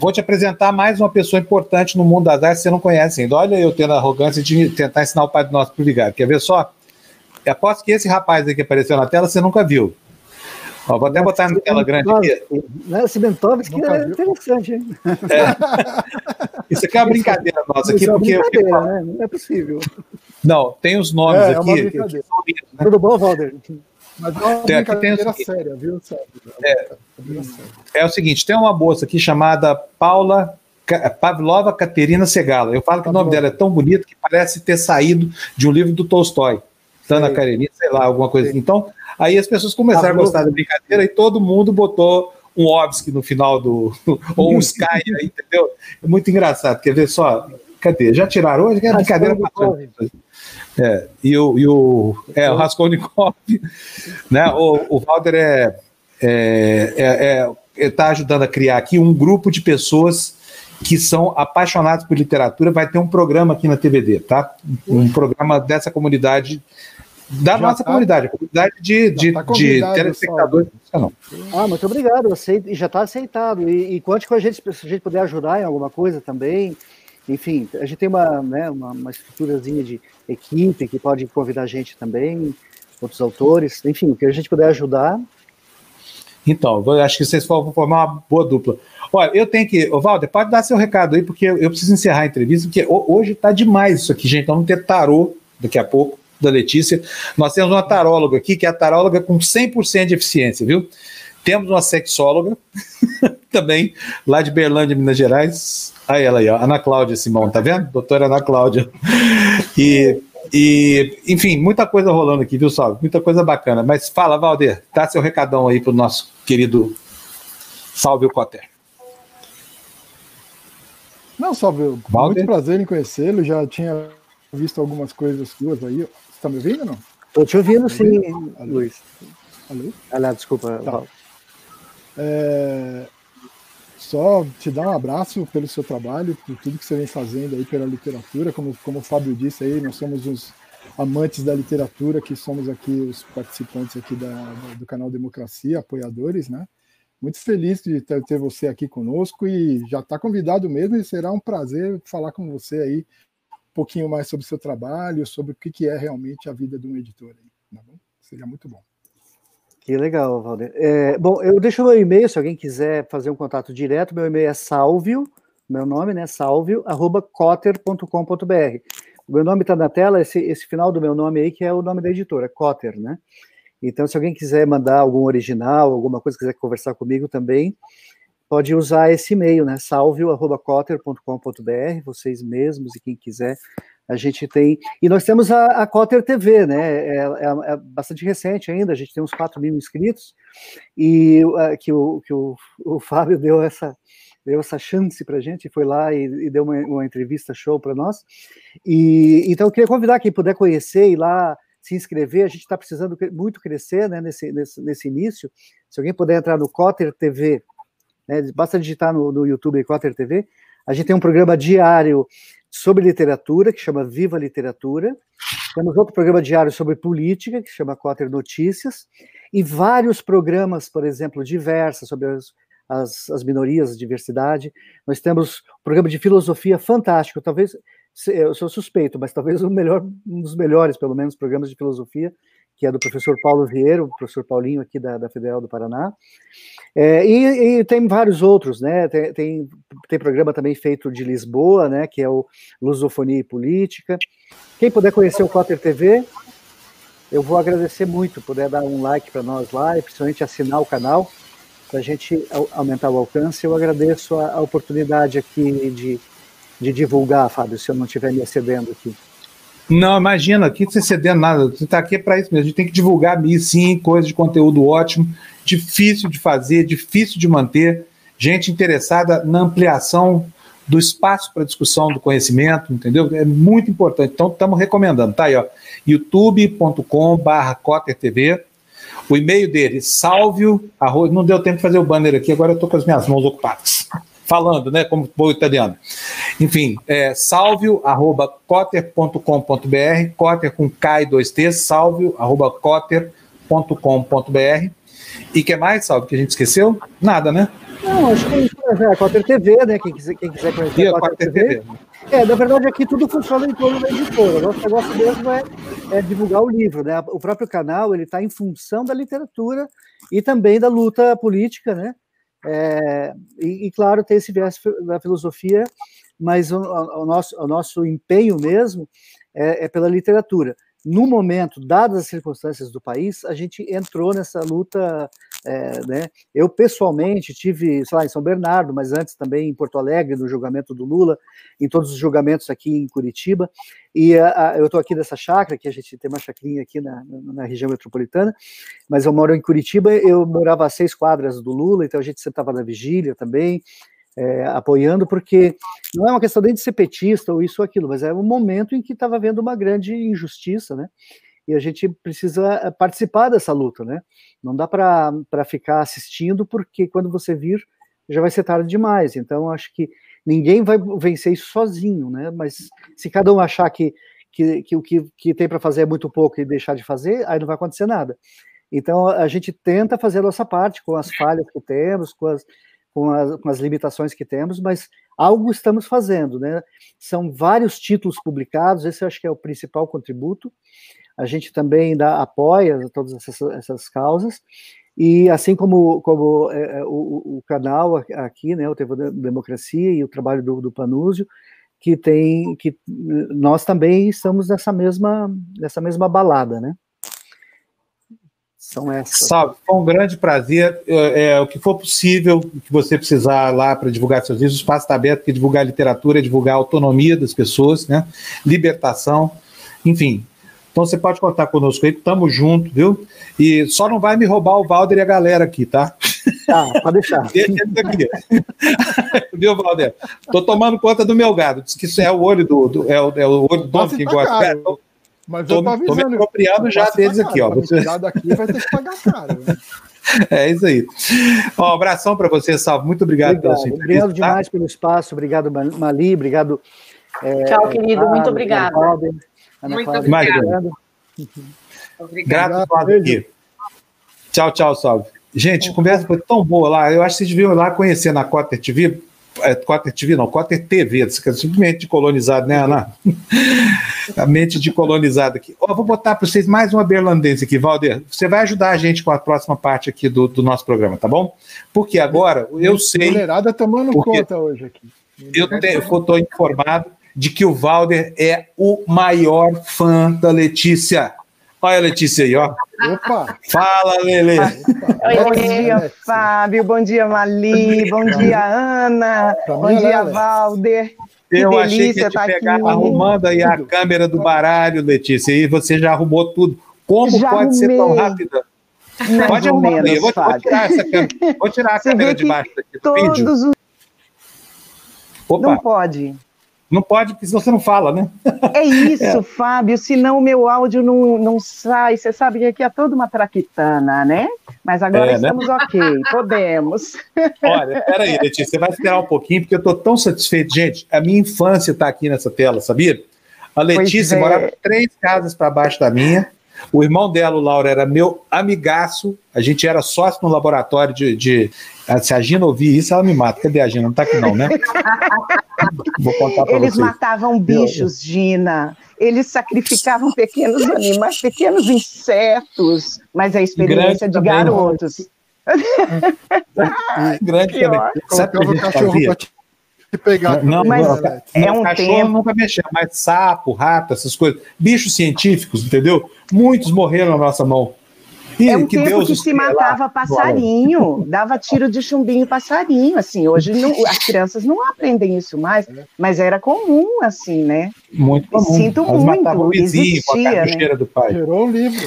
Vou te apresentar mais uma pessoa importante no mundo das artes que você não conhece ainda. Olha eu tendo a arrogância de tentar ensinar o pai do nosso pro Vigário. Quer ver só? Eu aposto que esse rapaz aí que apareceu na tela você nunca viu. Ó, vou até botar na tela grande aqui. Né, Cimentovski Nunca é interessante, hein? Isso aqui é uma brincadeira nossa aqui, é porque. brincadeira, né? Não é possível. Não, tem os nomes É, é uma aqui. brincadeira. Tudo bom, Valder? Mas é uma Tem- aqui tem brincadeira o- séria, viu, Sérgio? É. Séria. É o seguinte: tem uma moça aqui chamada Paula Pavlova Katerina Segala. Eu falo que o nome dela é tão bonito que parece ter saído de um livro do Tolstói. Ana Sei. Karenina, sei lá, alguma coisa assim. Então, aí as pessoas começaram a gostar da brincadeira e todo mundo botou um Obsky no final do. ou um Sky aí, entendeu? É muito engraçado. Quer ver só? Cadê? Já tiraram hoje? Que é brincadeira Raskolnikov. É, e o, e o, é, o Raskolnikov, né? O, o Valder é, é, é, é, tá ajudando a criar aqui um grupo de pessoas que são apaixonados por literatura. Vai ter um programa aqui na TVD, tá? Um programa dessa comunidade, da Já nossa tá- comunidade, a comunidade de, de, tá de telespectadores. Não. Ah, muito obrigado. Aceito, e já está aceitado. E, e conte com a gente se a gente puder ajudar em alguma coisa também. Enfim, a gente tem uma, né, uma, uma estruturazinha de equipe que pode convidar a gente também, outros autores. Enfim, o que a gente puder ajudar. Então, acho que vocês vão formar uma boa dupla. Olha, eu tenho que. Ô, Valder, pode dar seu recado aí, porque eu preciso encerrar a entrevista, porque ho- hoje tá demais isso aqui, gente. Então, vamos ter tarô daqui a pouco, da Letícia. Nós temos uma taróloga aqui, que é a taróloga com 100% de eficiência, viu? Temos uma sexóloga também, lá de Berlândia, Minas Gerais. Aí ela aí, ó, Ana Cláudia Simão, tá vendo? Doutora Ana Cláudia. E, e, enfim, muita coisa rolando aqui, viu, Salve? Muita coisa bacana. Mas fala, Valder, dá seu recadão aí pro nosso querido Salve o Cotter. Não, Salve, Valder? muito prazer em conhecê-lo. Já tinha visto algumas coisas suas aí. Você está me ouvindo ou não? Estou te ouvindo, sim, Alô? Luiz. Alô? Aliás, desculpa. Tá. Val. É, Só te dar um abraço pelo seu trabalho, por tudo que você vem fazendo aí pela literatura. Como, como o Fábio disse aí, nós somos os amantes da literatura, que somos aqui os participantes aqui da, da- do canal Democracia, apoiadores, né? Muito feliz de ter, ter você aqui conosco e já está convidado mesmo e será um prazer falar com você aí um pouquinho mais sobre o seu trabalho, sobre o que, que é realmente a vida de um editor. Aí, tá bom? Seria muito bom. Que legal, Valder. É, bom, eu deixo meu e-mail, se alguém quiser fazer um contato direto, meu e-mail é salvio, meu nome, né, salvio, arroba cotter.com.br. O meu nome está na tela, esse, esse final do meu nome aí, que é o nome da editora, Cotter, né? Então, se alguém quiser mandar algum original, alguma coisa, quiser conversar comigo também, pode usar esse e-mail, né, salvio.cotter.com.br, vocês mesmos e quem quiser, a gente tem. E nós temos a, a Cotter TV, né? É, é- é bastante recente ainda, a gente tem uns 4 mil inscritos, e uh, que, o, que o, o Fábio deu essa, deu essa chance para a gente, foi lá e, e deu uma, uma entrevista show para nós. E então eu queria convidar quem puder conhecer e lá se inscrever, a gente está precisando muito crescer né, nesse, nesse, nesse início. Se alguém puder entrar no Cotter TV, né, basta digitar no, no YouTube Cotter TV, A gente tem um programa diário sobre literatura, que chama Viva Literatura. Temos outro programa diário sobre política, que chama Cotter Notícias. E vários programas, por exemplo, diversos, sobre as, as, as minorias, a diversidade. Nós temos um programa de filosofia fantástico, talvez, eu sou suspeito, mas talvez melhor, um dos melhores, pelo menos, programas de filosofia, que é do professor Paulo Vieira, o professor Paulinho aqui da, da Federal do Paraná. É, e, e, tem vários outros, né? Tem, tem, tem, programa também feito de Lisboa, né? Que é o Lusofonia e Política. Quem puder conhecer o Cotter TV, eu vou agradecer muito, puder dar um like para nós lá e principalmente assinar o canal para a gente aumentar o alcance. Eu agradeço a, a oportunidade aqui de, de divulgar, Fábio, se eu não estiver me excedendo aqui. Não, imagina, aqui você cedendo nada, você está aqui para isso mesmo. A gente tem que divulgar sim, coisa de conteúdo ótimo, difícil de fazer, difícil de manter, gente interessada na ampliação do espaço para discussão do conhecimento, entendeu? É muito importante. Então, estamos recomendando, tá aí, ó, youtube.com.br CotterTV, o e-mail dele, salvio, arroz, não deu tempo de fazer o banner aqui, agora eu estou com as minhas mãos ocupadas falando, né, como bom italiano. Enfim, é salvio, arroba cotter.com.br, cotter com K e dois T, salvio, arroba cotter.com.br. E que mais, Salvio, que a gente esqueceu? Nada, né? Não, acho que é a Cotter TV, né? Quem quiser, quem quiser conhecer a Cotter TV. TV. É, na verdade, aqui tudo funciona em torno da editora. O nosso negócio mesmo é, é divulgar o livro, né? O próprio canal ele está em função da literatura e também da luta política, né? É, e, e, claro, tem esse viés da filosofia, mas o, o, nosso, o nosso empenho mesmo é, é, pela literatura. No momento, dadas as circunstâncias do país, a gente entrou nessa luta. É, né? Eu, pessoalmente, tive, sei lá, em São Bernardo, mas antes também em Porto Alegre, no julgamento do Lula, em todos os julgamentos aqui em Curitiba. E a, eu estou aqui nessa chácara, que a gente tem uma chacrinha aqui na, na, região metropolitana, mas eu moro em Curitiba, eu morava a seis quadras do Lula, então a gente sentava na vigília também, é, apoiando, porque não é uma questão nem de ser petista ou isso ou aquilo, mas é um momento em que estava havendo uma grande injustiça, né? E a gente precisa é, participar dessa luta, né? Não dá para ficar assistindo, porque quando você vir, já vai ser tarde demais. Então, acho que ninguém vai vencer isso sozinho, né? Mas se cada um achar que, que, que o que, que tem para fazer é muito pouco e deixar de fazer, aí não vai acontecer nada. Então a gente tenta fazer a nossa parte com as falhas que temos, com as, com as, com as limitações que temos, mas algo estamos fazendo, né? São vários títulos publicados, esse eu acho que é o principal contributo. A gente também dá, apoia todas essas, essas causas, e assim como, como é, é o, o, canal aqui, né, o TV Democracia e o trabalho do, do Panúzio, que tem que nós também estamos nessa mesma nessa mesma balada, né? São essas. Salve, foi um grande prazer. É, é, o que for possível, o que você precisar lá para divulgar seus livros, o espaço está aberto para divulgar literatura, divulgar a autonomia das pessoas, né? Libertação, enfim, então você pode contar conosco aí, tamo junto, viu? E só não vai me roubar o Valder e a galera aqui, tá? Tá, pode deixar. Deixa aqui. viu, Valder? Tô tomando conta do meu gado. Diz que isso é o olho do, do é, o, é o olho do dono que gosta. Tô, mas tô, eu tô avisando. Tô me apropriando já deles aqui, ó. Você... aqui vai ter que pagar caro. Né? É isso aí. Um abração para você, Salvo. Muito obrigado, obrigado. pela sua Obrigado tá? demais pelo espaço. Obrigado, Mali. Obrigado. É, Tchau, querido. Muito obrigado. Ana Muito obrigada. Obrigado por aqui. Tchau, tchau, salve. Gente, a conversa foi tão boa lá. Eu acho que vocês deviam ir lá conhecer na Cotter TV. É, Cotter TV, não, Cotter TV, simplesmente colonizado, né, Ana? a mente de colonizado aqui. Oh, vou botar para vocês mais uma berlandense aqui, Valder. Você vai ajudar a gente com a próxima parte aqui do, do nosso programa, tá bom? Porque agora eu sei. Mulherada tomando conta hoje aqui. Eu estou informado de que o Valder é o maior fã da Letícia. Olha a Letícia aí, ó. Opa! Fala, Lele! Bom dia, Fábio. Bom dia, Mali. Bom dia, Ana. Bom dia, Valder. Que Eu achei que ia te tá pegar aqui. arrumando aí a câmera do baralho, Letícia, e você já arrumou tudo. Como já pode arrumei. ser tão rápida? Mais pode arrumar menos, aí. Vou, vou, tirar essa câmera. Vou tirar a câmera de baixo daqui. Todos os... Opa. Não pode. Não pode, porque senão você não fala, né? É isso, é. Fábio, senão o meu áudio não, não sai. Você sabe que aqui é toda uma traquitana, né? Mas agora é, né? estamos né? ok, podemos. Olha, peraí, Letícia, você vai esperar um pouquinho, porque eu estou tão satisfeito. Gente, a minha infância está aqui nessa tela, sabia? A Letícia é. morava três casas para baixo da minha. O irmão dela, o Laura, era meu amigaço. A gente era sócio no laboratório de, de. Se a Gina ouvir isso, ela me mata. Cadê a Gina? Não está aqui, não, né? Vou contar para Eles vocês. matavam bichos, Gina. Eles sacrificavam pequenos animais, pequenos insetos, mas a experiência Grande de garotos. Grande também. Sabe o que a gente fazia? Pegar. Não, mas não, é um cachorro tempo. nunca mexeu, mas sapo, rato, essas coisas. Bichos científicos, entendeu? Muitos morreram na nossa mão. E, é um que tempo Deus que se matava lá, passarinho, dava tiro de chumbinho passarinho, assim, hoje não, as crianças não aprendem isso mais, mas era comum, assim, né? Muito comum. Sinto Elas muito, vizinho, existia, né? do pai. Gerou um livro.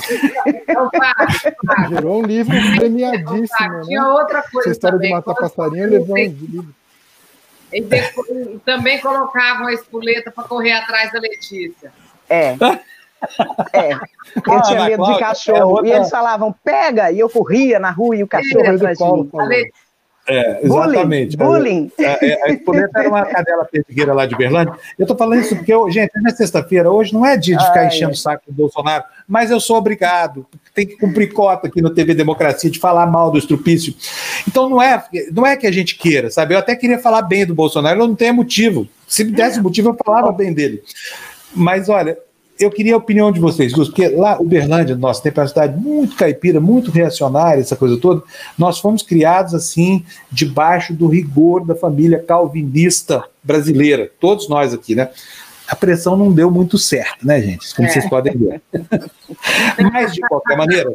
Gerou um livro premiadíssimo, né? Tinha outra coisa Essa história também, de matar passarinho levou um livro. E, depois, também colocavam a espoleta para correr atrás da Letícia. É. É, eu tinha medo de cachorro. É outra... E eles falavam, pega, e eu corria na rua e o cachorro é, atrás de mim. É, exatamente. Bullying. A, a, era uma cadela perdigueira lá de Berlândia. Eu tô falando isso porque, eu, gente, não é sexta-feira, hoje não é dia de ficar Ai, enchendo o saco do Bolsonaro, mas eu sou obrigado, tem que cumprir cota aqui no TV Democracia de falar mal do estrupício. Então não é, não é que a gente queira, sabe? Eu até queria falar bem do Bolsonaro, eu não tenho motivo. Se me desse motivo, eu falava bem dele. Mas olha, eu queria a opinião de vocês duas, porque lá, Uberlândia, nossa, tem uma cidade muito caipira, muito reacionária, essa coisa toda. Nós fomos criados assim, debaixo do rigor da família calvinista brasileira, todos nós aqui, né? A pressão não deu muito certo, né, gente? Como é. vocês podem ver. Mas, de qualquer maneira,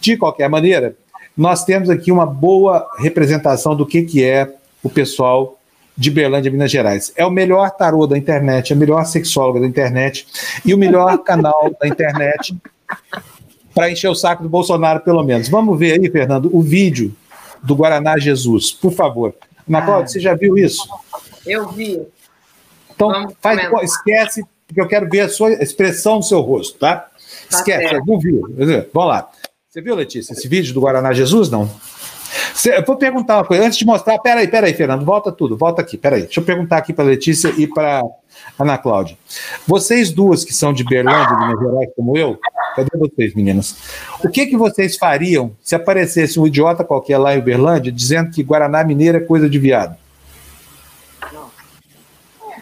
de qualquer maneira, nós temos aqui uma boa representação do que, que é o pessoal de Berlândia, Minas Gerais. É o melhor tarô da internet, a melhor sexóloga da internet e o melhor canal da internet para encher o saco do Bolsonaro, pelo menos. Vamos ver aí, Fernando, o vídeo do Guaraná Jesus, por favor. Ana Cláudia, ah. você já viu isso? Eu vi. Então, faz, esquece, porque eu quero ver a sua expressão do seu rosto, tá? tá esquece, certo. não viu. Vamos lá. Você viu, Letícia, esse vídeo do Guaraná Jesus, não? Eu vou perguntar uma coisa, antes de mostrar, peraí, peraí, Fernando, volta tudo, volta aqui, peraí. Deixa eu perguntar aqui para Letícia e para Ana Cláudia. Vocês duas que são de Berlândia, de Minas Gerais, como eu, cadê vocês, meninas? O que que vocês fariam se aparecesse um idiota qualquer lá em Uberlândia dizendo que Guaraná Mineiro é coisa de viado?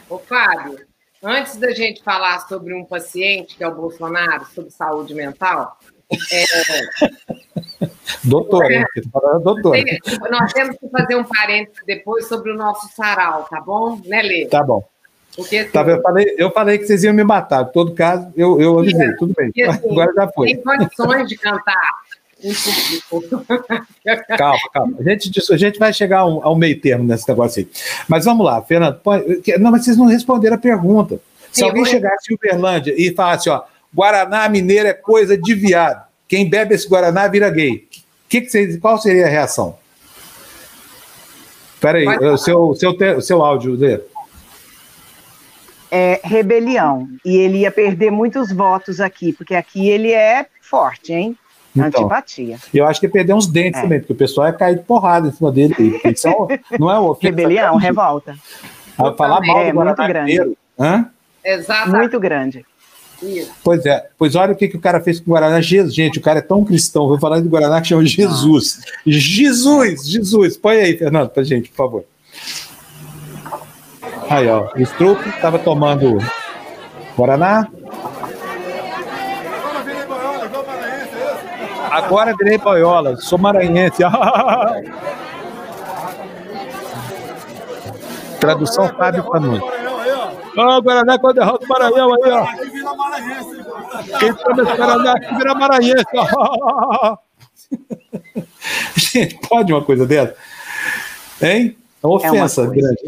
Ô, Fábio, antes da gente falar sobre um paciente, que é o Bolsonaro, sobre saúde mental, é... doutora, é, doutora. nós temos que fazer um parênteses depois sobre o nosso sarau, tá bom? Né, Lê? Tá bom. Porque, assim, tá, eu, falei, eu falei que vocês iam me matar. Em todo caso, eu, eu avisei, tudo bem. Assim, Agora já foi. Tem condições de cantar calma, calma. A gente, a gente vai chegar ao, meio termo nesse negócio aí. Mas vamos lá, Fernando. Não, mas vocês não responderam a pergunta. Se Sim, alguém chegasse em Uberlândia e falasse, ó, Guaraná mineiro é coisa de viado. Quem bebe esse Guaraná vira gay. Que que vocês, qual seria a reação? Espera aí, o seu, seu, seu áudio, Zé. É rebelião. E ele ia perder muitos votos aqui, porque aqui ele é forte, hein? Então, Antipatia. Eu acho que ia perder uns dentes é. também, porque o pessoal ia cair de porrada em cima dele. São, não é o Rebelião, revolta. Falar mal é, do Guaraná muito grande. Hã? Exato. Muito grande. Isso. Pois é, pois olha o que, que o cara fez com o Guaraná. Jesus, gente, o cara é tão cristão. Vou falar de Guaraná que chama Jesus. Jesus, Jesus. Põe aí, Fernando, pra gente, por favor. Aí, ó. O Strupp estava tomando Guaraná. Agora virei boiola, sou maranhense. Tradução Fábio Panui. Ó, oh, Guaraná com a derrota do Maranhão aí, ó. Quem toma esse Guaraná aqui vira Maranhense, ó. Gente, pode uma coisa dessa? Hein? É uma ofensa é uma grande.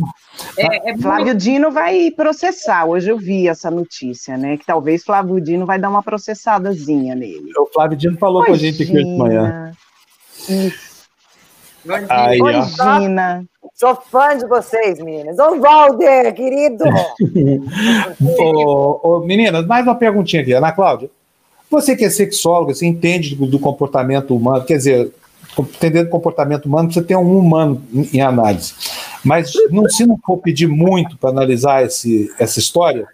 É, é Flávio Dino vai processar. Hoje eu vi essa notícia, né? Que talvez Flávio Dino vai dar uma processadazinha nele. O Flávio Dino falou Imagina. com a gente aqui hoje de manhã. Isso. Aí, Oi, Gina. Sou fã de vocês, meninas. Ô, Valder, querido! ô, ô, meninas, mais uma perguntinha aqui. Ana Cláudia, você que é sexóloga, você entende do, do comportamento humano, quer dizer, entendendo comportamento humano, você tem um humano em análise. Mas não, se não for pedir muito para analisar esse, essa história,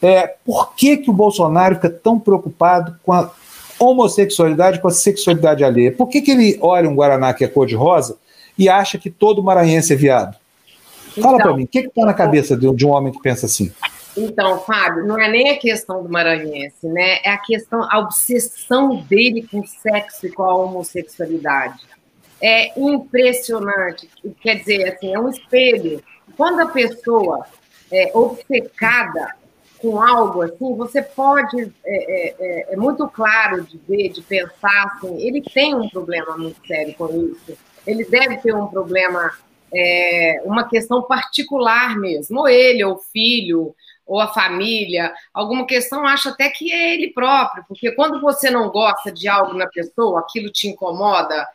é, por que, que o Bolsonaro fica tão preocupado com a homossexualidade, com a sexualidade alheia? Por que, que ele olha um Guaraná que é cor-de-rosa e acha que todo maranhense é viado? Fala então, para mim, o que está na cabeça de, um homem que pensa assim? Então, Fábio, não é nem a questão do maranhense, né? É a questão, a obsessão dele com o sexo e com a homossexualidade. É impressionante. Quer dizer, assim, é um espelho. Quando a pessoa é obcecada com algo assim, você pode, é, é, é, é, muito claro de ver, de pensar assim, ele tem um problema muito sério com isso, ele deve ter um problema, é, uma questão particular mesmo, ou ele, ou o filho, ou a família, alguma questão, acho até que é ele próprio, porque quando você não gosta de algo na pessoa, aquilo te incomoda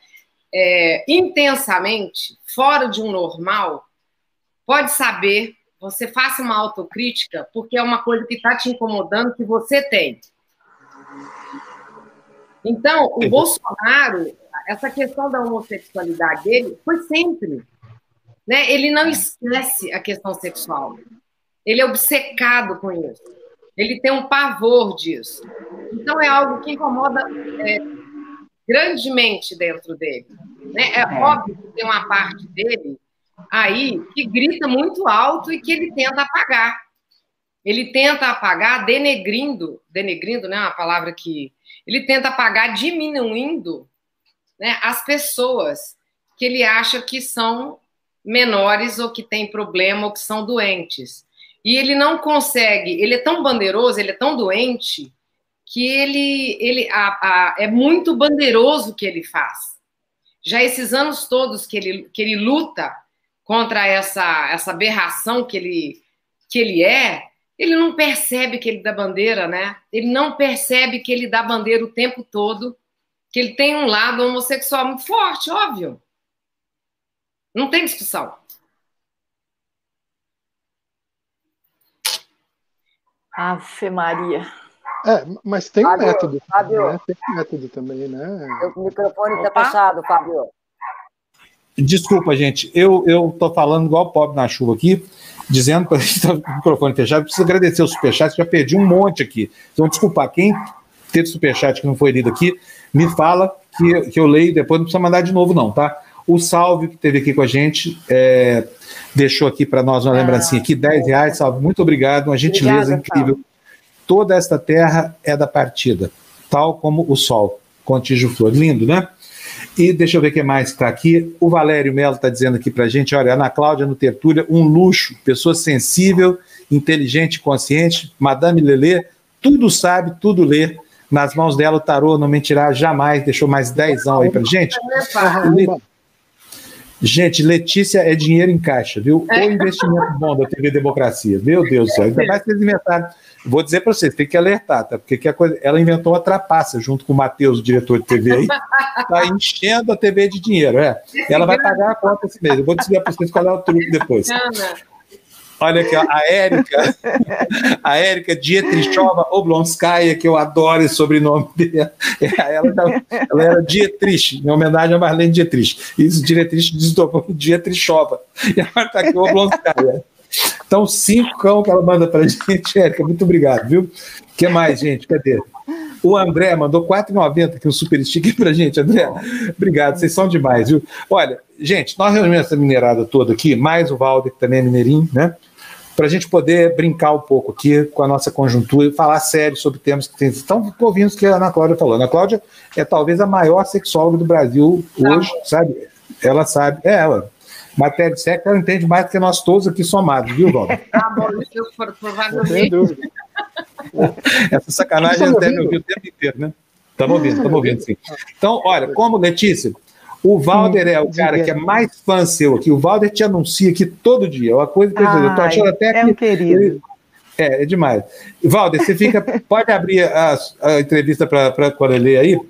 é, intensamente, fora de um normal, pode saber você faça uma autocrítica, porque é uma coisa que está te incomodando que você tem. Então, o Bolsonaro, essa questão da homossexualidade dele foi sempre. Né? Ele não esquece a questão sexual. Ele é obcecado com isso. Ele tem um pavor disso. Então, é algo que incomoda é, grandemente dentro dele. Né? É, é óbvio que tem uma parte dele aí que grita muito alto e que ele tenta apagar. Ele tenta apagar denegrindo, denegrindo, né, uma palavra que ele tenta apagar diminuindo, né, as pessoas que ele acha que são menores ou que têm problema ou que são doentes. E ele não consegue, ele é tão bandeiroso, ele é tão doente que ele, ele a, a, é muito bandeiroso o que ele faz. Já esses anos todos que ele, que ele luta contra essa, essa aberração que ele, que ele é, ele não percebe que ele dá bandeira, né? Ele não percebe que ele dá bandeira o tempo todo, que ele tem um lado homossexual muito forte, óbvio. Não tem discussão. Ave Maria. É, mas tem Fábio, um método. Fábio. Né? Tem um método também, né? O microfone está fechado, Fábio. Desculpa, gente, eu eu tô falando igual o pobre na chuva aqui, dizendo para gente tá com o microfone fechado, preciso agradecer o superchat, já perdi um monte aqui. Então, desculpa, quem teve superchat que não foi lido aqui, me fala que, que eu leio depois, não precisa mandar de novo, não, tá? O Salve, que esteve aqui com a gente, é, deixou aqui para nós uma lembrancinha aqui, 10 reais, Salve, muito obrigado, uma gentileza Obrigada, incrível. Toda esta terra é da partida, tal como o sol. Contígio Flor, lindo, né? E deixa eu ver o que mais está aqui. O Valério Melo está dizendo aqui para a gente: olha, Ana Cláudia no Tertúlia, um luxo, pessoa sensível, inteligente, consciente, Madame Lelê, tudo sabe, tudo lê. Nas mãos dela, o tarô não mentirá jamais. Deixou mais dezão aí para gente. Gente, Letícia é dinheiro em caixa, viu? O investimento bom da TV Democracia. Meu Deus do céu. Ainda mais que eles inventaram Vou dizer para vocês, tem que alertar, tá? Porque que coisa, ela inventou uma trapaça junto com o Matheus, o diretor de TV aí, tá enchendo a TV de dinheiro, é. Ela vai pagar a conta esse mês. Eu vou dizer para vocês qual é o truque depois. Olha aqui, ó, a Érica, a Érica Dietrichova Oblonskaya, que eu adoro esse sobrenome dela. Ela, ela era Dietrich, em homenagem a Marlene Dietrich. Isso, Dietrich desdobrou Dietrichova. E agora está aqui Oblonskaya. Então, cinco cão que ela manda para gente, Érica, muito obrigado, viu? O que mais, gente? Cadê? O André mandou 4,90 aqui, um super sticker a gente, André. Obrigado, vocês são demais, viu? Olha, gente, nós reunimos essa minerada toda aqui, mais o Valder, que também é mineirinho, né? Para a gente poder brincar um pouco aqui com a nossa conjuntura e falar sério sobre temas que estão ouvindo o que a Ana Cláudia falou. A Ana Cláudia é talvez a maior sexóloga do Brasil hoje, sabe? Ela sabe, é ela matéria de sexo, ela entende mais do que nós todos aqui somados, viu, Valdir? Ah, bom, eu provavelmente. Essa sacanagem eles devem ouvir o tempo inteiro, né? Estamos ouvindo, estamos ouvindo, sim. Então, olha, como Letícia, o Valder é o cara que é mais fã seu aqui. O Valder te anuncia aqui todo dia. É uma coisa que eu tô achando até é um querido. É, é demais. Valder, você fica. Pode abrir a, a entrevista para a Corelê aí? O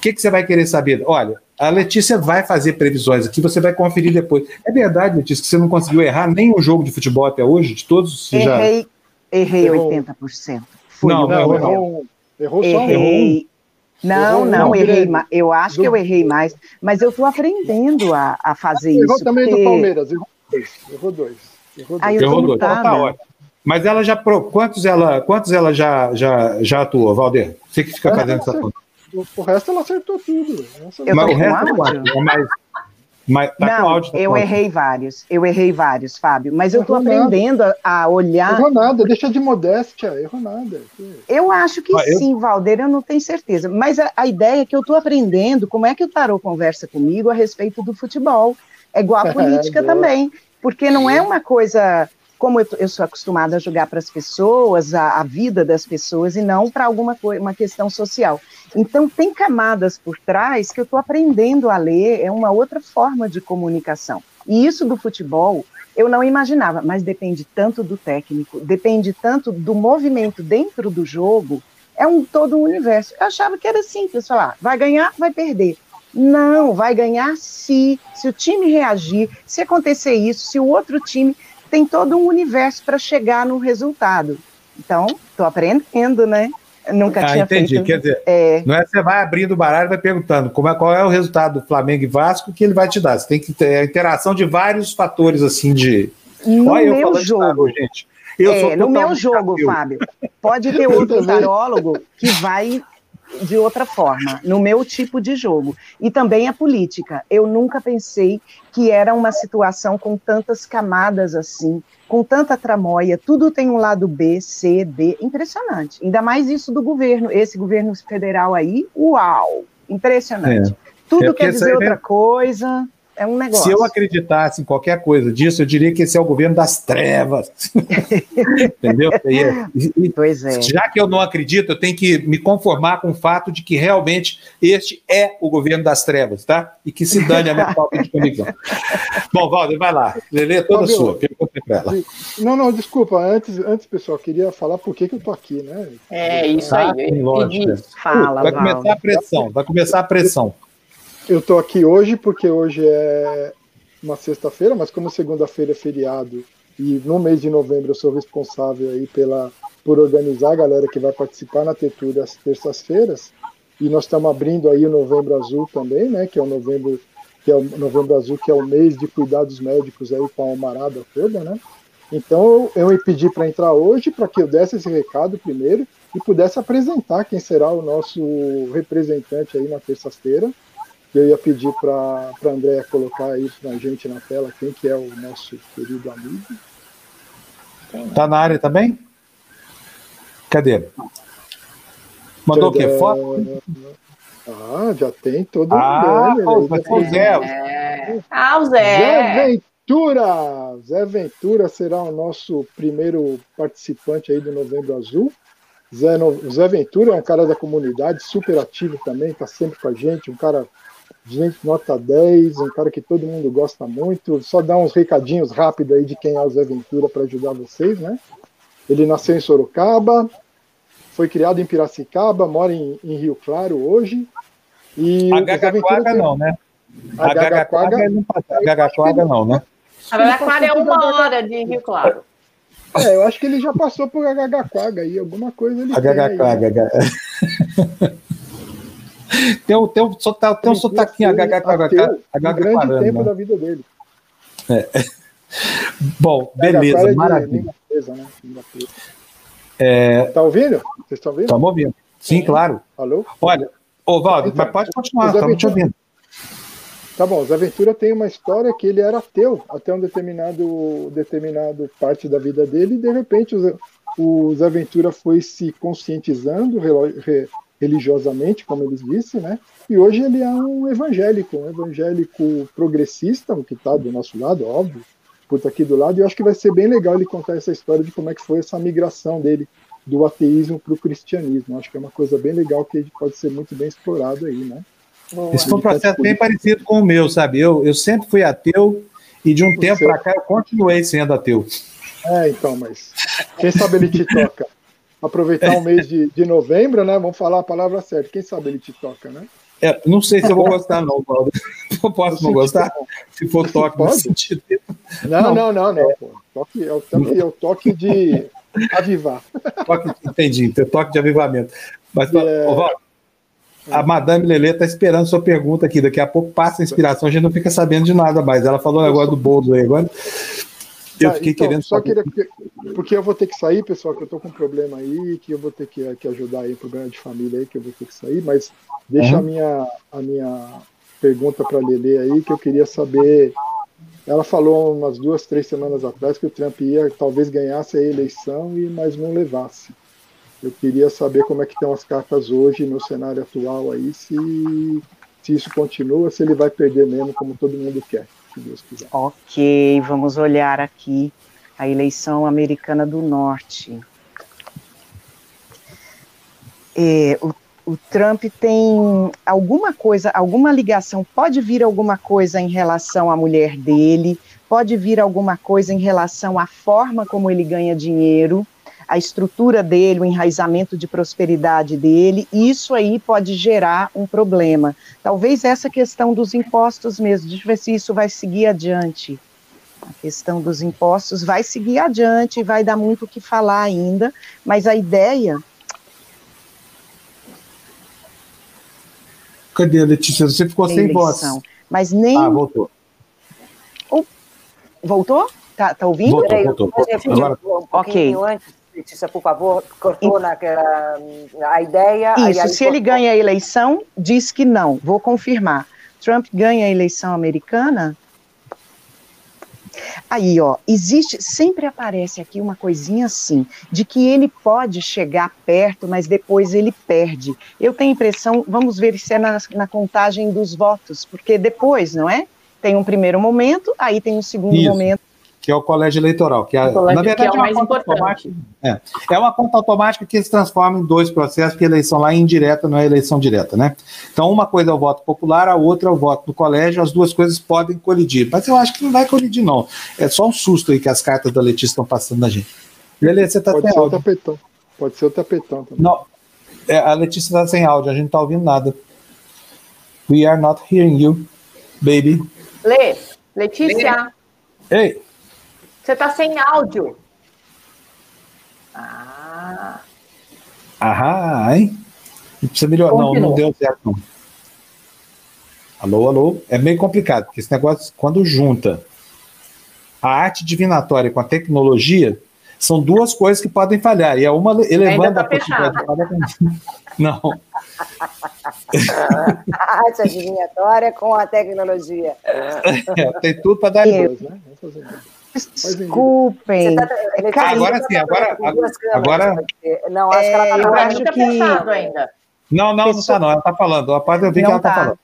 que, que você vai querer saber? Olha, a Letícia vai fazer previsões aqui, você vai conferir depois. É verdade, Letícia, que você não conseguiu errar nenhum jogo de futebol até hoje, de todos? Você errei, já... errei 80%. Foi não, não, errou, errou só errei. Não, errou, não, errei mais. Eu acho do... que eu errei mais, mas eu estou aprendendo a, a fazer errou isso. Errou também porque... do Palmeiras, errou dois. Errou dois. Errou dois. Aí eu errou dois. Então, tá mas ela já quantos ela quantos ela já já já atuou, Valder? Você que fica fazendo essa conta. O resto ela acertou tudo. Eu mas o resto é mais mas tá não, áudio, tá eu errei vários, eu errei vários, Fábio, mas eu estou aprendendo a, a, olhar. Errou nada, deixa de modéstia, errou nada. Eu acho que ah, sim, eu... Valdeir, eu não tenho certeza. Mas a, a ideia é que eu estou aprendendo como é que o Tarô conversa comigo a respeito do futebol. É igual a política é, também, porque não é uma coisa como eu, eu sou acostumada a jogar para as pessoas, a, a, vida das pessoas, e não para alguma coisa, uma questão social. Então, tem camadas por trás que eu estou aprendendo a ler, é uma outra forma de comunicação. E isso do futebol, eu não imaginava, mas depende tanto do técnico, depende tanto do movimento dentro do jogo, é um todo um universo. Eu achava que era simples, falar, vai ganhar, vai perder. Não, vai ganhar se, se o time reagir, se acontecer isso, se o outro time tem todo um universo para chegar no resultado. Então, estou aprendendo, né? Nunca ah, tinha entendi. feito. Quer dizer, é... não é você vai abrindo o baralho e vai perguntando como é, qual é o resultado do Flamengo e Vasco que ele vai te dar. Você tem que ter a interação de vários fatores assim de. No Olha, meu jogo, gente. Eu é, no meu jogo, Fábio. Pode ter outro tarólogo que vai de outra forma, no meu tipo de jogo. E também a política. Eu nunca pensei que era uma situação com tantas camadas assim, com tanta tramóia, tudo tem um lado B, C, D, impressionante. Ainda mais isso do governo, esse governo federal aí, uau, impressionante. É. Tudo é quer dizer outra coisa. É um negócio. Se eu acreditasse em qualquer coisa disso, eu diria que esse é o governo das trevas. Entendeu? E, e, pois é. Já que eu não acredito, eu tenho que me conformar com o fato de que realmente este é o governo das trevas, tá? E que se dane a minha falta de convicção. Bom, Valder, vai lá. Lelê, toda Fabio, sua. ela. Não, não, desculpa. Antes, antes, pessoal, queria falar por que, que eu tô aqui, né? É, isso aí. Ah, lógico. Fala, vai começar a pressão, vai começar a pressão. Eu estou aqui hoje porque hoje é uma sexta-feira, mas como segunda-feira é feriado e no mês de novembro eu sou responsável aí pela por organizar a galera que vai participar na Tetura às terças-feiras e nós estamos abrindo aí o Novembro Azul também, né? Que é o novembro que é o Novembro Azul que é o mês de cuidados médicos aí com a almarada toda, né? Então eu me pedi para entrar hoje para que eu desse esse recado primeiro e pudesse apresentar quem será o nosso representante aí na terça-feira eu ia pedir para a Andréia colocar aí para a gente na tela quem que é o nosso querido amigo. Tá na área também? Cadê? Mandou o quê? Foto? Ah, já tem todo ah, mundo. Ah, o Zé. É. Ah, o Zé. Zé Ventura. Zé Ventura será o nosso primeiro participante aí do Novembro Azul. Zé, no... Zé Ventura é um cara da comunidade, super ativo também, está sempre com a gente, um cara gente nota 10, um cara que todo mundo gosta muito. Só dar uns recadinhos rápidos aí de quem é o Zé Ventura para ajudar vocês, né? Ele nasceu em Sorocaba, foi criado em Piracicaba, mora em, em Rio Claro hoje. E a Gagaquaga tem... não, né? A, a Gagaquaga não né? A Gagaquaga é uma hora de Rio Claro. É, eu acho que ele já passou por Gagaquaga aí, alguma coisa ele A Gagaquaga. Tem, um, tem, um, tá, tem um sotaquinho HHKHK. Um grande tempo da vida dele. É. Bom, beleza, é maravilha. Né? É... Tá ouvindo? Vocês estão ouvindo? Estamos ouvindo. Sim, claro. Alô? Olha, ô Valdo, então, mas pode continuar, estamos te ouvindo. Tá bom, o Zé Ventura tem uma história que ele era ateu até um determinado, determinado parte da vida dele, e de repente o Zé, o Zé Ventura foi se conscientizando, religiosamente, como eles disse, né? E hoje ele é um evangélico, um evangélico progressista, o que está do nosso lado, óbvio, por estar aqui do lado, e eu acho que vai ser bem legal ele contar essa história de como é que foi essa migração dele do ateísmo para o cristianismo. Acho que é uma coisa bem legal que pode ser muito bem explorado aí, né? Esse foi um processo bem parecido com o meu, sabe? Eu, eu sempre fui ateu e de um tempo para cá eu continuei sendo ateu. É, então, mas quem sabe ele te toca aproveitar o mês de, de novembro, né? Vamos falar a palavra certa. Quem sabe ele te toca, né? É, não sei se eu vou gostar, não, Paulo. Eu posso não gostar? Se for toque Pode? sentido. Não, não, não, não. pô. Toque, é, o toque, é o toque de avivar. Toque, entendi, tem toque de avivamento. Mas, É. ô, Valdo, a Madame Lelê está esperando sua pergunta aqui. Daqui a pouco passa a inspiração, a gente não fica sabendo de nada mais. Ela falou negócio do bolo aí agora. Eu Tá, fiquei então, querendo Só queria, porque, porque eu vou ter que sair, pessoal, que eu tô com um problema aí, que eu vou ter que, que ajudar aí, problema de família aí, que eu vou ter que sair, mas deixa Uhum. a, minha, a minha pergunta para Lele aí, que eu queria saber. Ela falou umas duas, três semanas atrás que o Trump ia talvez ganhasse a eleição e mas não levasse. Eu queria saber como é que estão as cartas hoje no cenário atual aí, se, se isso continua, se ele vai perder mesmo, como todo mundo quer, se Deus quiser. Ok, vamos olhar aqui a eleição americana do Norte. É, o, o Trump tem alguma coisa, alguma ligação, pode vir alguma coisa em relação à mulher dele, pode vir alguma coisa em relação à forma como ele ganha dinheiro, a estrutura dele, o enraizamento de prosperidade dele, e isso aí pode gerar um problema. Talvez essa questão dos impostos mesmo, deixa eu ver se isso vai seguir adiante. A questão dos impostos vai seguir adiante, vai dar muito o que falar ainda, mas a ideia Cadê, Letícia? Você ficou sem voz. Mas nem. Ah, voltou. Voltou? Tá, tá ouvindo? Voltou, voltou. um pouquinho antes, Letícia, por favor. Cortou naquela, a ideia. Isso, aí se ele cortou. ganha a eleição, diz que não. Vou confirmar. Trump ganha a eleição americana? Aí, ó, existe, sempre aparece aqui uma coisinha assim, de que ele pode chegar perto, mas depois ele perde. Eu tenho a impressão, vamos ver se é na, na contagem dos votos, porque depois, não é? Tem um primeiro momento, aí tem um segundo Isso. momento. Que é o colégio eleitoral. Que é, colégio na verdade, que é o uma mais conta importante. automática. É. é uma conta automática que se transforma em dois processos, porque a eleição lá é indireta, não é eleição direta, né? Então, uma coisa é o voto popular, a outra é o voto do colégio, as duas coisas podem colidir. Mas eu acho que não vai colidir, não. É só um susto aí que as cartas da Letícia estão passando na gente. Beleza, você está Pode sem ser o áudio. tapetão. Pode ser o tapetão também. Não, é, a Letícia está sem áudio, a gente não está ouvindo nada. We are not hearing you, baby. Lê, Letícia, Ei, você tá sem áudio. Ah, aham, hein? Precisa melhorar. Não, não deu certo, não. Alô, alô. É meio complicado, porque esse negócio, quando junta a arte divinatória com a tecnologia, são duas coisas que podem falhar. E é uma elevando tá a possibilidade de falhar. Não. A arte adivinhatória com a tecnologia. É, tem tudo para dar Dois, né? Desculpem. Você tá- Letícia, Cara, agora sim, tá agora- câmeras, agora-. Não, acho que ela É, tá eu acho muito que- ainda. Não, não, não Pessoa- tá, não. Ela tá falando. Rapaz, eu vi que Não ela tá, tá. falando.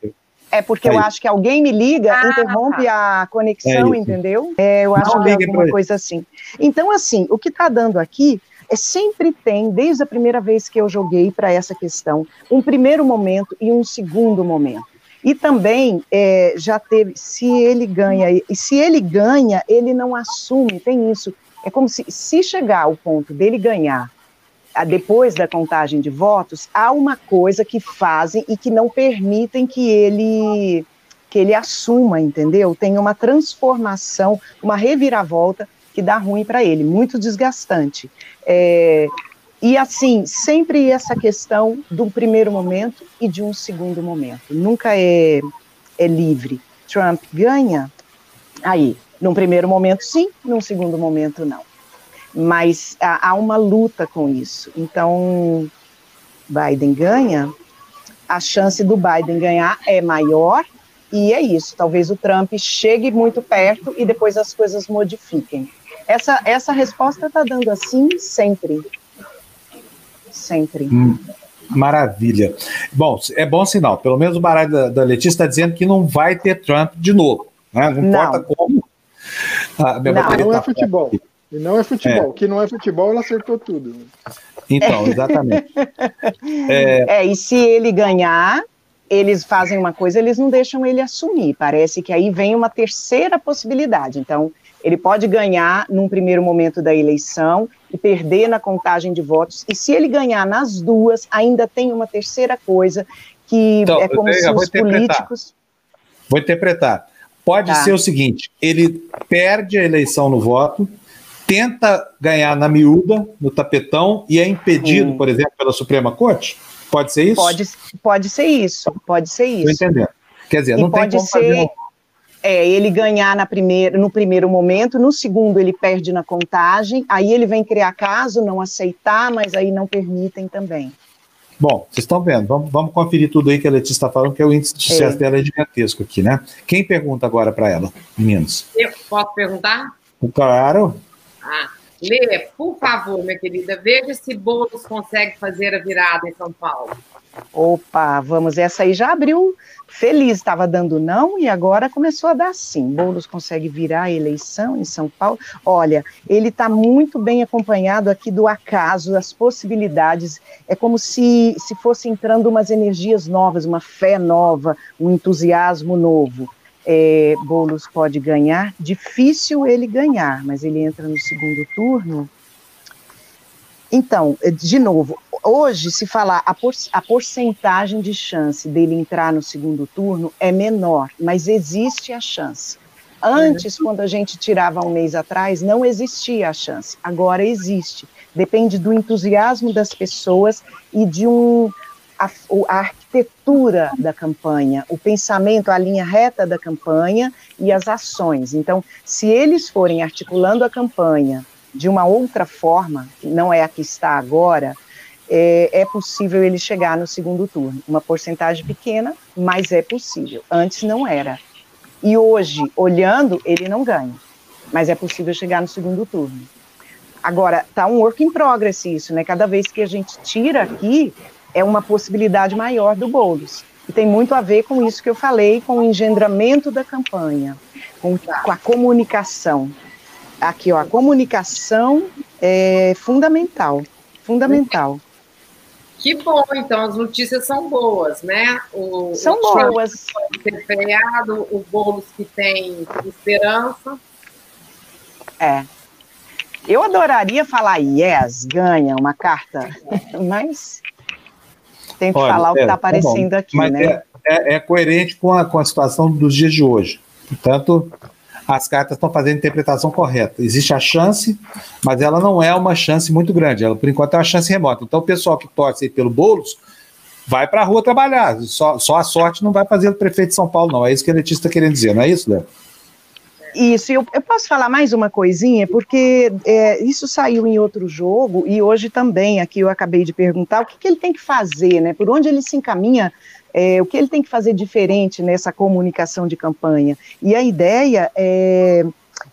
É porque eu Aí. acho que alguém me liga, Ah, interrompe a É conexão, isso. entendeu? É, eu acho Não que é alguma coisa assim. Então, assim, o que está dando aqui é sempre tem, desde a primeira vez que eu joguei para essa questão, um primeiro momento e um segundo momento. E também é, já teve, se ele ganha, e se ele ganha, ele não assume, tem isso. É como se, se chegar ao ponto dele ganhar depois da contagem de votos, há uma coisa que fazem e que não permitem que ele que ele assuma, entendeu? Tem uma transformação, uma reviravolta que dá ruim para ele, muito desgastante. É, e assim, sempre essa questão do primeiro momento e de um segundo momento. Nunca é, é livre. Trump ganha, aí, num primeiro momento sim, num segundo momento não mas há, há uma luta com isso. Então, Biden ganha, a chance do Biden ganhar é maior, e é isso. Talvez o Trump chegue muito perto e depois as coisas modifiquem. Essa, essa resposta está dando assim sempre. Sempre. Hum, maravilha. Bom, é bom sinal. Pelo menos o baralho da, da Letícia está dizendo que não vai ter Trump de novo. Né? Não, Não. importa como. A minha Não, bateria Não é tá- futebol. E não é futebol. O que não é futebol, ela acertou tudo. Então, exatamente. É, É, e se ele ganhar, eles fazem uma coisa, eles não deixam ele assumir. Parece que aí vem uma terceira possibilidade. Então, ele pode ganhar num primeiro momento da eleição e perder na contagem de votos. E se ele ganhar nas duas, ainda tem uma terceira coisa que então, é como se os políticos. Vou interpretar. Pode tá. ser o seguinte: ele perde a eleição no voto, tenta ganhar na miúda, no tapetão, e é impedido, Sim. por exemplo, pela Suprema Corte? Pode ser isso? Pode, pode ser isso, pode ser isso. Estou entendendo. Quer dizer, e não tem como ser, fazer... É, ele ganhar na primeira, no primeiro momento, no segundo ele perde na contagem, aí ele vem criar caso, não aceitar, mas aí não permitem também. Bom, vocês estão vendo, vamos, vamos, conferir tudo aí que a Letícia está falando, que é o índice de sucesso é. dela é gigantesco aqui, né? Quem pergunta agora para ela, meninos? Eu posso perguntar? Claro. Ah, Lê, por favor, minha querida, veja se Boulos consegue fazer a virada em São Paulo. Opa, vamos, essa aí já abriu feliz, estava dando não e agora começou a dar sim. Boulos consegue virar a eleição em São Paulo. Olha, ele está muito bem acompanhado aqui do acaso, das possibilidades. É como se, se fosse entrando umas energias novas, uma fé nova, um entusiasmo novo é, Boulos pode ganhar. Difícil ele ganhar, mas ele entra no segundo turno. Então, de novo, hoje, se falar a, por, a porcentagem de chance dele entrar no segundo turno é menor, mas existe a chance. Antes, quando a gente tirava um mês atrás, não existia a chance. Agora existe. Depende do entusiasmo das pessoas e de um, a, a arquitetura da campanha, o pensamento, a linha reta da campanha e as ações. Então, se eles forem articulando a campanha de uma outra forma, que não é a que está agora, é, é, possível ele chegar no segundo turno. Uma porcentagem pequena, mas é possível. Antes não era. E hoje, olhando, ele não ganha. Mas é possível chegar no segundo turno. Agora, está um work in progress isso, né? Cada vez que a gente tira aqui, é uma possibilidade maior do Boulos. E tem muito a ver com isso que eu falei, com o engendramento da campanha, com, com a comunicação. Aqui, ó, a comunicação é fundamental, fundamental. Que bom, então as notícias são boas, né? O, são o boas. Ser freado, o Boulos que tem esperança. É. Eu adoraria falar yes, ganha uma carta, mas tem que Olha, falar o que está é, tá aparecendo tá aqui, mas né? É, é, é, coerente com a, com a situação dos dias de hoje. Portanto, as cartas estão fazendo a interpretação correta. Existe a chance, mas ela não é uma chance muito grande. Ela, por enquanto, é uma chance remota. Então, o pessoal que torce pelo Boulos vai para a rua trabalhar. Só, só a sorte não vai fazer o prefeito de São Paulo, não. É isso que a Letícia está querendo dizer, não é isso, Léo? Isso, eu, eu, posso falar mais uma coisinha, porque é, isso saiu em outro jogo e hoje também, aqui eu acabei de perguntar, o que, que ele tem que fazer, né? Por onde ele se encaminha, é, o que ele tem que fazer diferente nessa comunicação de campanha. E a ideia é,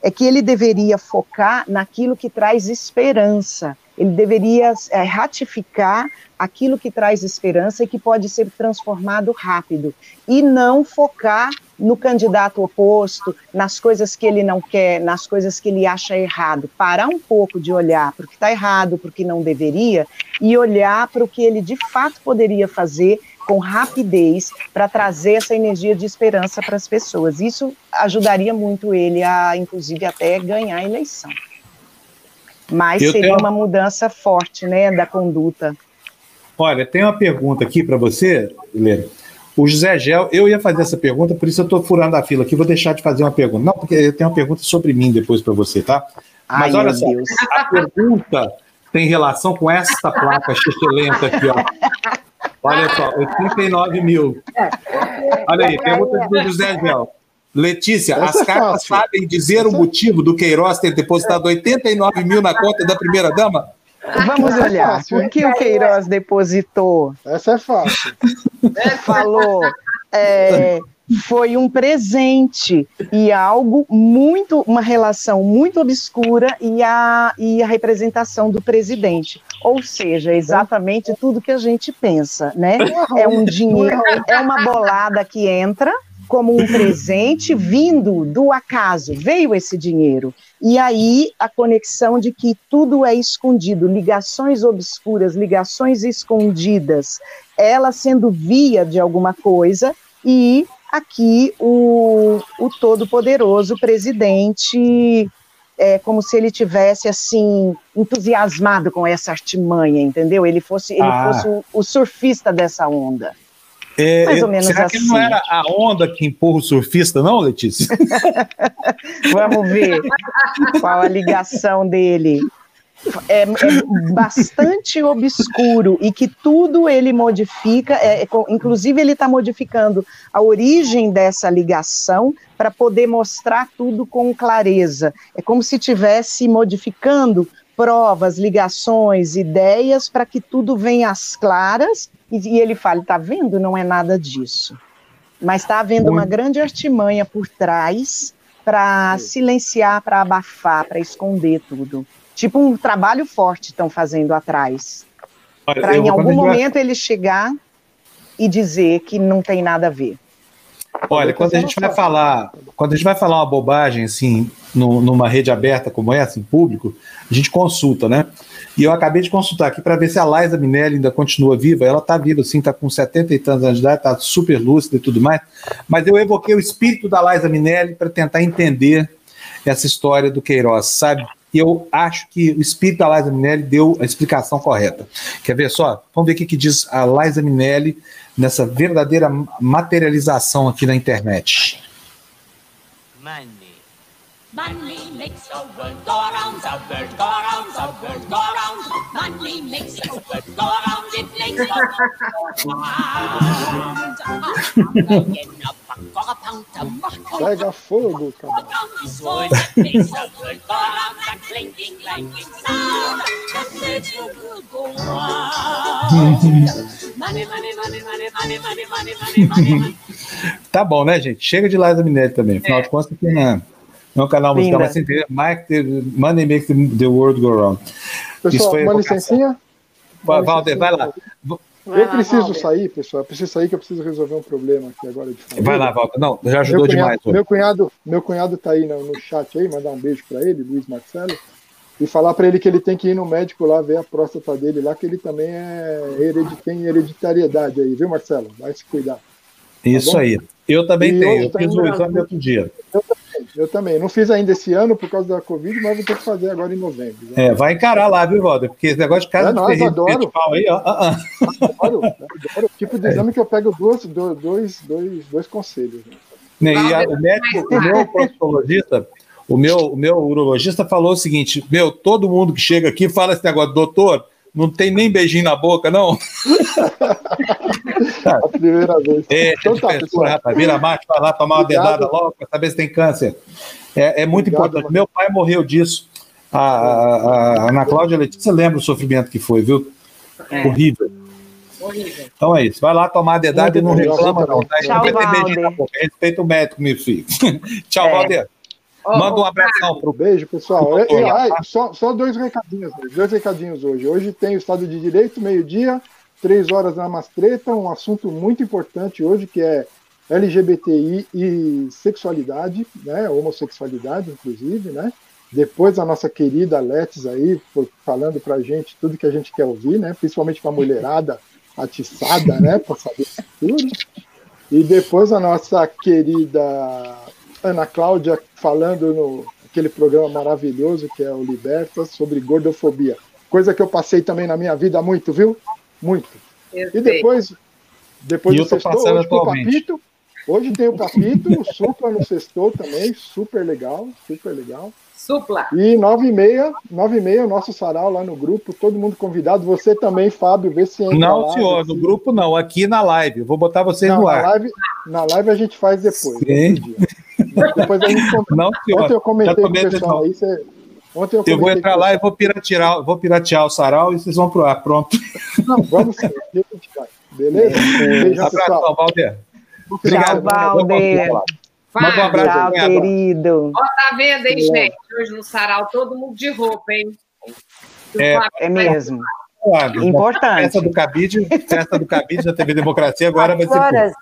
é que ele deveria focar naquilo que traz esperança, ele deveria é, ratificar aquilo que traz esperança e que pode ser transformado rápido, e não focar no candidato oposto, nas coisas que ele não quer, nas coisas que ele acha errado. Parar um pouco de olhar para o que está errado, para o que não deveria, e olhar para o que ele de fato poderia fazer com rapidez para trazer essa energia de esperança para as pessoas. Isso ajudaria muito ele a, inclusive, até ganhar a eleição. Mas Eu seria tenho... uma mudança forte, né, da conduta. Olha, tem uma pergunta aqui para você, Helena. O José Gel, eu ia fazer essa pergunta, por isso eu estou furando a fila aqui, vou deixar de fazer uma pergunta. Não, porque eu tenho uma pergunta sobre mim depois para você, tá? Mas Ai, olha só, Deus. a pergunta tem relação com essa placa excelente aqui, ó. Olha só, 89 mil. Olha aí, pergunta do José Gel. Letícia, essa as é cartas sabem dizer essa... o motivo do Queiroz ter depositado 89 mil na conta da primeira-dama? Vamos é olhar. o que o Queiroz depositou? Essa é fácil. Falou. É, foi um presente e algo muito, uma relação muito obscura e a, e a representação do presidente. Ou seja, exatamente tudo que a gente pensa, né? É um dinheiro, é uma bolada que entra como um presente vindo do acaso, veio esse dinheiro. E aí a conexão de que tudo é escondido, ligações obscuras, ligações escondidas, ela sendo via de alguma coisa, e aqui o, o todo-poderoso presidente é como se ele tivesse assim entusiasmado com essa artimanha, entendeu? Ele fosse ele ah. fosse o, o surfista dessa onda. É, Mais ou menos será assim. que não era a onda que empurra o surfista, não, Letícia? Vamos ver qual a ligação dele. É, é bastante obscuro e que tudo ele modifica, é, é inclusive ele está modificando a origem dessa ligação para poder mostrar tudo com clareza. É como se estivesse modificando provas, ligações, ideias para que tudo venha às claras e, e ele fala, tá vendo? Não é nada disso. Mas está havendo uma grande artimanha por trás para silenciar, para abafar, para esconder tudo. Tipo um trabalho forte estão fazendo atrás. Para em algum vai- momento ele chegar e dizer que não tem nada a ver. Olha, quando a gente vai falar, quando a gente vai falar uma bobagem assim, no- numa rede aberta como essa, em público, a gente consulta, né? E eu acabei de consultar aqui para ver se a Liza Minelli ainda continua viva. Ela está viva, sim, está com 70 e tantos anos de idade, está super lúcida e tudo mais. Mas eu evoquei o espírito da Liza Minelli para tentar entender essa história do Queiroz, sabe? E eu acho que o espírito da Liza Minelli deu a explicação correta. Quer ver só? Vamos ver o que, que diz a Liza Minelli nessa verdadeira materialização aqui na internet. Money. Money makes the world go round, the world go round, the world go round. Money makes the world go round, it makes the world go round. Pega fogo, cara. Sound that makes go. Money, money, money, money, money, money, money, money, money. Tá bom, né, gente? Chega de Liza Minelli também. Afinal de contas, aqui na, não é um canal musical, Linda. mas sem entender. Mike, the, money makes the, world go round. Pessoal, a uma evocação. licencinha? Va- Valder, vai lá. Eu preciso sair, pessoal. Eu preciso sair que eu preciso resolver um problema aqui agora de família. Vai lá, Walter. Não, já ajudou meu cunhado, demais. Meu cunhado, meu cunhado tá aí no, no chat aí, mandar um beijo para ele, Luiz Marcelo, e falar para ele que ele tem que ir no médico lá ver a próstata dele lá, que ele também é heredi tem hereditariedade aí, viu, Marcelo? Vai se cuidar. Isso bom? aí. Eu também E tenho. Eu fiz tá o exame outro dia. Eu também, eu também. Não fiz ainda esse ano por causa da Covid, mas vou ter que fazer agora em novembro. né? É, vai encarar lá, viu, Walter? Porque esse negócio de casa É, de nós ferreiro adoro. aí, ó. ah, ah. Adoro, adoro. Tipo de exame que eu pego duas, do- dois, dois, dois conselhos. né? Né, E a- o médico, o meu proctologista, o meu, o meu urologista falou o seguinte: meu, todo mundo que chega aqui fala esse negócio, doutor, não tem nem beijinho na boca, não. A primeira vez. É, Então tá, pessoa, rapaz, vira macho, vai lá tomar uma Obrigado. dedada logo para saber se tem câncer. É, é muito Obrigado, importante. Meu pai morreu disso. A, a, a Ana Cláudia Letícia lembra o sofrimento que foi, viu? É. Horrível. Horrível. Então é isso. Vai lá tomar a dedada e não reclama, não. Tá? Tchau, não vai ter beijinho na boca. Respeita o médico, meu filho. Tchau, É. Manda um abração pro. Beijo, pessoal. E- e- ai, só, só dois recadinhos, hoje, dois recadinhos hoje. Hoje tem o Estado de Direito, meio-dia, três horas na Mastreta, um assunto muito importante hoje que é LGBTI e sexualidade, né? Homossexualidade, inclusive, né? Depois a nossa querida Letes aí foi falando pra gente tudo que a gente quer ouvir, né? Principalmente pra mulherada atiçada, né? Pra saber tudo. E depois a nossa querida Ana Cláudia falando no aquele programa maravilhoso que é o Libertas sobre gordofobia. Coisa que eu passei também na minha vida muito, viu? Muito. Eu E sei. depois, depois E do eu tô sextou, passando hoje tem o atualmente. papito. Hoje tem o papito, o supla no sextou também, super legal, super legal. Supla. E nove e meia, nove e meia, o nosso sarau lá no grupo, todo mundo convidado. Você também, Fábio, vê se entra Não, lá, senhor, vê no se- grupo não, aqui na live. Vou botar vocês Não, no na ar. live, na live a gente faz depois. Sim. Depois a gente conta. Não, senhor. Ontem eu comentei com o pessoal aí. Você... Ontem eu, Eu vou entrar lá e vou piratear, vou piratear o sarau e vocês vão pro ar. Pronto. Não, vamos sim. Beleza? Beijão, Abração, pessoal. Valder. Tchau, Obrigado. Valder. Manda um abraço. Tchau, querido. Ó, tá vendo, hein, Sim. gente? Hoje no sarau, todo mundo de roupa, hein? É. É vai- mesmo. Claro. Importante. Festa do Cabide, festa do Cabide da TV Democracia agora vai A que ser. horas,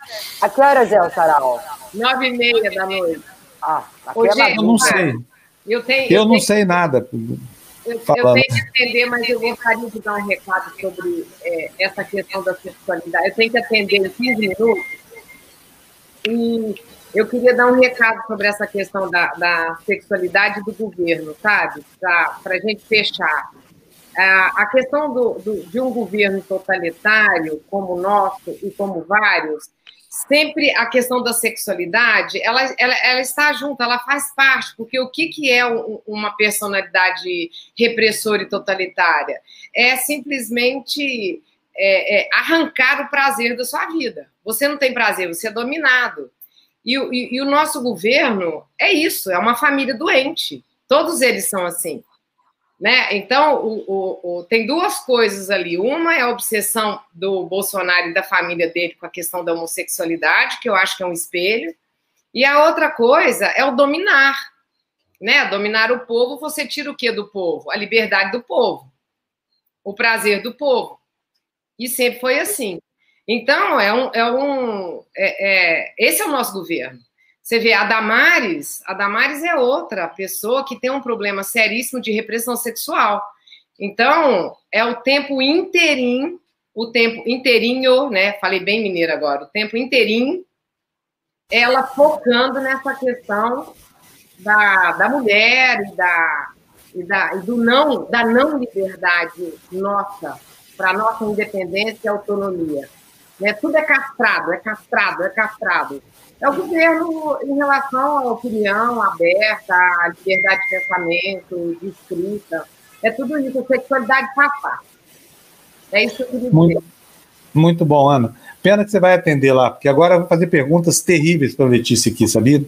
a que horas é o sarau? Nove e meia da noite. Ah, aqui Ô, gente, Eu não sei. Eu, tenho, Eu não tenho- sei nada. Eu, eu tenho que atender, mas eu gostaria de dar um recado sobre é, essa questão da sexualidade. Eu tenho que atender em 15 minutos. E eu queria dar um recado sobre essa questão da, da sexualidade do governo, sabe? Para a gente fechar. A a questão do, do- de um governo totalitário como o nosso e como vários, sempre a questão da sexualidade, ela, ela, ela está junto, ela faz parte, porque o que, que é um- uma personalidade repressora e totalitária? É simplesmente é, é, arrancar o prazer da sua vida. Você não tem prazer, você é dominado. E, e- e o nosso governo é isso, é uma família doente. Todos eles são assim. Né? Então, o- o- o- tem duas coisas ali. Uma é a obsessão do Bolsonaro e da família dele com a questão da homossexualidade, que eu acho que é um espelho. E a outra coisa é o dominar. Né? Dominar o povo, você tira o que do povo? A liberdade do povo, o prazer do povo. E sempre foi assim. Então, é um. É um é- é- esse é o nosso governo. Você vê, a Damares, a Damares é outra pessoa que tem um problema seríssimo de repressão sexual. Então, é o tempo inteirinho, o tempo inteirinho, né? Falei bem mineiro agora, o tempo inteirinho, ela focando nessa questão da, da mulher e da, e da e do não da não liberdade nossa para nossa independência e autonomia. Né? Tudo é castrado, é castrado, é castrado. É o governo em relação à opinião aberta, à liberdade de pensamento, de escrita. É tudo isso, a sexualidade parte. É isso que eu queria dizer. Muito, muito bom, Ana. Pena que você vai atender lá, porque agora eu vou fazer perguntas terríveis para a Letícia aqui, sabia?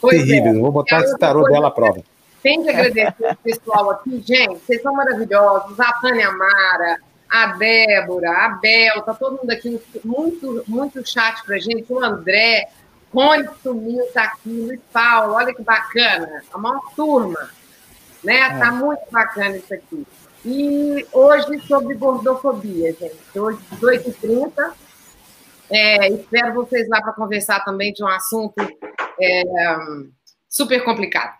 Pois é. terríveis. Eu vou botar esse tarô dela à prova. Tem que agradecer o pessoal aqui, gente. Vocês são maravilhosos. A Tânia Mara, a Débora, a Bel, tá todo mundo aqui, muito, muito chat pra gente. O André, Rony sumiu, tá aqui, Luiz Paulo, olha que bacana. A maior turma, né? Tá muito bacana isso aqui. E hoje sobre gordofobia, gente. Hoje, 18h30. É, espero vocês lá para conversar também de um assunto é, super complicado.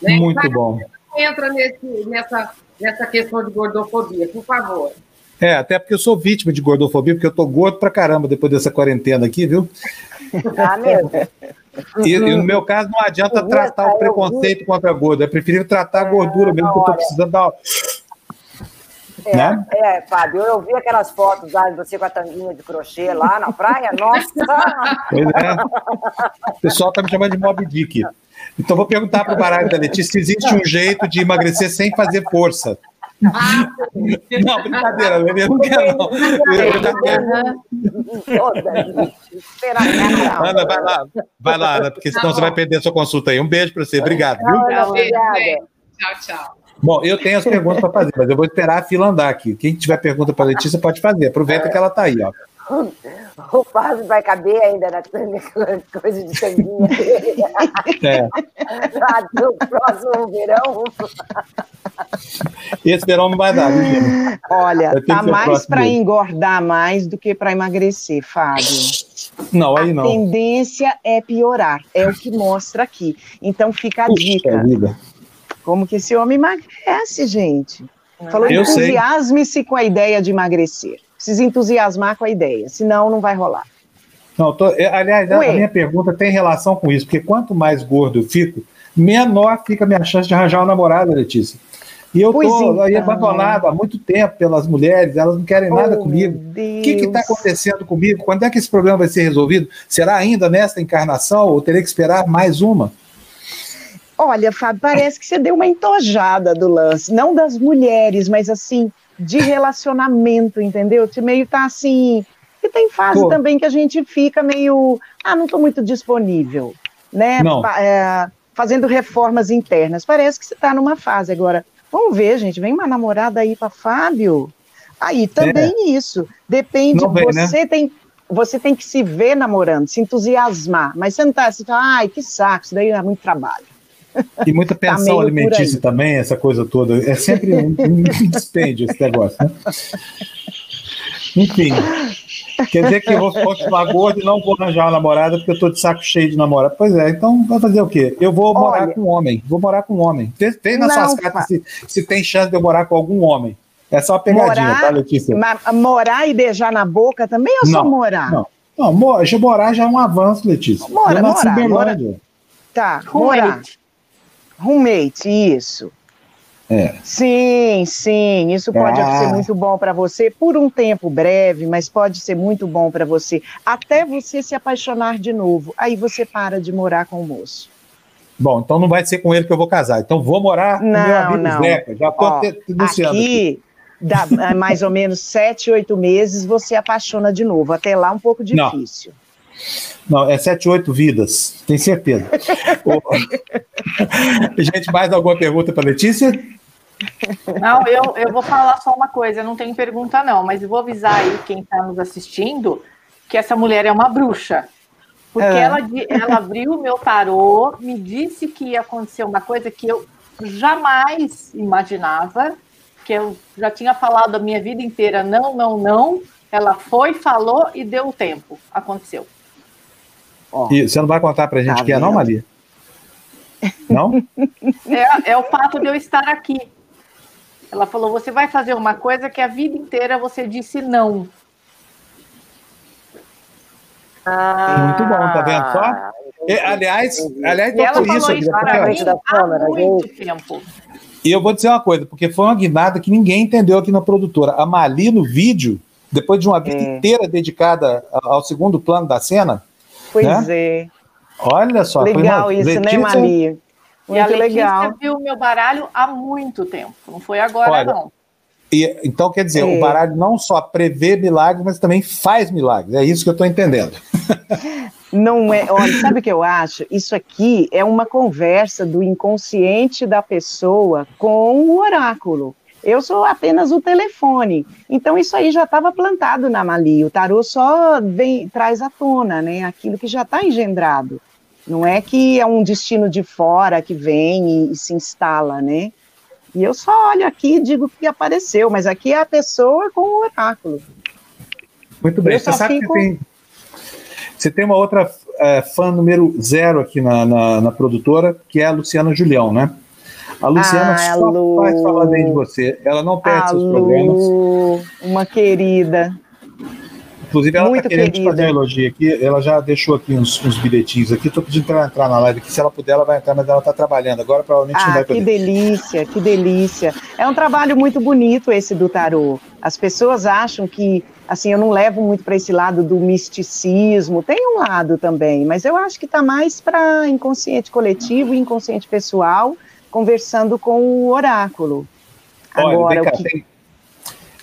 Né? Muito Vai, bom. Entra nesse, nessa, nessa questão de gordofobia, por favor. É, até porque eu sou vítima de gordofobia, porque eu tô gordo pra caramba depois dessa quarentena aqui, viu? Ah, mesmo? E, e no meu caso não adianta tratar o preconceito contra gordo, é preferível tratar a gordura mesmo, que eu tô precisando dar. É, Né? é, Fábio, eu vi aquelas fotos lá de você com a tanguinha de crochê lá na praia, nossa! Pois é. O pessoal tá me chamando de Mob Dick. Então vou perguntar pro baralho da Letícia se existe um jeito de emagrecer sem fazer força. Não, brincadeira, eu não quero, não. Eu já quero. Ana, vai lá, vai lá, Ana, porque senão você vai perder a sua consulta aí. Um beijo para você, obrigado, viu? Tchau, tchau. Bom, eu tenho as perguntas para fazer, mas eu vou esperar a fila andar aqui. Quem tiver pergunta para Letícia pode fazer. Aproveita que ela tá aí, ó. O Fábio vai caber ainda na coisa de tanguinha dele. É. Lá do próximo verão. Esse verão não vai dar, viu, Gina? Olha, tá mais para engordar mais do que para emagrecer, Fábio. Não, aí A não. tendência é piorar, é o que mostra aqui. Então fica a Puxa dica. vida. Como que esse homem emagrece, gente? Falou, entusiasme-se com a ideia de emagrecer. Precisa entusiasmar com a ideia, senão não vai rolar. Não, tô- é, aliás, a Ué. minha pergunta tem relação com isso, porque quanto mais gordo eu fico, menor fica a minha chance de arranjar uma namorada, Letícia. E eu Pois tô aí então. abandonado há muito tempo pelas mulheres, elas não querem nada Oh, comigo. meu O que está acontecendo comigo? Quando é que esse problema vai ser resolvido? Será ainda nesta encarnação ou terei que esperar mais uma? Olha, Fábio, parece que você deu uma entojada do lance, não das mulheres, mas assim, de relacionamento, entendeu? Você meio tá assim. E tem fase Tô. também que a gente fica meio. Ah, não estou muito disponível, né? É, fazendo reformas internas. Parece que você está numa fase agora. Vamos ver, gente. Vem uma namorada aí para Fábio. Aí também isso. Depende, É. Vem, né? você tem. Você tem que se ver namorando, se entusiasmar, mas você não tá, fala, ai, que saco, isso daí é muito trabalho. E muita Tá pensão por alimentícia também, essa coisa toda. É sempre um, um dispêndio esse negócio, né? Enfim. Quer dizer que eu vou continuar gordo e não vou arranjar uma namorada porque eu tô de saco cheio de namorada. Pois é, então vai fazer o quê? Eu vou morar Olha- com um homem. Vou morar com um homem. Vê, nas Não, suas cartas se, se tem chance de eu morar com algum homem. É só uma pegadinha, morar, tá, Letícia? ma- morar e beijar na boca também ou só Não, morar? Não, não mo- já morar já é um avanço, Letícia. Mora, eu nasci em morar, Berlândia. Tá, morar. Roommate, isso. É. Sim, sim, isso pode Ah. ser muito bom para você por um tempo breve, mas pode ser muito bom para você até você se apaixonar de novo. Aí você para de morar com o moço. Bom, então não vai ser com ele que eu vou casar. Então vou morar com meu Não, amigo não. Zeca. Já te- denunciando. aqui, dá ah, mais ou menos sete, oito meses, você apaixona de novo. Até lá um pouco Não. difícil. Não, é sete, oito vidas, tenho certeza. Gente, mais alguma pergunta para Letícia? Não, eu, eu vou falar só uma coisa, não tem pergunta não, mas eu vou avisar aí quem está nos assistindo que essa mulher é uma bruxa. Porque É. ela, ela abriu o meu tarô, me disse que ia acontecer uma coisa que eu jamais imaginava, que eu já tinha falado a minha vida inteira, não, não, não. Ela foi, falou e deu o tempo. Aconteceu. E você não vai contar pra gente Tá que é, não? Maria? Não? É, é o fato de eu estar aqui. Ela falou: você vai fazer uma coisa que a vida inteira você disse não. Muito bom, tá vendo só? E, aliás, aliás, E ela falou isso, isso porque- para mim há muito tempo. E eu vou dizer uma coisa, porque foi uma guinada que ninguém entendeu aqui na produtora. A Mali, no vídeo, depois de uma vida É. inteira dedicada ao segundo plano da cena, Pois Né? é. olha só. Legal uma- isso, né, Letícia- Mali? E a Muito Letícia legal. viu o meu baralho há muito tempo. Não foi agora, Olha, não. E, então, quer dizer, É. o baralho não só prevê milagres, mas também faz milagres. É isso que eu estou entendendo. Não é, olha, sabe o que eu acho? Isso aqui é uma conversa do inconsciente da pessoa com o oráculo. Eu sou apenas o telefone. Então isso aí já estava plantado na Mali. O tarô só vem traz à tona, né? Aquilo que já está engendrado. Não é que é um destino de fora que vem e, e se instala, né? E eu só olho aqui e digo que apareceu, mas aqui é a pessoa com o oráculo. Muito bem. Eu Você sabe fico- que tem, você tem uma outra é, fã número zero aqui na, na, na produtora, que é a Luciana Julião, né? A Luciana Ah, só Lu. faz falar bem de você. Ela não perde seus Alô, programas. uma querida. Inclusive, ela está querendo te querida. fazer um elogio aqui. Ela já deixou aqui uns, uns bilhetinhos aqui. Estou pedindo para ela entrar na live aqui. Se ela puder, ela vai entrar, mas ela está trabalhando. Agora provavelmente não Ah, vai que poder. delícia, que delícia. É um trabalho muito bonito esse do tarô. As pessoas acham que, assim, eu não levo muito para esse lado do misticismo. Tem um lado também, mas eu acho que está mais para inconsciente coletivo e inconsciente pessoal, conversando com o oráculo. Olha, Agora, vem cá, o que... tem-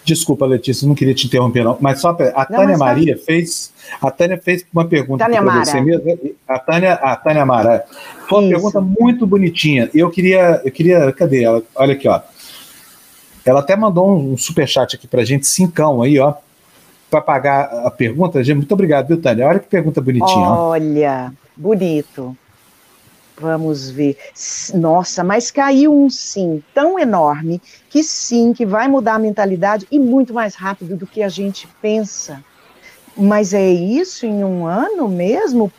Desculpa, Letícia, não queria te interromper, não. Mas só pra... a Não, Tânia mas tá- Maria fez. A Tânia fez uma pergunta para você mesmo. A Tânia, a Tânia Mara. Foi uma Isso. pergunta muito bonitinha. Eu queria, eu queria. Cadê ela? Olha aqui, ó. Ela até mandou um superchat aqui pra gente, cincão aí, ó. Para pagar a pergunta. Gente, Muito obrigado, viu, Tânia? Olha que pergunta bonitinha, ó. Olha, bonito. Vamos ver. Nossa, mas caiu um sim tão enorme que sim, que vai mudar a mentalidade e muito mais rápido do que a gente pensa. Mas é isso em um ano mesmo?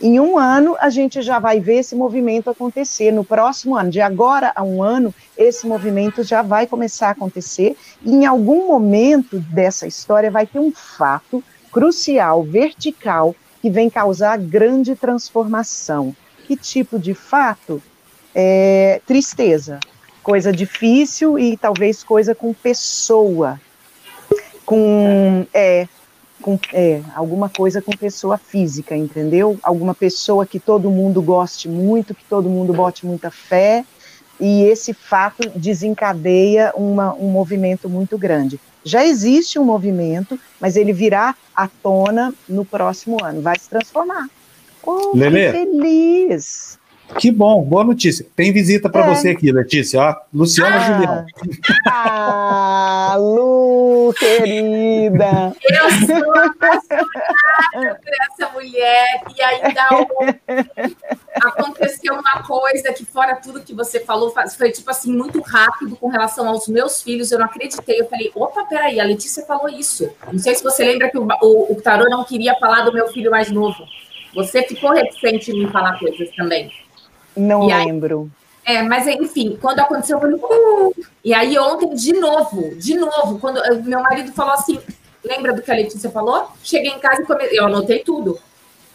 Em um ano a gente já vai ver esse movimento acontecer. No próximo ano, de agora a um ano, esse movimento já vai começar a acontecer. E em algum momento dessa história vai ter um fato crucial, vertical, que vem causar grande transformação. Que tipo de fato? É, tristeza, coisa difícil e talvez coisa com pessoa, com é, com é, alguma coisa com pessoa física, entendeu? Alguma pessoa que todo mundo goste muito, que todo mundo bote muita fé, e esse fato desencadeia uma, um movimento muito grande. Já existe um movimento, mas ele virá à tona no próximo ano, vai se transformar. Oh, Lelê? que feliz! Que bom, boa notícia. Tem visita para É. você aqui, Letícia, ó. Luciana Ah. Julião. Ah, Lu, querida! Eu sou apaixonada por essa mulher e ainda ontem aconteceu uma coisa que fora tudo que você falou, fa- foi tipo assim, muito rápido com relação aos meus filhos, eu não acreditei, eu falei, opa, peraí, a Letícia falou isso. Não sei se você lembra que o, o, o Tarô não queria falar do meu filho mais novo. Você ficou reticente em me falar coisas também. Não E aí- lembro. É, mas enfim, quando aconteceu, eu falei, "Uh!" e aí ontem, de novo, de novo, quando meu marido falou assim, lembra do que a Letícia falou? Cheguei em casa e come... eu anotei tudo.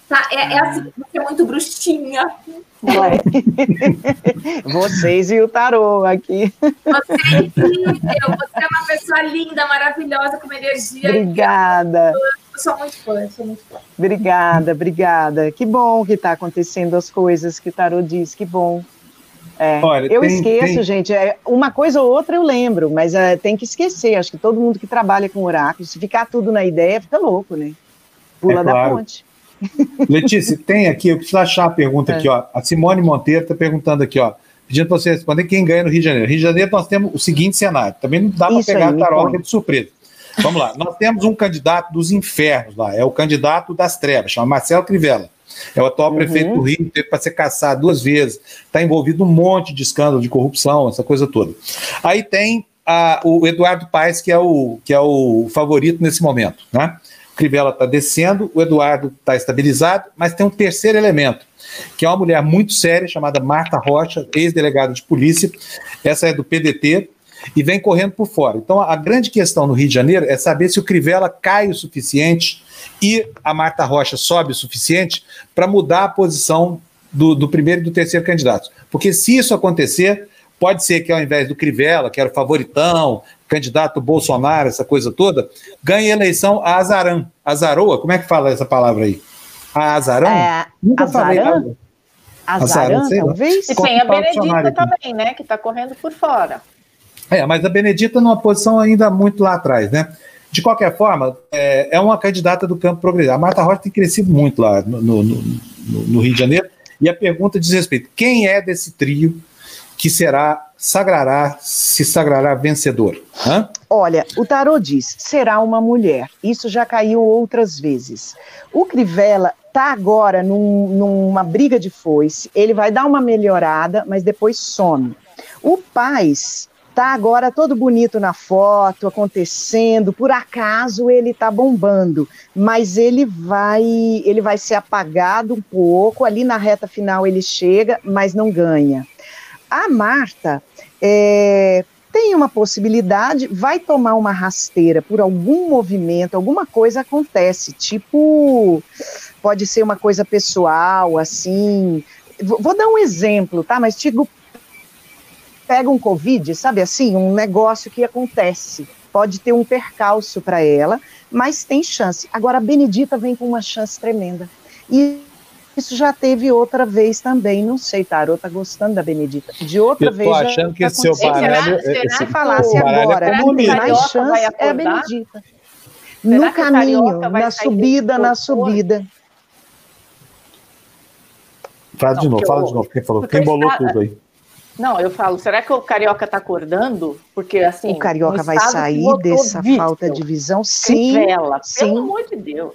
Tá, é, é assim, você é muito bruxinha. Vocês e o tarô aqui. Você é incrível, você é uma pessoa linda, maravilhosa, com energia. Obrigada. Eu sou muito fã, eu sou muito fã. Obrigada, obrigada. Que bom que está acontecendo as coisas que o tarô diz, que bom. É, Olha, eu tem- esqueço, tem- gente. é, uma coisa ou outra eu lembro, mas é, tem que esquecer. Acho que todo mundo que trabalha com oráculo, se ficar tudo na ideia, fica louco, né? Pula É da claro. ponte. Letícia, tem aqui, eu preciso achar a pergunta É. aqui, ó. A Simone Monteiro está perguntando aqui, ó. Pedindo para você responder quem ganha no Rio de Janeiro. Rio de Janeiro nós temos o seguinte cenário. Também não dá para pegar aí, a taroca de surpresa. Vamos lá. Nós temos um candidato dos infernos lá. É o candidato das trevas, chama Marcelo Crivella. É o atual Uhum. prefeito do Rio, teve para ser caçado duas vezes. Está envolvido num monte de escândalo de corrupção, essa coisa toda. Aí tem a- o Eduardo Paes, que é o, que é o favorito nesse momento, né? O Crivella está descendo, o Eduardo está estabilizado, mas tem um terceiro elemento, que é uma mulher muito séria, chamada Marta Rocha, ex-delegada de polícia. Essa é do PDT e vem correndo por fora. Então, a grande questão no Rio de Janeiro é saber se o Crivella cai o suficiente e a Marta Rocha sobe o suficiente para mudar a posição do, do primeiro e do terceiro candidato. Porque se isso acontecer, pode ser que ao invés do Crivella, que era o favoritão, candidato Bolsonaro, essa coisa toda, ganhe a eleição a Azarão. Azaroa, como é que fala essa palavra aí? A Azarão? É, Nunca falei Azarã? nada. Azarã, sei lá. talvez? E tem que a Benedita também, né? Que está correndo por fora. É, mas a Benedita numa posição ainda muito lá atrás, né? De qualquer forma, é, é uma candidata do campo progressista. A Marta Rocha tem crescido muito lá no, no- no- no Rio de Janeiro. E a pergunta diz respeito: quem é desse trio que será, sagrará, se sagrará vencedor? Hã? Olha, o tarô diz: será uma mulher. Isso já caiu outras vezes. O Crivella está agora num- numa briga de foice. Ele vai dar uma melhorada, mas depois some. O Paz tá agora todo bonito na foto, acontecendo. Por acaso ele tá bombando, mas ele vai, ele vai ser apagado um pouco. Ali na reta final ele chega, mas não ganha. A Marta é, tem uma possibilidade, vai tomar uma rasteira por algum movimento, alguma coisa acontece, tipo, pode ser uma coisa pessoal, assim. Vou, dar um exemplo, tá? Mas tipo, pega um Covid, sabe assim, um negócio que acontece. Pode ter um percalço para ela, mas tem chance. Agora, a Benedita vem com uma chance tremenda. E isso já teve outra vez também. Não sei, Tarô tá gostando da Benedita. De outra Eu tô vez. já achando que tá esse seu baralho- Será, esse- que falasse o baralho é agora, tem comunista. mais chance é a? Benedita. Será No caminho, na subida, na subida. Fala de novo, fala de novo. Quem falou? Quem bolou tudo aí? Não, eu falo, será que o Carioca está acordando? Porque assim. O Carioca vai sair dessa falta de visão? Sim, Crivella, sim. Pelo amor de Deus.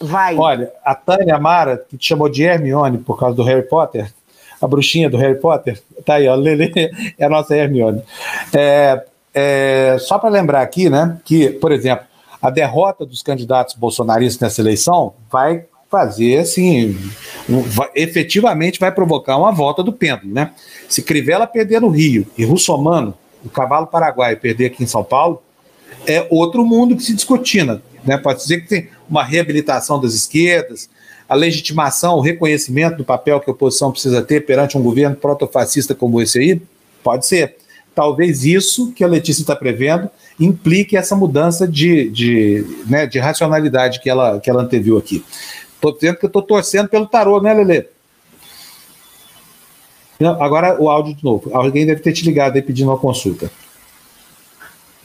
Vai. Olha, a Tânia Amara, que te chamou de Hermione por causa do Harry Potter, a bruxinha do Harry Potter, tá aí, ó, Lele é a nossa Hermione. É, é, só para lembrar aqui, né, que, por exemplo, a derrota dos candidatos bolsonaristas nessa eleição vai fazer, assim, efetivamente vai provocar uma volta do pêndulo, né? Se Crivella perder no Rio e Russomano, o cavalo paraguaio, perder aqui em São Paulo, é outro mundo que se discutina. Né? Pode dizer que tem uma reabilitação das esquerdas, a legitimação, o reconhecimento do papel que a oposição precisa ter perante um governo protofascista como esse aí, pode ser. Talvez isso que a Letícia está prevendo implique essa mudança de, de, né, de racionalidade que ela, que ela anteviu aqui. Estou dizendo que eu estou torcendo pelo tarô, né, Lele? Não, agora o áudio de novo. Alguém deve ter te ligado aí pedindo uma consulta.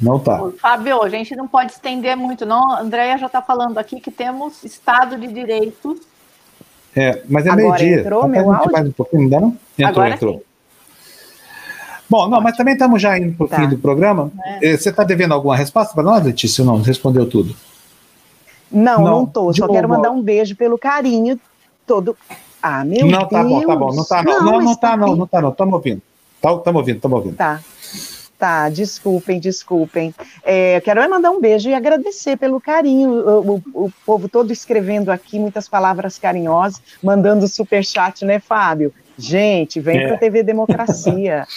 Não tá. Fábio, a gente não pode estender muito, não. A Andréia já está falando aqui que temos Estado de Direito. É, mas é meio-dia. entrou pra meu áudio? mais um pouquinho, não? Entrou, Agora entrou. Bom, não, mas também estamos já indo para o Tá. fim do programa. É. Eh, Você está devendo alguma resposta para nós, Letícia? ou Não, respondeu tudo. Não, Não, não, tô. Só quero mandar um beijo pelo carinho todo. Ah, meu não, Deus. tá bom, tá bom. Não tá, não. Não, não, mas tá, não, não tá, não. Estamos ouvindo. Estamos ouvindo, estamos ouvindo. Tá. Tá, desculpem, desculpem. É, quero é mandar um beijo e agradecer pelo carinho. O, o- o povo todo escrevendo aqui muitas palavras carinhosas, mandando superchat, né, Fábio? Gente, vem É. para TV Democracia.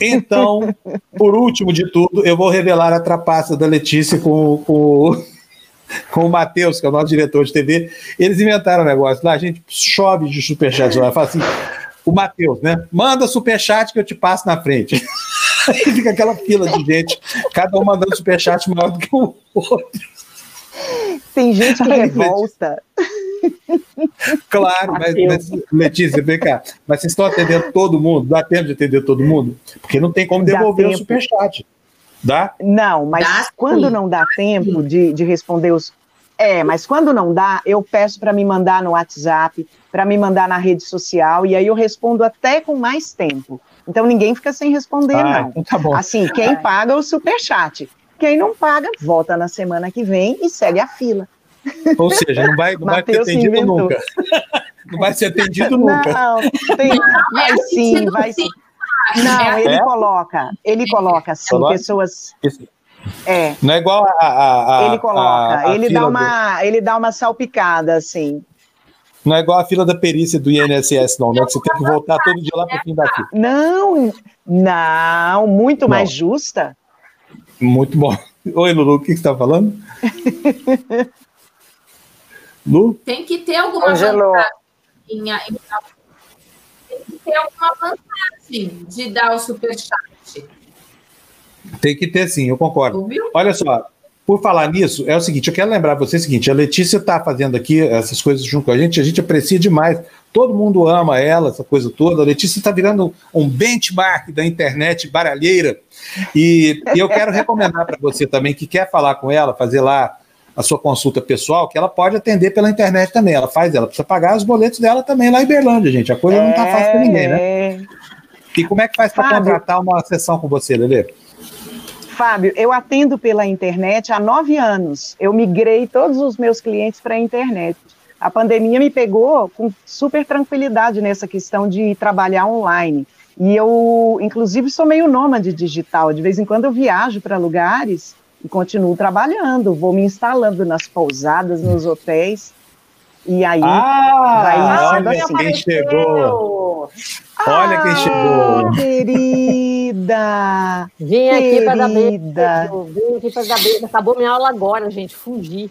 Então, por último de tudo, eu vou revelar a trapaça da Letícia com, com, com o Matheus, que é o nosso diretor de TV, eles inventaram um negócio lá, a gente chove de superchat lá, fala assim, o Matheus, né? Manda superchat que eu te passo na frente. Aí fica aquela fila de gente, cada um mandando superchat maior do que o outro. Tem gente que revolta. Claro, mas, mas, Letícia, vem cá. Mas vocês estão atendendo todo mundo? Dá tempo de atender todo mundo? Porque não tem como devolver o superchat. Dá? Não, mas Dá quando sim. não dá tempo de, de responder os. É, mas quando não dá, eu peço para me mandar no WhatsApp, para me mandar na rede social, e aí eu respondo até com mais tempo. Então ninguém fica sem responder, Ah, não. então tá bom. Assim, quem paga o superchat. Quem não paga, volta na semana que vem e segue a fila. Ou seja, não vai, não vai se atendido nunca. Não vai ser atendido nunca. Não, tem, vai sim, vai sim. Não, ele É? coloca, ele coloca assim, Coloca? pessoas. Isso. É. Não é igual a. a- a- ele coloca, a- a ele dá do- uma, ele dá uma salpicada assim. não é igual a fila da perícia do INSS, não, né? Que você tem que voltar todo dia lá pro fim da fila. Não, não, muito Não. mais justa. Muito bom. Oi, Lulu, o que que você está falando? Lu? Tem que ter alguma Congelou. vantagem. Em, em, ter alguma vantagem de dar o superchat. Tem que ter sim, eu concordo. Ouviu? Olha só, por falar nisso, é o seguinte, eu quero lembrar você o seguinte, a Letícia está fazendo aqui essas coisas junto com a gente, a gente aprecia demais, todo mundo ama ela, essa coisa toda, a Letícia está virando um benchmark da internet baralheira, e, e eu quero recomendar para você também, que quer falar com ela, fazer lá a sua consulta pessoal, que ela pode atender pela internet também, ela faz, ela precisa pagar os boletos dela também lá em Berlândia, gente, a coisa não está fácil para ninguém, né? É. E como é que faz para contratar uma sessão com você, Lelê? Fábio, eu atendo pela internet há nove anos. Eu migrei todos os meus clientes para a internet. A pandemia me pegou com super tranquilidade nessa questão de trabalhar online. E eu, inclusive, sou meio nômade digital. De vez em quando eu viajo para lugares e continuo trabalhando. Vou me instalando nas pousadas, nos hotéis. E aí Ah, vai olha assim. quem chegou. Olha quem chegou. Querida! Vim aqui para dar beijo. Querida. Vim aqui para dar beijo. Acabou minha aula agora, gente. Fugi.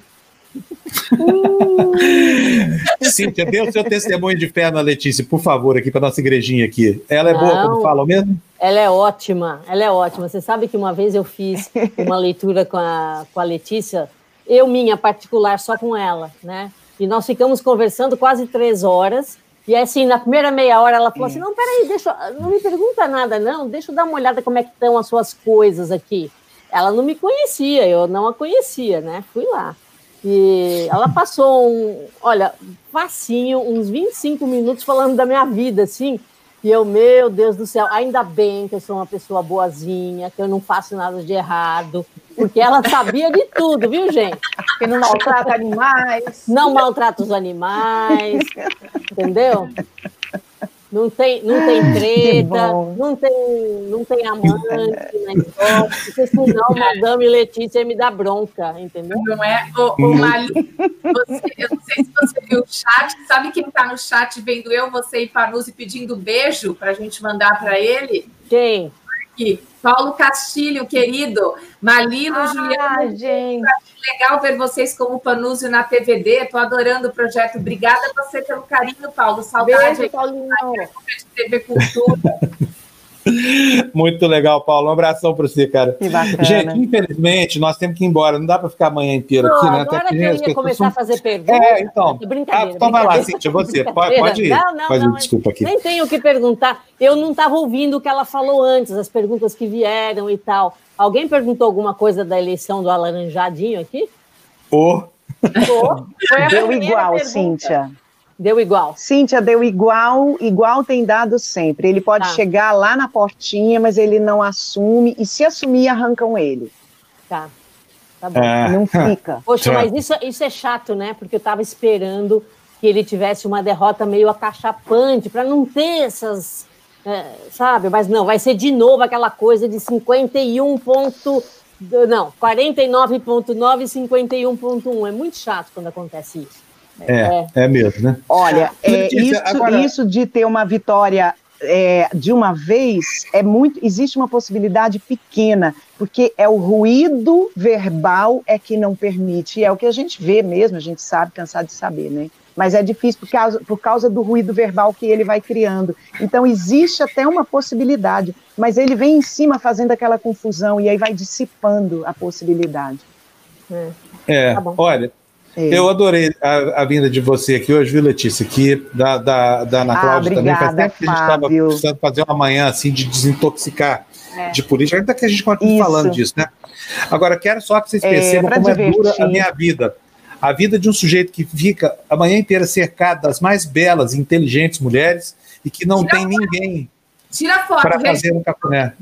Cíntia, dê o seu testemunho de fé na Letícia, por favor, aqui para nossa igrejinha aqui. Ela é boa Não. quando fala mesmo? Ela é ótima, ela é ótima. Você sabe que uma vez eu fiz uma leitura com a, com a Letícia, eu, minha particular, só com ela, né? E nós ficamos conversando quase três horas. E assim, na primeira meia hora, ela falou assim: não, peraí, deixa, eu- não me pergunta nada, não, deixa eu dar uma olhada como é que estão as suas coisas aqui. Ela não me conhecia, eu não a conhecia, né? Fui lá. E ela passou um, olha, facinho, uns 25 minutos falando da minha vida, assim. E eu, meu Deus do céu, ainda bem que eu sou uma pessoa boazinha, que eu não faço nada de errado, porque ela sabia de tudo, viu, gente? Que não maltrata animais. Não maltrata os animais, entendeu? Não tem, não tem treta, não tem, não tem amante na escola, porque senão Madame Letícia me dá bronca, entendeu? Não é? O, o Mali, você- eu não sei se você viu o chat. Sabe quem está no chat vendo eu, você e Panuzzi pedindo beijo para a gente mandar para ele? Quem? Aqui. Paulo Castilho, querido. Malilo, Ah, Juliano. gente. Legal ver vocês como Panúzio na TVD. Estou adorando o projeto. Obrigada a você pelo carinho, Paulo. Saudade. Beijo, Paulinho. TV Cultura. Muito legal, Paulo. Um abração para você, cara. Que bacana. Gente, infelizmente, nós temos que ir embora. Não dá para ficar a manhã inteira aqui, né? Até agora que porque eu ia começar são- a fazer perguntas. É, então. Brincadeira. Ah, então vai lá. Cíntia, você. Pode, pode ir. Não, não, Pode ir, não. desculpa aqui. Nem tenho o que perguntar. Eu não estava ouvindo o que ela falou antes, as perguntas que vieram e tal. Alguém perguntou alguma coisa da eleição do Alaranjadinho aqui? Ô, Foi a Deu igual, pergunta. Cíntia. Deu igual. Cíntia, deu igual, igual tem dado sempre. Ele pode Tá. chegar lá na portinha, mas ele não assume, e se assumir, arrancam ele. Tá. Tá bom. É. Não fica. Poxa, Tá. mas isso, isso é chato, né? Porque eu estava esperando que ele tivesse uma derrota meio acachapante, para não ter essas. é, sabe? Mas não, vai ser de novo aquela coisa de 51 ponto. Não, 49,9 e 51,1. É muito chato quando acontece isso. É, é mesmo, né? Olha, é, isso, agora- isso de ter uma vitória é, de uma vez é muito. Existe uma possibilidade pequena, porque é o ruído verbal é que não permite, e é o que a gente vê mesmo, a gente sabe, cansado de saber, né? Mas é difícil por causa, por causa do ruído verbal que ele vai criando. Então, existe até uma possibilidade, mas ele vem em cima fazendo aquela confusão e aí vai dissipando a possibilidade. É, Tá bom. olha, É. eu adorei a, a vinda de você aqui hoje, viu, Letícia? Aqui, da, da, da Ana Ah, Cláudia também. Faz tempo que a gente estava precisando fazer uma manhã assim de desintoxicar É. de política, ainda que a gente continue Isso. falando disso, né? Agora, quero só que vocês É, percebam pra como é divertir. dura a minha vida. A vida de um sujeito que fica a manhã inteira cercado das mais belas e inteligentes mulheres e que não tem ninguém Tira a foto, para gente. fazer um cafuné.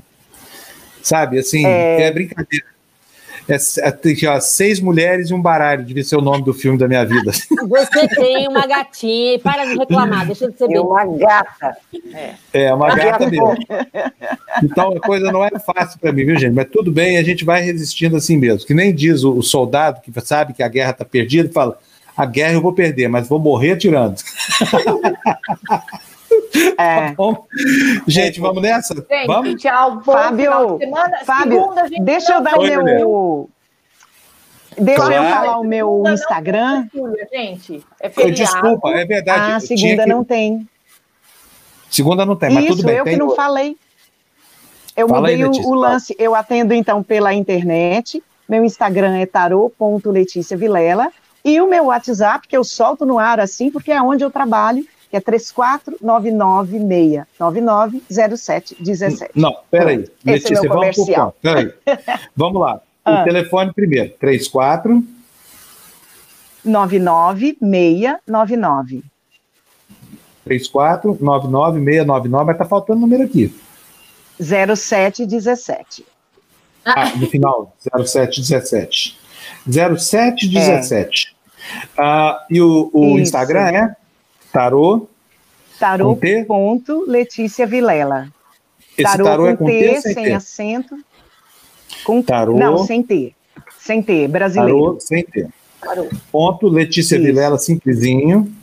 Sabe, assim, É. é, brincadeira. É, é, seis mulheres e um baralho, devia ser o nome do filme da minha vida. Você tem uma gatinha e para de reclamar, deixa de ser bem. uma gata. É, uma gata mesmo. Então a coisa não é fácil para mim, viu, gente? Mas tudo bem, a gente vai resistindo assim mesmo. Que nem diz o, o soldado que sabe que a guerra está perdida, fala: a guerra eu vou perder, mas vou morrer atirando. É. Bom, gente, vamos nessa? Gente, Vamos? tchau. Bom Fábio, de. Fábio, Segunda, gente deixa eu dar o meu. Deixa eu Claro. falar o meu Segunda Instagram. Júlia, gente. É Eu, feriado. desculpa, é verdade. Ah, eu segunda que- não tem. Segunda não tem, mas Isso, tudo bem. eu tem que não falei. Eu Fala aí, mudei o- Letícia, o lance. Eu atendo, então, pela internet. Meu Instagram é tarô.leticiavilela. Vilela. E o meu WhatsApp, que eu solto no ar assim, porque é onde eu trabalho, que é 349990717. Não, peraí. Esse é Letícia, meu vamos por comercial. Peraí. Vamos lá. Ah. O telefone primeiro: 34 99699. 34 99699, mas tá faltando o número aqui. 0717. Ah, no final, 0717. 0717. Ah, e o, o. Instagram é tarô. Com T? Tarô.letícia Vilela. Esse tarô é com T ou sem sem T? acento. Com Tarô. Não, sem T. Sem T, brasileiro. Tarô sem T. Tarô. Ponto Letícia Isso. Vilela, simplesinho.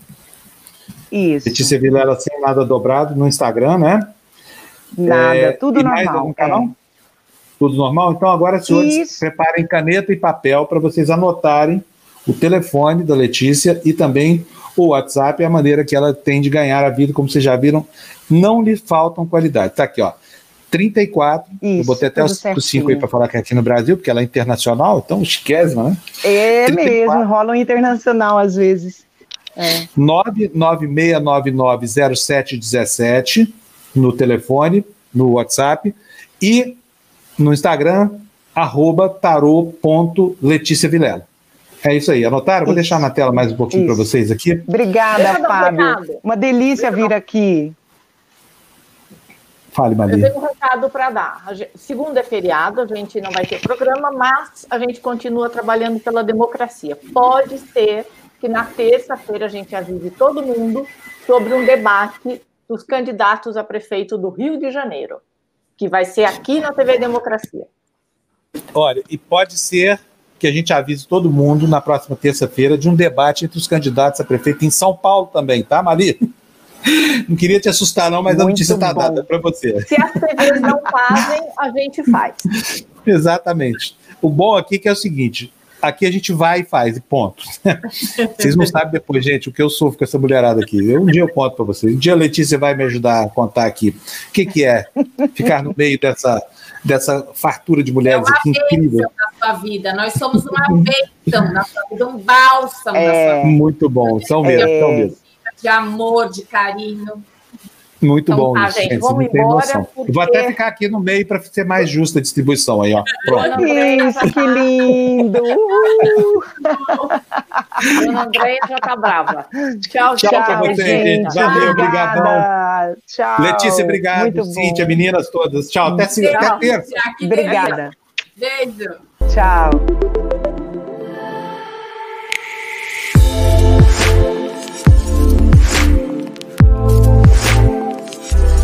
Isso. Letícia Vilela sem nada dobrado no Instagram, né? Nada, É, tudo normal. é. Tudo normal? Então, agora, senhores, Isso. preparem caneta e papel para vocês anotarem o telefone da Letícia e também o WhatsApp, a maneira que ela tem de ganhar a vida, como vocês já viram, não lhe faltam qualidade. Tá aqui, ó. 34, eu Isso, botei até os 5 aí para falar que é aqui no Brasil, porque ela é internacional, então chiquésima, né? É 34. mesmo, rola um internacional às vezes. É. 996990717 no telefone, no WhatsApp e no Instagram, arroba tarô.leticiavilela. É isso aí, anotaram? Vou deixar na tela mais um pouquinho para vocês aqui. Obrigada, eu um Fábio. recado. Uma delícia vir aqui. Fale, Eu Maria. tenho um recado para dar. Segunda é feriado, a gente não vai ter programa, mas a gente continua trabalhando pela democracia. Pode ser que na terça-feira a gente avise todo mundo sobre um debate dos candidatos a prefeito do Rio de Janeiro, que vai ser aqui na TV Democracia. Olha, e pode ser que a gente avise todo mundo na próxima terça-feira de um debate entre os candidatos a prefeito em São Paulo também, tá, Mari? Não queria te assustar, não, mas a Muito notícia está dada para você. Se as TVs não fazem, a gente faz. Exatamente. O bom aqui é que é o seguinte: aqui a gente vai e faz, e ponto. Vocês não sabem depois, gente, o que eu sofro com essa mulherada aqui. Eu, um dia eu conto para vocês. Um dia a Letícia vai me ajudar a contar aqui o que, que é ficar no meio dessa, dessa fartura de mulheres É uma aqui incrível. bênção na sua vida. Nós somos uma bênção na sua vida, um bálsamo na sua vida. Muito bom, são mesmo, É. são mesmo. De amor, de carinho. Muito Então bom tá, isso, gente, gente. vamos embora, noção. porque- Vou até ficar aqui no meio para ser mais justa a distribuição aí, ó. Pronto. Isso, que lindo! Uhul. Dona Andréia já tá brava. Tchau, Tchau pra vocês, gente. Valeu, obrigadão. Tchau. Letícia, obrigado. Muito Cíntia, bom. meninas todas. Tchau. Até, se- até Tchau. terça. Obrigada. Beijo. Tchau.